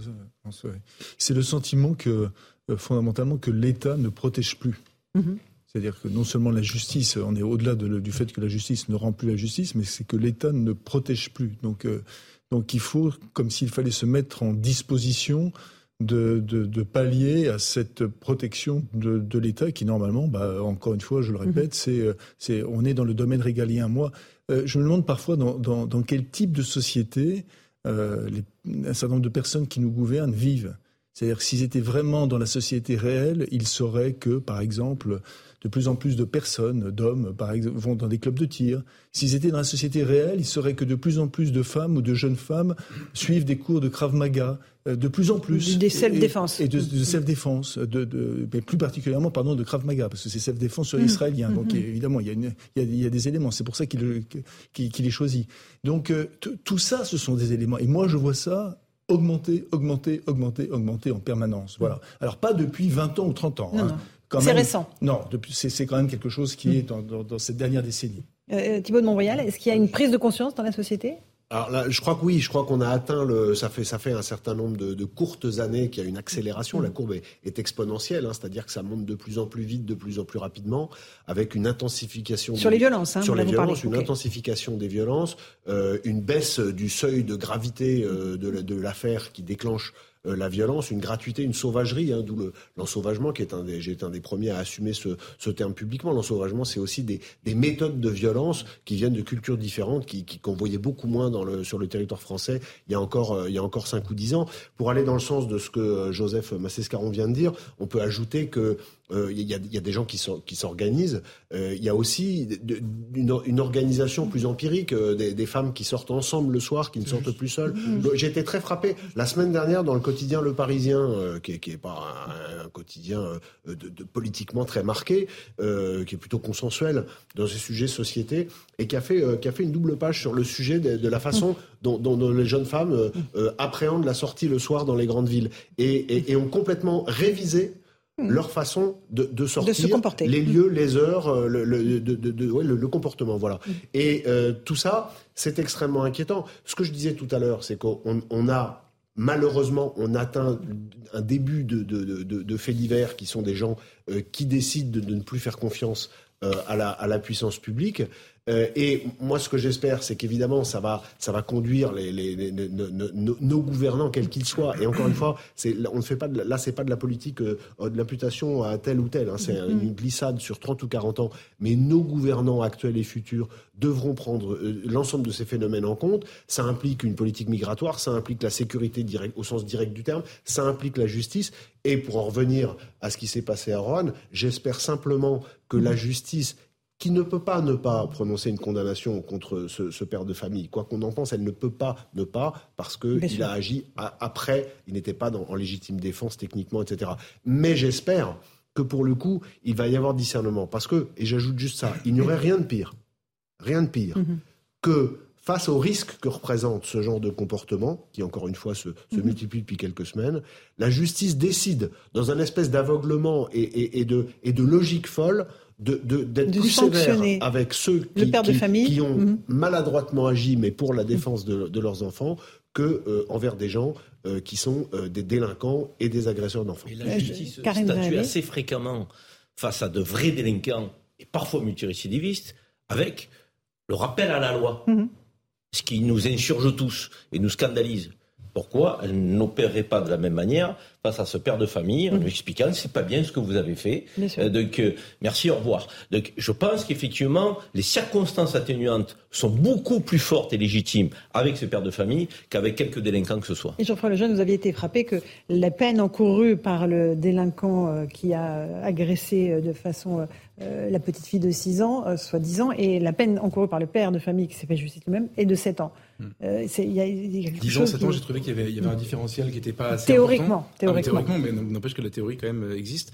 C'est le sentiment que, fondamentalement, que l'État ne protège plus. Mhm. C'est-à-dire que non seulement la justice, on est au-delà du fait que la justice ne rend plus la justice, mais c'est que l'État ne protège plus. Donc, donc il faut, comme s'il fallait se mettre en disposition de, de, pallier à cette protection de, de l'État qui normalement, bah, encore une fois, je le mhm. répète, c'est, c'est, on est dans le domaine régalien. Moi, euh, je me demande parfois dans, dans, dans, quel type de société euh, les, un certain nombre de personnes qui nous gouvernent vivent. C'est-à-dire s'ils étaient vraiment dans la société réelle, ils sauraient que, par exemple, de plus en plus de personnes, d'hommes, par exemple, vont dans des clubs de tir. S'ils étaient dans la société réelle, ils sauraient que de plus en plus de femmes ou de jeunes femmes suivent des cours de Krav Maga, euh, de plus en plus. Des self-défense. Et, de, self-défense, de, de, mais plus particulièrement, pardon, de Krav Maga, parce que c'est self-défense sur l'israélien. Mm. Donc mm-hmm. évidemment, il y, a il, y a, il y, a des éléments. C'est pour ça qu'il qu'il est choisi. Donc euh, tout ça, ce sont des éléments. Et moi, je vois ça augmenter, augmenter, augmenter, augmenter en permanence. Voilà. Alors pas depuis 20 ans ou 30 ans. Hein. C'est récent. Non, c'est quand même quelque chose qui est dans, cette dernière décennie. Euh, euh, Thibault de Montbrial, est-ce qu'il y a une prise de conscience dans la société? Alors là, je crois que oui, je crois qu'on a atteint le. Ça fait ça fait un certain nombre de, courtes années qu'il y a une accélération. La courbe est, exponentielle, hein, c'est-à-dire que ça monte de plus en plus vite, de plus en plus rapidement, avec une intensification sur les violences. Hein, sur les violences, une intensification des violences, euh, une baisse du seuil de gravité de l'affaire qui déclenche euh, la violence, une gratuité, une sauvagerie, hein, d'où l'ensauvagement, qui est un des, été un des premiers à assumer ce, terme publiquement. L'ensauvagement, c'est aussi des, des, méthodes de violence qui viennent de cultures différentes, qui, qu'on voyait beaucoup moins sur le territoire français il y a encore euh, il y a encore cinq ou dix ans. Pour aller dans le sens de ce que euh, Joseph Massescaron vient de dire, on peut ajouter que il y, a, y, a, des gens qui s'organisent. Euh, il y a aussi une, une, organisation plus empirique, des, des, femmes qui sortent ensemble le soir, qui ne sortent plus seules. Mm-hmm. J'ai été très frappé la semaine dernière dans le quotidien Le Parisien, euh, qui, est, pas un, quotidien euh, de, politiquement très marqué, euh, qui est plutôt consensuel dans ces sujets société, et qui a fait, qui a fait une double page sur le sujet de, la façon dont, les jeunes femmes appréhendent la sortie le soir dans les grandes villes, et, et, ont complètement révisé leur façon de, sortir, se comporter. les lieux, les heures, le, le, le comportement, voilà. Et tout ça, c'est extrêmement inquiétant. Ce que je disais tout à l'heure, c'est qu'on a Malheureusement, on atteint un début de, faits divers qui sont des gens euh, qui décident de, ne plus faire confiance euh, à, la, puissance publique. Euh, et moi, ce que j'espère, c'est qu'évidemment, ça va, ça va conduire les, les, nos, gouvernants, quels qu'ils soient. Et encore une fois, on ne fait pas de, là, c'est pas de la politique euh, de l'imputation à tel ou tel. Hein, c'est mm-hmm. une glissade sur 30 ou 40 ans. Mais nos gouvernants actuels et futurs devront prendre euh, l'ensemble de ces phénomènes en compte. Ça implique une politique migratoire, ça implique la sécurité direct, au sens direct du terme, ça implique la justice. Et pour en revenir à ce qui s'est passé à Rouen, j'espère simplement que la mm-hmm. justice qui ne peut pas ne pas prononcer une condamnation contre ce, père de famille. Quoi qu'on en pense, elle ne peut pas ne pas, parce qu'il a agi après, il n'était pas en légitime défense techniquement, etc. Mais j'espère que pour le coup, il va y avoir discernement. Parce que, et j'ajoute juste ça, il n'y aurait rien de pire, rien de pire, mhm. que face au risque que représente ce genre de comportement, qui encore une fois se, mhm. multiplie depuis quelques semaines, la justice décide, dans un espèce d'aveuglement et, de, et de logique folle, d'être plus sévère avec ceux qui, ont mhm. maladroitement agi, mais pour la défense de, leurs enfants, que euh, envers des gens euh, qui sont euh, des délinquants et des agresseurs d'enfants. Et la justice statue assez fréquemment face à de vrais délinquants et parfois multirécidivistes avec le rappel à la loi, mhm. ce qui nous insurge tous et nous scandalise. Pourquoi elle n'opérerait pas de la même manière face à ce père de famille en lui expliquant c'est pas bien ce que vous avez fait. Euh, donc euh, merci, au revoir. Donc je pense qu'effectivement les circonstances atténuantes sont beaucoup plus fortes et légitimes avec ce père de famille qu'avec quelques délinquants que ce soit. Et Jean-François Lejeune, vous aviez été frappé que la peine encourue par le délinquant euh, qui a agressé de façon la petite fille de 6 ans, soit 10 ans, et la peine encourue par le père de famille qui s'est fait justice lui-même est de 7 ans. Hmm. Euh, il y a, y a 10 ans, 7 ans, j'ai trouvé qu'il y, avait, un différentiel qui n'était pas assez théoriquement, important. Théoriquement, théoriquement, mais n'empêche que la théorie quand même existe.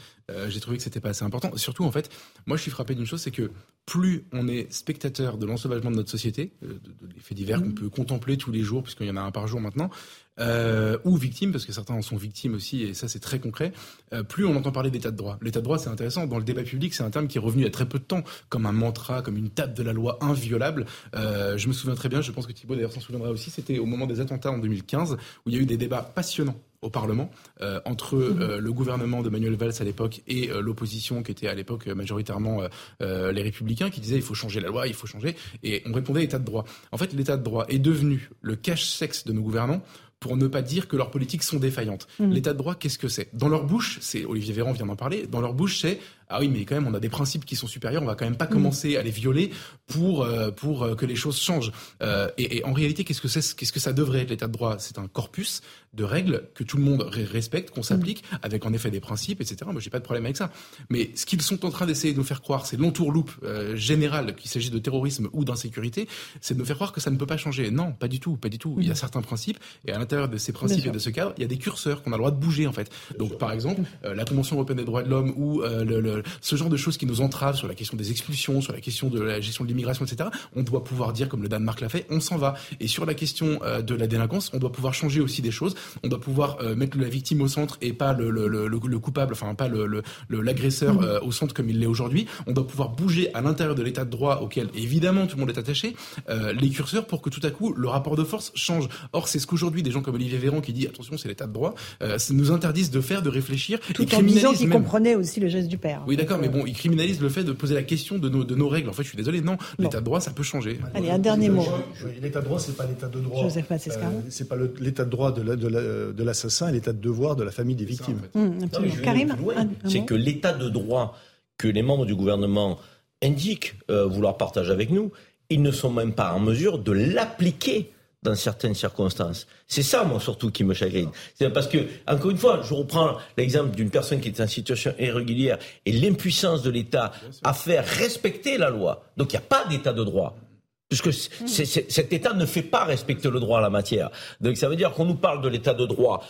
j'ai trouvé que c'était pas assez important. Surtout, en fait, moi, je suis frappé d'une chose, c'est que plus on est spectateur de l'ensauvagement de notre société, de, de, de faits divers qu'on peut contempler tous les jours, puisqu'il y en a un par jour maintenant, euh, ou victimes, parce que certains en sont victimes aussi, et ça c'est très concret, euh, plus on entend parler d'état de droit. L'état de droit c'est intéressant, dans le débat public c'est un terme qui est revenu il y a très peu de temps, comme un mantra, comme une table de la loi inviolable. Euh, je me souviens très bien, je pense que Thibault d'ailleurs s'en souviendra aussi, c'était au moment des attentats en 2015, où il y a eu des débats passionnants au Parlement euh, entre euh, le gouvernement de Manuel Valls à l'époque et euh, l'opposition qui était à l'époque majoritairement les républicains qui disaient il faut changer la loi, il faut changer et on répondait état de droit. En fait, l'état de droit est devenu le cache-sexe de nos gouvernants pour ne pas dire que leurs politiques sont défaillantes. Mmh. L'état de droit, qu'est-ce que c'est? Dans leur bouche, c'est Olivier Véran vient d'en parler, dans leur bouche, c'est ah oui, mais quand même, on a des principes qui sont supérieurs. On va quand même pas commencer à les violer pour euh, pour euh, que les choses changent. Euh, et, et, en réalité, qu'est-ce que c'est Qu'est-ce que ça devrait être l'état de droit? C'est un corpus de règles que tout le monde respecte, qu'on s'applique, avec en effet des principes, etc. Moi, j'ai pas de problème avec ça. Mais ce qu'ils sont en train d'essayer de nous faire croire, c'est l'entourloupe euh, générale, qu'il s'agit de terrorisme ou d'insécurité, c'est de nous faire croire que ça ne peut pas changer. Non, pas du tout, pas du tout. Il y a certains principes, et à l'intérieur de ces principes et de ce cadre, il y a des curseurs qu'on a le droit de bouger en fait. Donc, par exemple, la Convention européenne des droits de l'homme ou le, le, ce genre de choses qui nous entravent sur la question des expulsions, sur la question de la gestion de l'immigration, etc., on doit pouvoir dire, comme le Danemark l'a fait, on s'en va. Et sur la question euh, de la délinquance, on doit pouvoir changer aussi des choses. On doit pouvoir euh, mettre la victime au centre et pas le, le, le, le coupable, enfin pas l'agresseur mmh. euh, au centre comme il l'est aujourd'hui. On doit pouvoir bouger à l'intérieur de l'état de droit auquel évidemment tout le monde est attaché euh, les curseurs pour que tout à coup le rapport de force change. Or c'est ce qu'aujourd'hui des gens comme Olivier Véran qui dit attention c'est l'état de droit euh, nous interdisent de faire, de réfléchir. Tout en disant qu'ils comprenaient aussi le geste du père. Oui d'accord, mais bon ils criminalisent le fait de poser la question de nos, de nos règles. En fait, je suis désolé, non, l'état de droit, ça peut changer. Allez, un dernier mot. L'état de droit, c'est pas l'état de droit. Joseph euh, c'est pas l'état de droit de l'assassin, l'état de devoir de la famille des victimes. Hum, Karim, c'est que l'état de droit que les membres du gouvernement indiquent euh, vouloir partager avec nous, ils ne sont même pas en mesure de l'appliquer dans certaines circonstances. C'est ça, moi, surtout, qui me chagrine. C'est parce que, encore une fois, je reprends l'exemple d'une personne qui est en situation irrégulière et l'impuissance de l'État à faire respecter la loi. Donc, il n'y a pas d'État de droit. Puisque mmh. cet État ne fait pas respecter le droit en la matière. Donc, ça veut dire qu'on nous parle de l'État de droit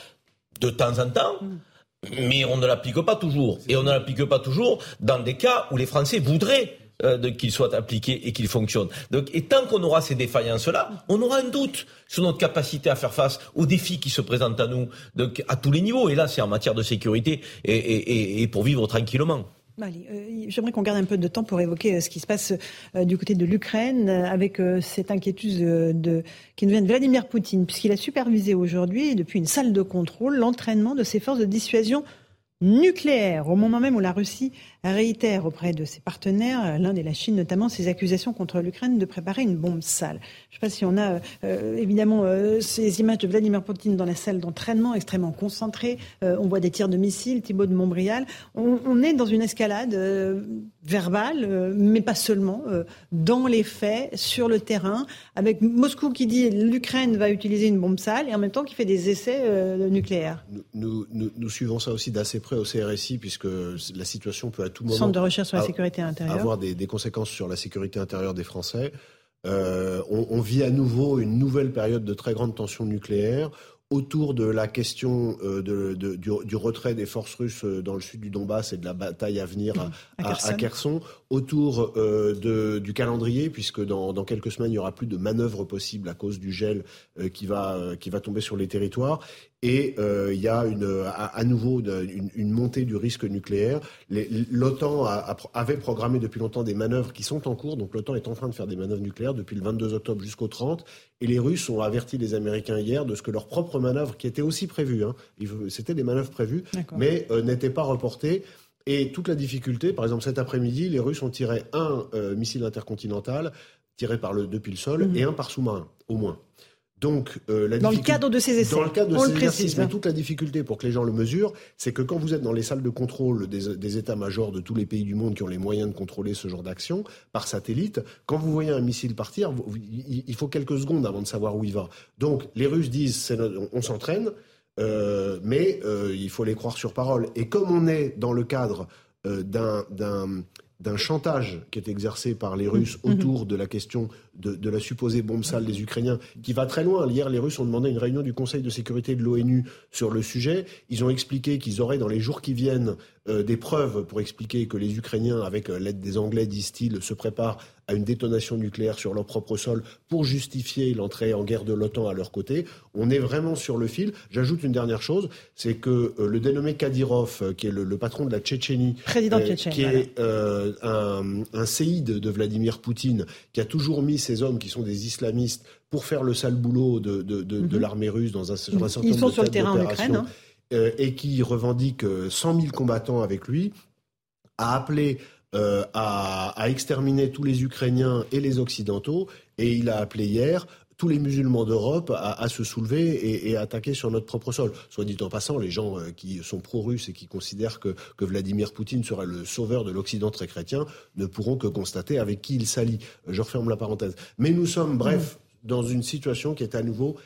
de temps en temps, mmh. mais on ne l'applique pas toujours. Et on ne l'applique pas toujours dans des cas où les Français voudraient euh, qu'il soit appliqué et qu'il fonctionne. Donc, et tant qu'on aura ces défaillances-là, on aura un doute sur notre capacité à faire face aux défis qui se présentent à nous, donc à tous les niveaux. Et là, c'est en matière de sécurité et, pour vivre tranquillement. Euh, j'aimerais qu'on garde un peu de temps pour évoquer euh, ce qui se passe du côté de l'Ukraine avec cette inquiétude de, qui nous vient de Vladimir Poutine, puisqu'il a supervisé aujourd'hui, depuis une salle de contrôle, l'entraînement de ses forces de dissuasion nucléaire, au moment même où la Russie réitère auprès de ses partenaires, l'Inde et la Chine notamment, ses accusations contre l'Ukraine de préparer une bombe sale. Je ne sais pas si on a euh, évidemment euh, ces images de Vladimir Poutine dans la salle d'entraînement extrêmement concentrée. Euh, on voit des tirs de missiles, Thibault de Montbrial. On, est dans une escalade verbale, mais pas seulement, dans les faits, sur le terrain, avec Moscou qui dit l'Ukraine va utiliser une bombe sale et en même temps qui fait des essais nucléaires. Nous, nous, suivons ça aussi d'assez près au CRSI puisque la situation peut à tout moment Centre de recherche sur la sécurité intérieure. avoir des, des conséquences sur la sécurité intérieure des Français. Euh, on, on, vit à nouveau une nouvelle période de très grande tension nucléaire autour de la question euh, de, de, du, du, retrait des forces russes euh, dans le sud du Donbass et de la bataille à venir à, à, à Kherson, autour euh, de, du calendrier, puisque dans, dans, quelques semaines, il n'y aura plus de manœuvres possibles à cause du gel euh, qui, va, euh, qui va tomber sur les territoires. Et il y a une, à, nouveau une, une, montée du risque nucléaire. L'OTAN avait programmé depuis longtemps des manœuvres qui sont en cours, donc l'OTAN est en train de faire des manœuvres nucléaires depuis le 22 octobre jusqu'au 30. Et les Russes ont averti les Américains hier de ce que leurs propres manœuvres, qui étaient aussi prévues, hein, c'était des manœuvres prévues, mais n'étaient pas reportées. Et toute la difficulté, par exemple cet après-midi, les Russes ont tiré un euh, missile intercontinental tiré par le, depuis le sol mmh. et un par sous-marin, au moins. Donc, euh, la dans le cadre de ces essais, dans le cadre de ces exercices, mais hein. toute la difficulté pour que les gens le mesurent, c'est que quand vous êtes dans les salles de contrôle des, des états-majors de tous les pays du monde qui ont les moyens de contrôler ce genre d'action par satellite, quand vous voyez un missile partir, vous, il faut quelques secondes avant de savoir où il va. Donc, les Russes disent, on, on s'entraîne. Euh, mais euh, il faut les croire sur parole. Et comme on est dans le cadre euh, d'un d'un chantage qui est exercé par les Russes Mhm. autour de la question de, de la supposée bombe sale des Ukrainiens, qui va très loin. Hier, les Russes ont demandé une réunion du Conseil de sécurité de l'ONU sur le sujet. Ils ont expliqué qu'ils auraient dans les jours qui viennent euh, des preuves pour expliquer que les Ukrainiens, avec euh, l'aide des Anglais, disent-ils, se préparent à une détonation nucléaire sur leur propre sol pour justifier l'entrée en guerre de l'OTAN à leur côté. On est vraiment sur le fil. J'ajoute une dernière chose, c'est que euh, le dénommé Kadyrov, euh, qui est le, le patron de la Tchétchénie, Président tchétchène, qui voilà. est un, un séide de Vladimir Poutine, qui a toujours mis ces hommes qui sont des islamistes pour faire le sale boulot de, de, de, de Mhm. l'armée russe dans un, sur un certain Ils nombre sont de sur le terrain en Ukraine, hein. euh, et qui revendique euh, 100 000 combattants avec lui, a appelé euh, à, à exterminer tous les Ukrainiens et les Occidentaux, et il a appelé hier tous les musulmans d'Europe à, à se soulever et, et à attaquer sur notre propre sol. Soit dit en passant, les gens euh, qui sont pro-russes et qui considèrent que, que Vladimir Poutine serait le sauveur de l'Occident très chrétien ne pourront que constater avec qui il s'allie. Je referme la parenthèse. Mais nous sommes, bref, dans une situation qui est à nouveau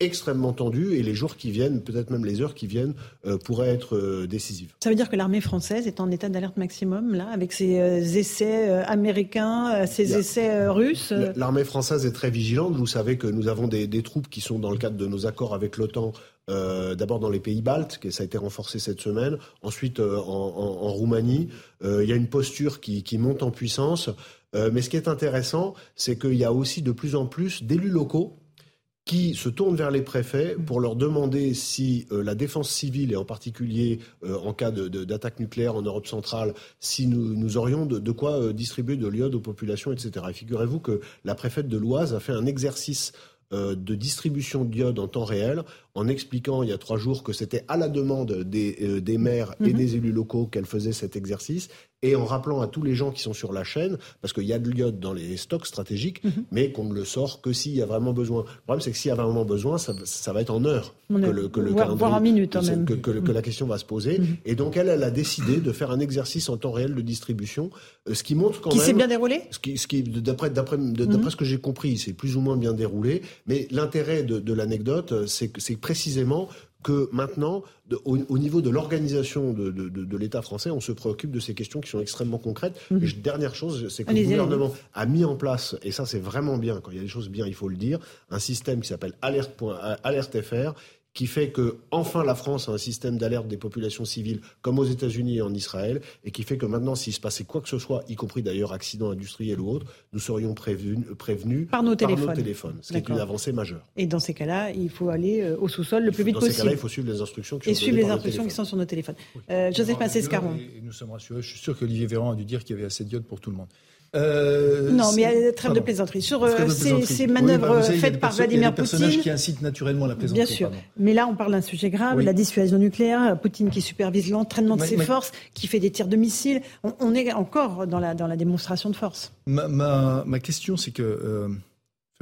extrêmement tendue et les jours qui viennent, peut-être même les heures qui viennent, euh, pourraient être euh, décisives. Ça veut dire que l'armée française est en état d'alerte maximum, là, avec ses euh, essais américains, ses essais russes L'armée française est très vigilante. Vous savez que nous avons des, des troupes qui sont dans le cadre de nos accords avec l'OTAN. euh, D'abord dans les pays baltes, ça a été renforcé cette semaine. Ensuite euh, en, en- en Roumanie, Euh, il y a une posture qui, qui monte en puissance. Mais ce qui est intéressant, c'est qu'il y a aussi de plus en plus d'élus locaux qui se tournent vers les préfets pour leur demander si euh, la défense civile, et en particulier euh, en cas de- de- d'attaque nucléaire en Europe centrale, si nous, nous aurions de, de quoi euh, distribuer de l'iode aux populations, etc. Et figurez-vous que la préfète de l'Oise a fait un exercice de distribution d'iode en temps réel en expliquant il y a trois jours que c'était à la demande des, euh, des maires et Mhm. des élus locaux qu'elle faisait cet exercice et en rappelant à tous les gens qui sont sur la chaîne, parce qu'il y a de l'iode dans les stocks stratégiques, Mhm. mais qu'on ne le sort que s'il y a vraiment besoin. Le problème, c'est que s'il y a vraiment besoin, ça, ça va être en heures En que heures. le, que le Voire- calendrier- voire en minutes, que, c'est- même. que- que le- que la question va se poser. Mhm. Et donc, elle, elle a décidé de faire un exercice en temps réel de distribution, euh, ce qui montre quand qui même... s'est bien déroulé? Ce qui, ce qui d'après, d'après, de- Mhm. d'après ce que j'ai compris, c'est plus ou moins bien déroulé. Mais l'intérêt de, de l'anecdote, euh, c'est précisément que maintenant, de- au, au niveau de l'organisation de, de- de- de l'État français, on se préoccupe de ces questions qui sont extrêmement concrètes. Mhm. Et dernière chose, c'est que le gouvernement a mis en place, et ça c'est vraiment bien, quand il y a des choses bien, il faut le dire, un système qui s'appelle Alerte, Alerte FR, qui fait que enfin la France a un système d'alerte des populations civiles comme aux États-Unis et en Israël, et qui fait que maintenant, s'il se passait quoi que ce soit, y compris d'ailleurs accident industriel ou autre, nous serions prévenus, prévenus Par nos téléphones. ce qui est une avancée majeure. Et dans ces cas-là, il faut aller euh, au sous-sol le plus vite Dans ces possible. cas-là, il faut suivre les instructions qui et sont suivre les par nos instructions qui téléphones. sont sur nos téléphones. Euh, Joseph Massescaron. Nous sommes rassurés. Je suis sûr qu'Olivier Véran a dû dire qu'il y avait assez d'iode pour tout le monde. Euh, Non, mais il y a trêves de plaisanterie. Sur euh, ces, Oui, manœuvres bah, savez, faites par perso- il y a Vladimir des personnages Poutine. qui incitent naturellement la plaisanterie. Bien sûr. pardon. Mais là, on parle d'un sujet grave, Oui. la dissuasion nucléaire, Poutine qui supervise l'entraînement de ses forces, qui fait des tirs de missiles. On, on est encore dans la, dans la démonstration de force. Ma, ma, question, c'est que. euh,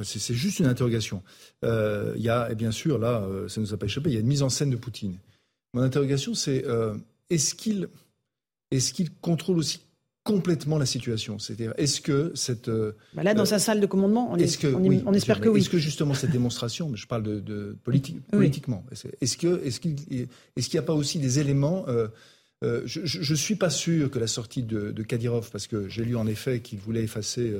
c'est juste une interrogation. Euh, Il y a, et bien sûr, là, ça ne nous a pas échappé, il y a une mise en scène de Poutine. Mon interrogation, c'est est-ce qu'il est qu'il contrôle aussi complètement la situation C'est-à-dire, est-ce que cette. euh, Bah là, dans euh, sa salle de commandement, on, est- est-ce que, on, est- oui, on bien espère que oui. Est-ce que justement cette démonstration, mais je parle de, de politi- politiquement, est-ce qu'il qu'il n'y a pas aussi des éléments euh, euh, je, ne suis pas sûr que la sortie de, de Kadyrov, parce que j'ai lu en effet qu'il voulait effacer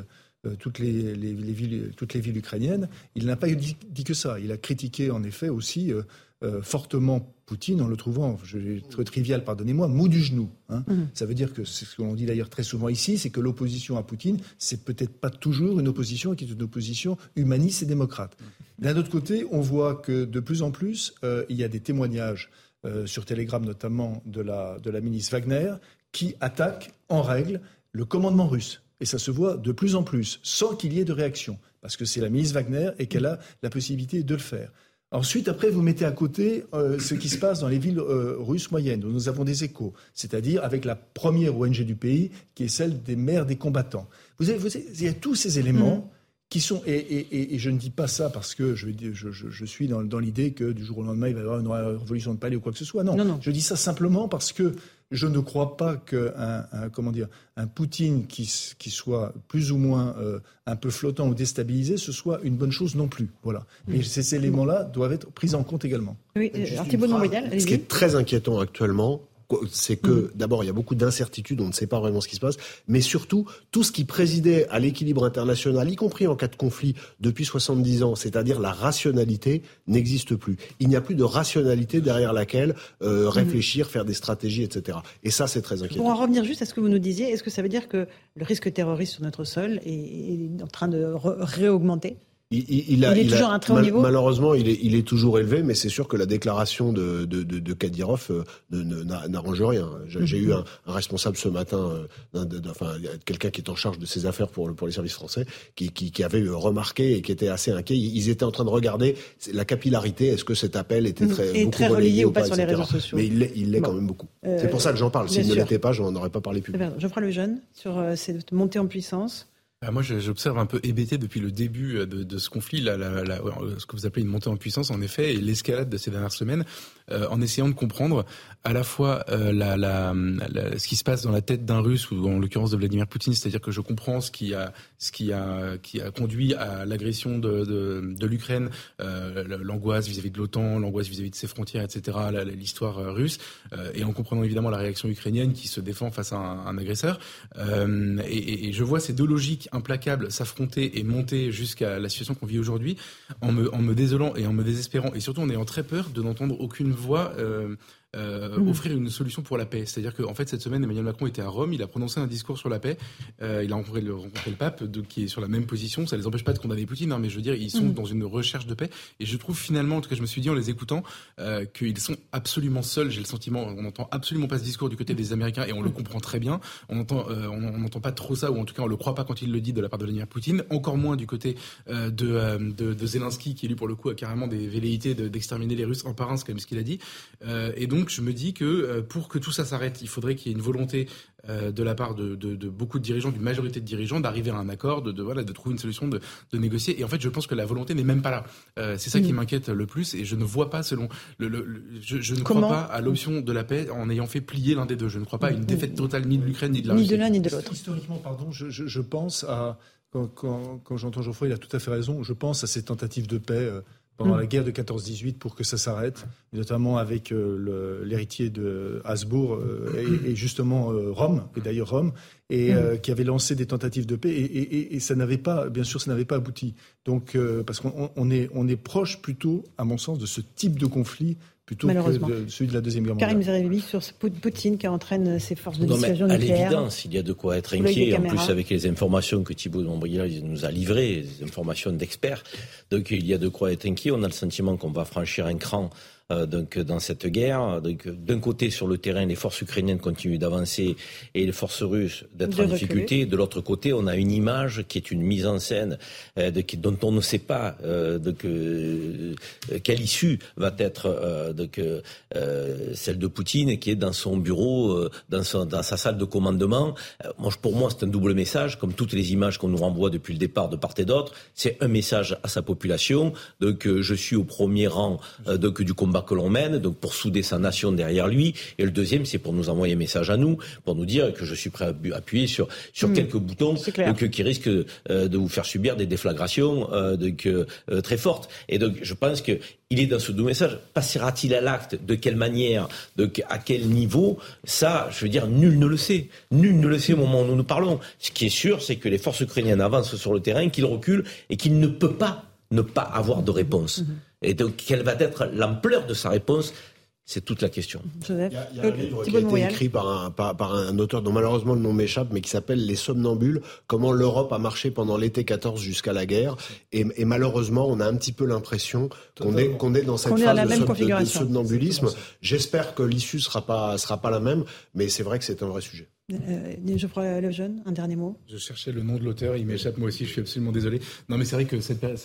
toutes les, les- les villes, toutes les villes ukrainiennes. Il n'a pas dit, dit que ça. Il a critiqué en effet aussi euh, euh, fortement Poutine en le trouvant, je vais être trivial, pardonnez-moi, mou du genou. hein. Mhm. Ça veut dire que c'est ce que l'on dit d'ailleurs très souvent ici, c'est que l'opposition à Poutine, c'est peut-être pas toujours une opposition qui est une opposition humaniste et démocrate. D'un autre côté, on voit que de plus en plus, euh, il y a des témoignages euh, sur Telegram notamment de la, de la ministre Wagner qui attaque en règle le commandement russe. Et ça se voit de plus en plus, sans qu'il y ait de réaction, parce que c'est la ministre Wagner et qu'elle a la possibilité de le faire. Ensuite, après, vous mettez à côté euh, ce qui se passe dans les villes euh, russes moyennes, où nous avons des échos, c'est-à-dire avec la première ONG du pays, qui est celle des maires des combattants. Vous avez, vous avez- il y a tous ces éléments qui sont, et, et- et- et je ne dis pas ça parce que je, je, je- je suis dans, dans l'idée que du jour au lendemain, il va y avoir une révolution de palais ou quoi que ce soit. Non, Non, non. je dis ça simplement parce que je ne crois pas qu'un un, comment dire, un Poutine qui, soit plus ou moins euh, un peu flottant ou déstabilisé, ce soit une bonne chose non plus. Voilà. Mais ces éléments-là doivent être pris en compte également. Oui, euh, alors Thibault Ce qui est très inquiétant actuellement, C'est que mm. d'abord, il y a beaucoup d'incertitudes, on ne sait pas vraiment ce qui se passe, mais surtout, tout ce qui présidait à l'équilibre international, y compris en cas de conflit depuis 70 ans, c'est-à-dire la rationalité, n'existe plus. Il n'y a plus de rationalité derrière laquelle euh, mm. réfléchir, faire des stratégies, etc. Et ça, c'est très inquiétant. Pour en revenir juste à ce que vous nous disiez, est-ce que ça veut dire que le risque terroriste sur notre sol est, en train de réaugmenter? Il, est toujours un très haut niveau Malheureusement, il est, il est, toujours élevé, mais c'est sûr que la déclaration de, de, de, de Kadyrov euh, n'arrange rien. J'ai eu un, un, responsable ce matin, euh, enfin quelqu'un qui est en charge de ces affaires pour, pour les services français, qui, qui, qui, avait remarqué et qui était assez inquiet. Ils étaient en train de regarder la capillarité. Est-ce que cet appel était très, beaucoup très relayé, ou pas, sur les réseaux sociaux Mais il l'est quand même beaucoup. Euh, c'est pour ça que j'en parle. S'il ne l'était pas, je n'en aurais pas parlé plus. Geoffroy Lejeune, sur cette montée en puissance moi, j'observe un peu hébété depuis le début euh, de, de ce conflit, la, la, la, ce que vous appelez une montée en puissance, en effet, et l'escalade de ces dernières semaines, euh, en essayant de comprendre à la fois euh, ce qui se passe dans la tête d'un Russe ou en l'occurrence de Vladimir Poutine, c'est-à-dire que je comprends ce qui a, conduit à l'agression de, l'Ukraine, l'angoisse vis-à-vis de l'OTAN, l'angoisse vis-à-vis de ses frontières, etc., l'histoire russe, et en comprenant évidemment la réaction ukrainienne qui se défend face à un, agresseur. Et, je vois ces deux logiques implacable s'affronter et monter jusqu'à la situation qu'on vit aujourd'hui, en me, en me désolant et en me désespérant, et surtout en ayant très peur de n'entendre aucune voix euh, mmh. offrir une solution pour la paix. C'est-à-dire qu'en fait, cette semaine, Emmanuel Macron était à Rome, il a prononcé un discours sur la paix, euh, il a rencontré le, rencontré le pape, de, qui est sur la même position. Ça les empêche pas de condamner Poutine, hein, mais je veux dire, ils sont mmh. dans une recherche de paix. Et je trouve finalement, en tout cas, je me suis dit en les écoutant, euh, qu'ils sont absolument seuls. J'ai le sentiment, on n'entend absolument pas ce discours du côté des Américains, et on le comprend très bien. On entend, euh, on n'entend pas trop ça, ou en tout cas, on le croit pas quand il le dit de la part de Vladimir Poutine. Encore moins du côté de, de, de, Zelensky, qui lui pour le coup a carrément des velléités d'exterminer les Russes en parrain, c'est quand même ce qu'il a dit. et donc, je me dis que euh, pour que tout ça s'arrête, il faudrait qu'il y ait une volonté euh, de la part de, beaucoup de dirigeants, d'une majorité de dirigeants, d'arriver à un accord, de, voilà, de trouver une solution, de, négocier. Et en fait, je pense que la volonté n'est même pas là. Euh, c'est ça qui mm. m'inquiète le plus, et je ne vois pas, selon le, je, ne crois pas à l'option de la paix en ayant fait plier l'un des deux. Je ne crois pas à une mm. défaite totale ni de l'Ukraine ni de la Russie. Ni de l'un ni de l'autre. Historiquement, pardon, je, pense à quand, quand j'entends Geoffroy, il a tout à fait raison. Je pense à ces tentatives de paix pendant mm. la guerre de 14-18 pour que ça s'arrête, notamment avec euh, l'héritier de Habsbourg euh, et, justement euh, Rome, et d'ailleurs Rome, et mm. qui avait lancé des tentatives de paix et, et ça n'avait pas, bien sûr, ça n'avait pas abouti. Donc, parce qu'on est, on est proche plutôt, à mon sens, de ce type de conflit plutôt que celui de la Deuxième Guerre mondiale. Karim sur Poutine qui entraîne ses forces de dissuasion nucléaire. À l'évidence, il y a de quoi être inquiet, en plus avec les informations que Thibault Montbrial nous a livrées, les informations d'experts. Donc il y a de quoi être inquiet. On a le sentiment qu'on va franchir un cran euh, donc dans cette guerre. Donc d'un côté sur le terrain, les forces ukrainiennes continuent d'avancer et les forces russes d'être en difficulté. De l'autre côté, on a une image qui est une mise en scène euh, de, dont on ne sait pas euh, de, euh, quelle issue va être euh, donc, celle de Poutine, qui est dans son bureau, dans, son, dans sa salle de commandement. moi, pour moi, c'est un double message, comme toutes les images qu'on nous renvoie depuis le départ de part et d'autre. C'est un message à sa population. Donc, je suis au premier rang donc, du combat que l'on mène, donc pour souder sa nation derrière lui. Et le deuxième, c'est pour nous envoyer un message à nous, pour nous dire que je suis prêt à appuyer sur, sur hmm. quelques boutons donc, qui risquent euh, de vous faire subir des déflagrations euh, donc, euh, très fortes. Et donc, je pense que il est dans ce doux message. Passera-t-il à l'acte? De quelle manière? De, À quel niveau? Ça, je veux dire, nul ne le sait. Nul ne le sait au moment où nous nous parlons. Ce qui est sûr, c'est que les forces ukrainiennes avancent sur le terrain, qu'ils reculent et qu'il ne peut pas ne pas avoir de réponse. Mhm. Et donc, quelle va être l'ampleur de sa réponse c'est toute la question. Il y a, un livre qui a été écrit par un, par, un, auteur dont malheureusement le nom m'échappe, mais qui s'appelle Les Somnambules, comment l'Europe a marché pendant l'été 14 jusqu'à la guerre. Et, malheureusement, on a un petit peu l'impression qu'on est, qu'on est dans cette phase de, somnambulisme. J'espère que l'issue sera pas, sera pas la même, mais c'est vrai que c'est un vrai sujet. Euh, Geoffroy Lejeune, un dernier mot. Je cherchais le nom de l'auteur, il m'échappe moi aussi, je suis absolument désolé. Non, mais c'est vrai que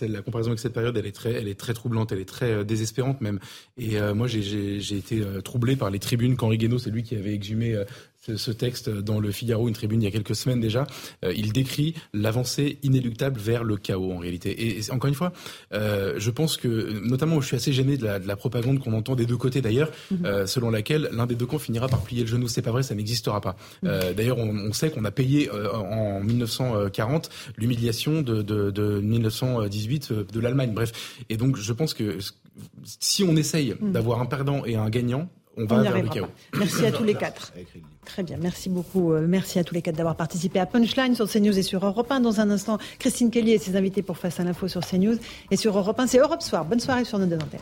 la comparaison avec cette période, elle est très, elle est très troublante, elle est très euh, désespérante même. Et euh, moi, j'ai été troublé par les tribunes qu'Henri Guénaud, c'est lui qui avait exhumé ce texte dans le Figaro, une tribune il y a quelques semaines déjà, euh, il décrit l'avancée inéluctable vers le chaos en réalité. Et, encore une fois, euh, je pense que, notamment, je suis assez gêné de la, de la propagande qu'on entend des deux côtés d'ailleurs, mhm. euh, selon laquelle l'un des deux camps finira par plier le genou. C'est pas vrai, ça n'existera pas. Mhm. d'ailleurs, on, on, sait qu'on a payé en 1940 l'humiliation de, de, de 1918 de l'Allemagne. Bref, et donc je pense que si on essaye mhm. d'avoir un perdant et un gagnant, on va n'y vers le chaos. Merci à tous les quatre. Très bien, merci beaucoup. Euh, Merci à tous les quatre d'avoir participé à Punchline sur CNews et sur Europe 1. Dans un instant, Christine Kelly et ses invités pour Face à l'info sur CNews. Et sur Europe 1, c'est Europe Soir. Bonne soirée sur nos deux antennes.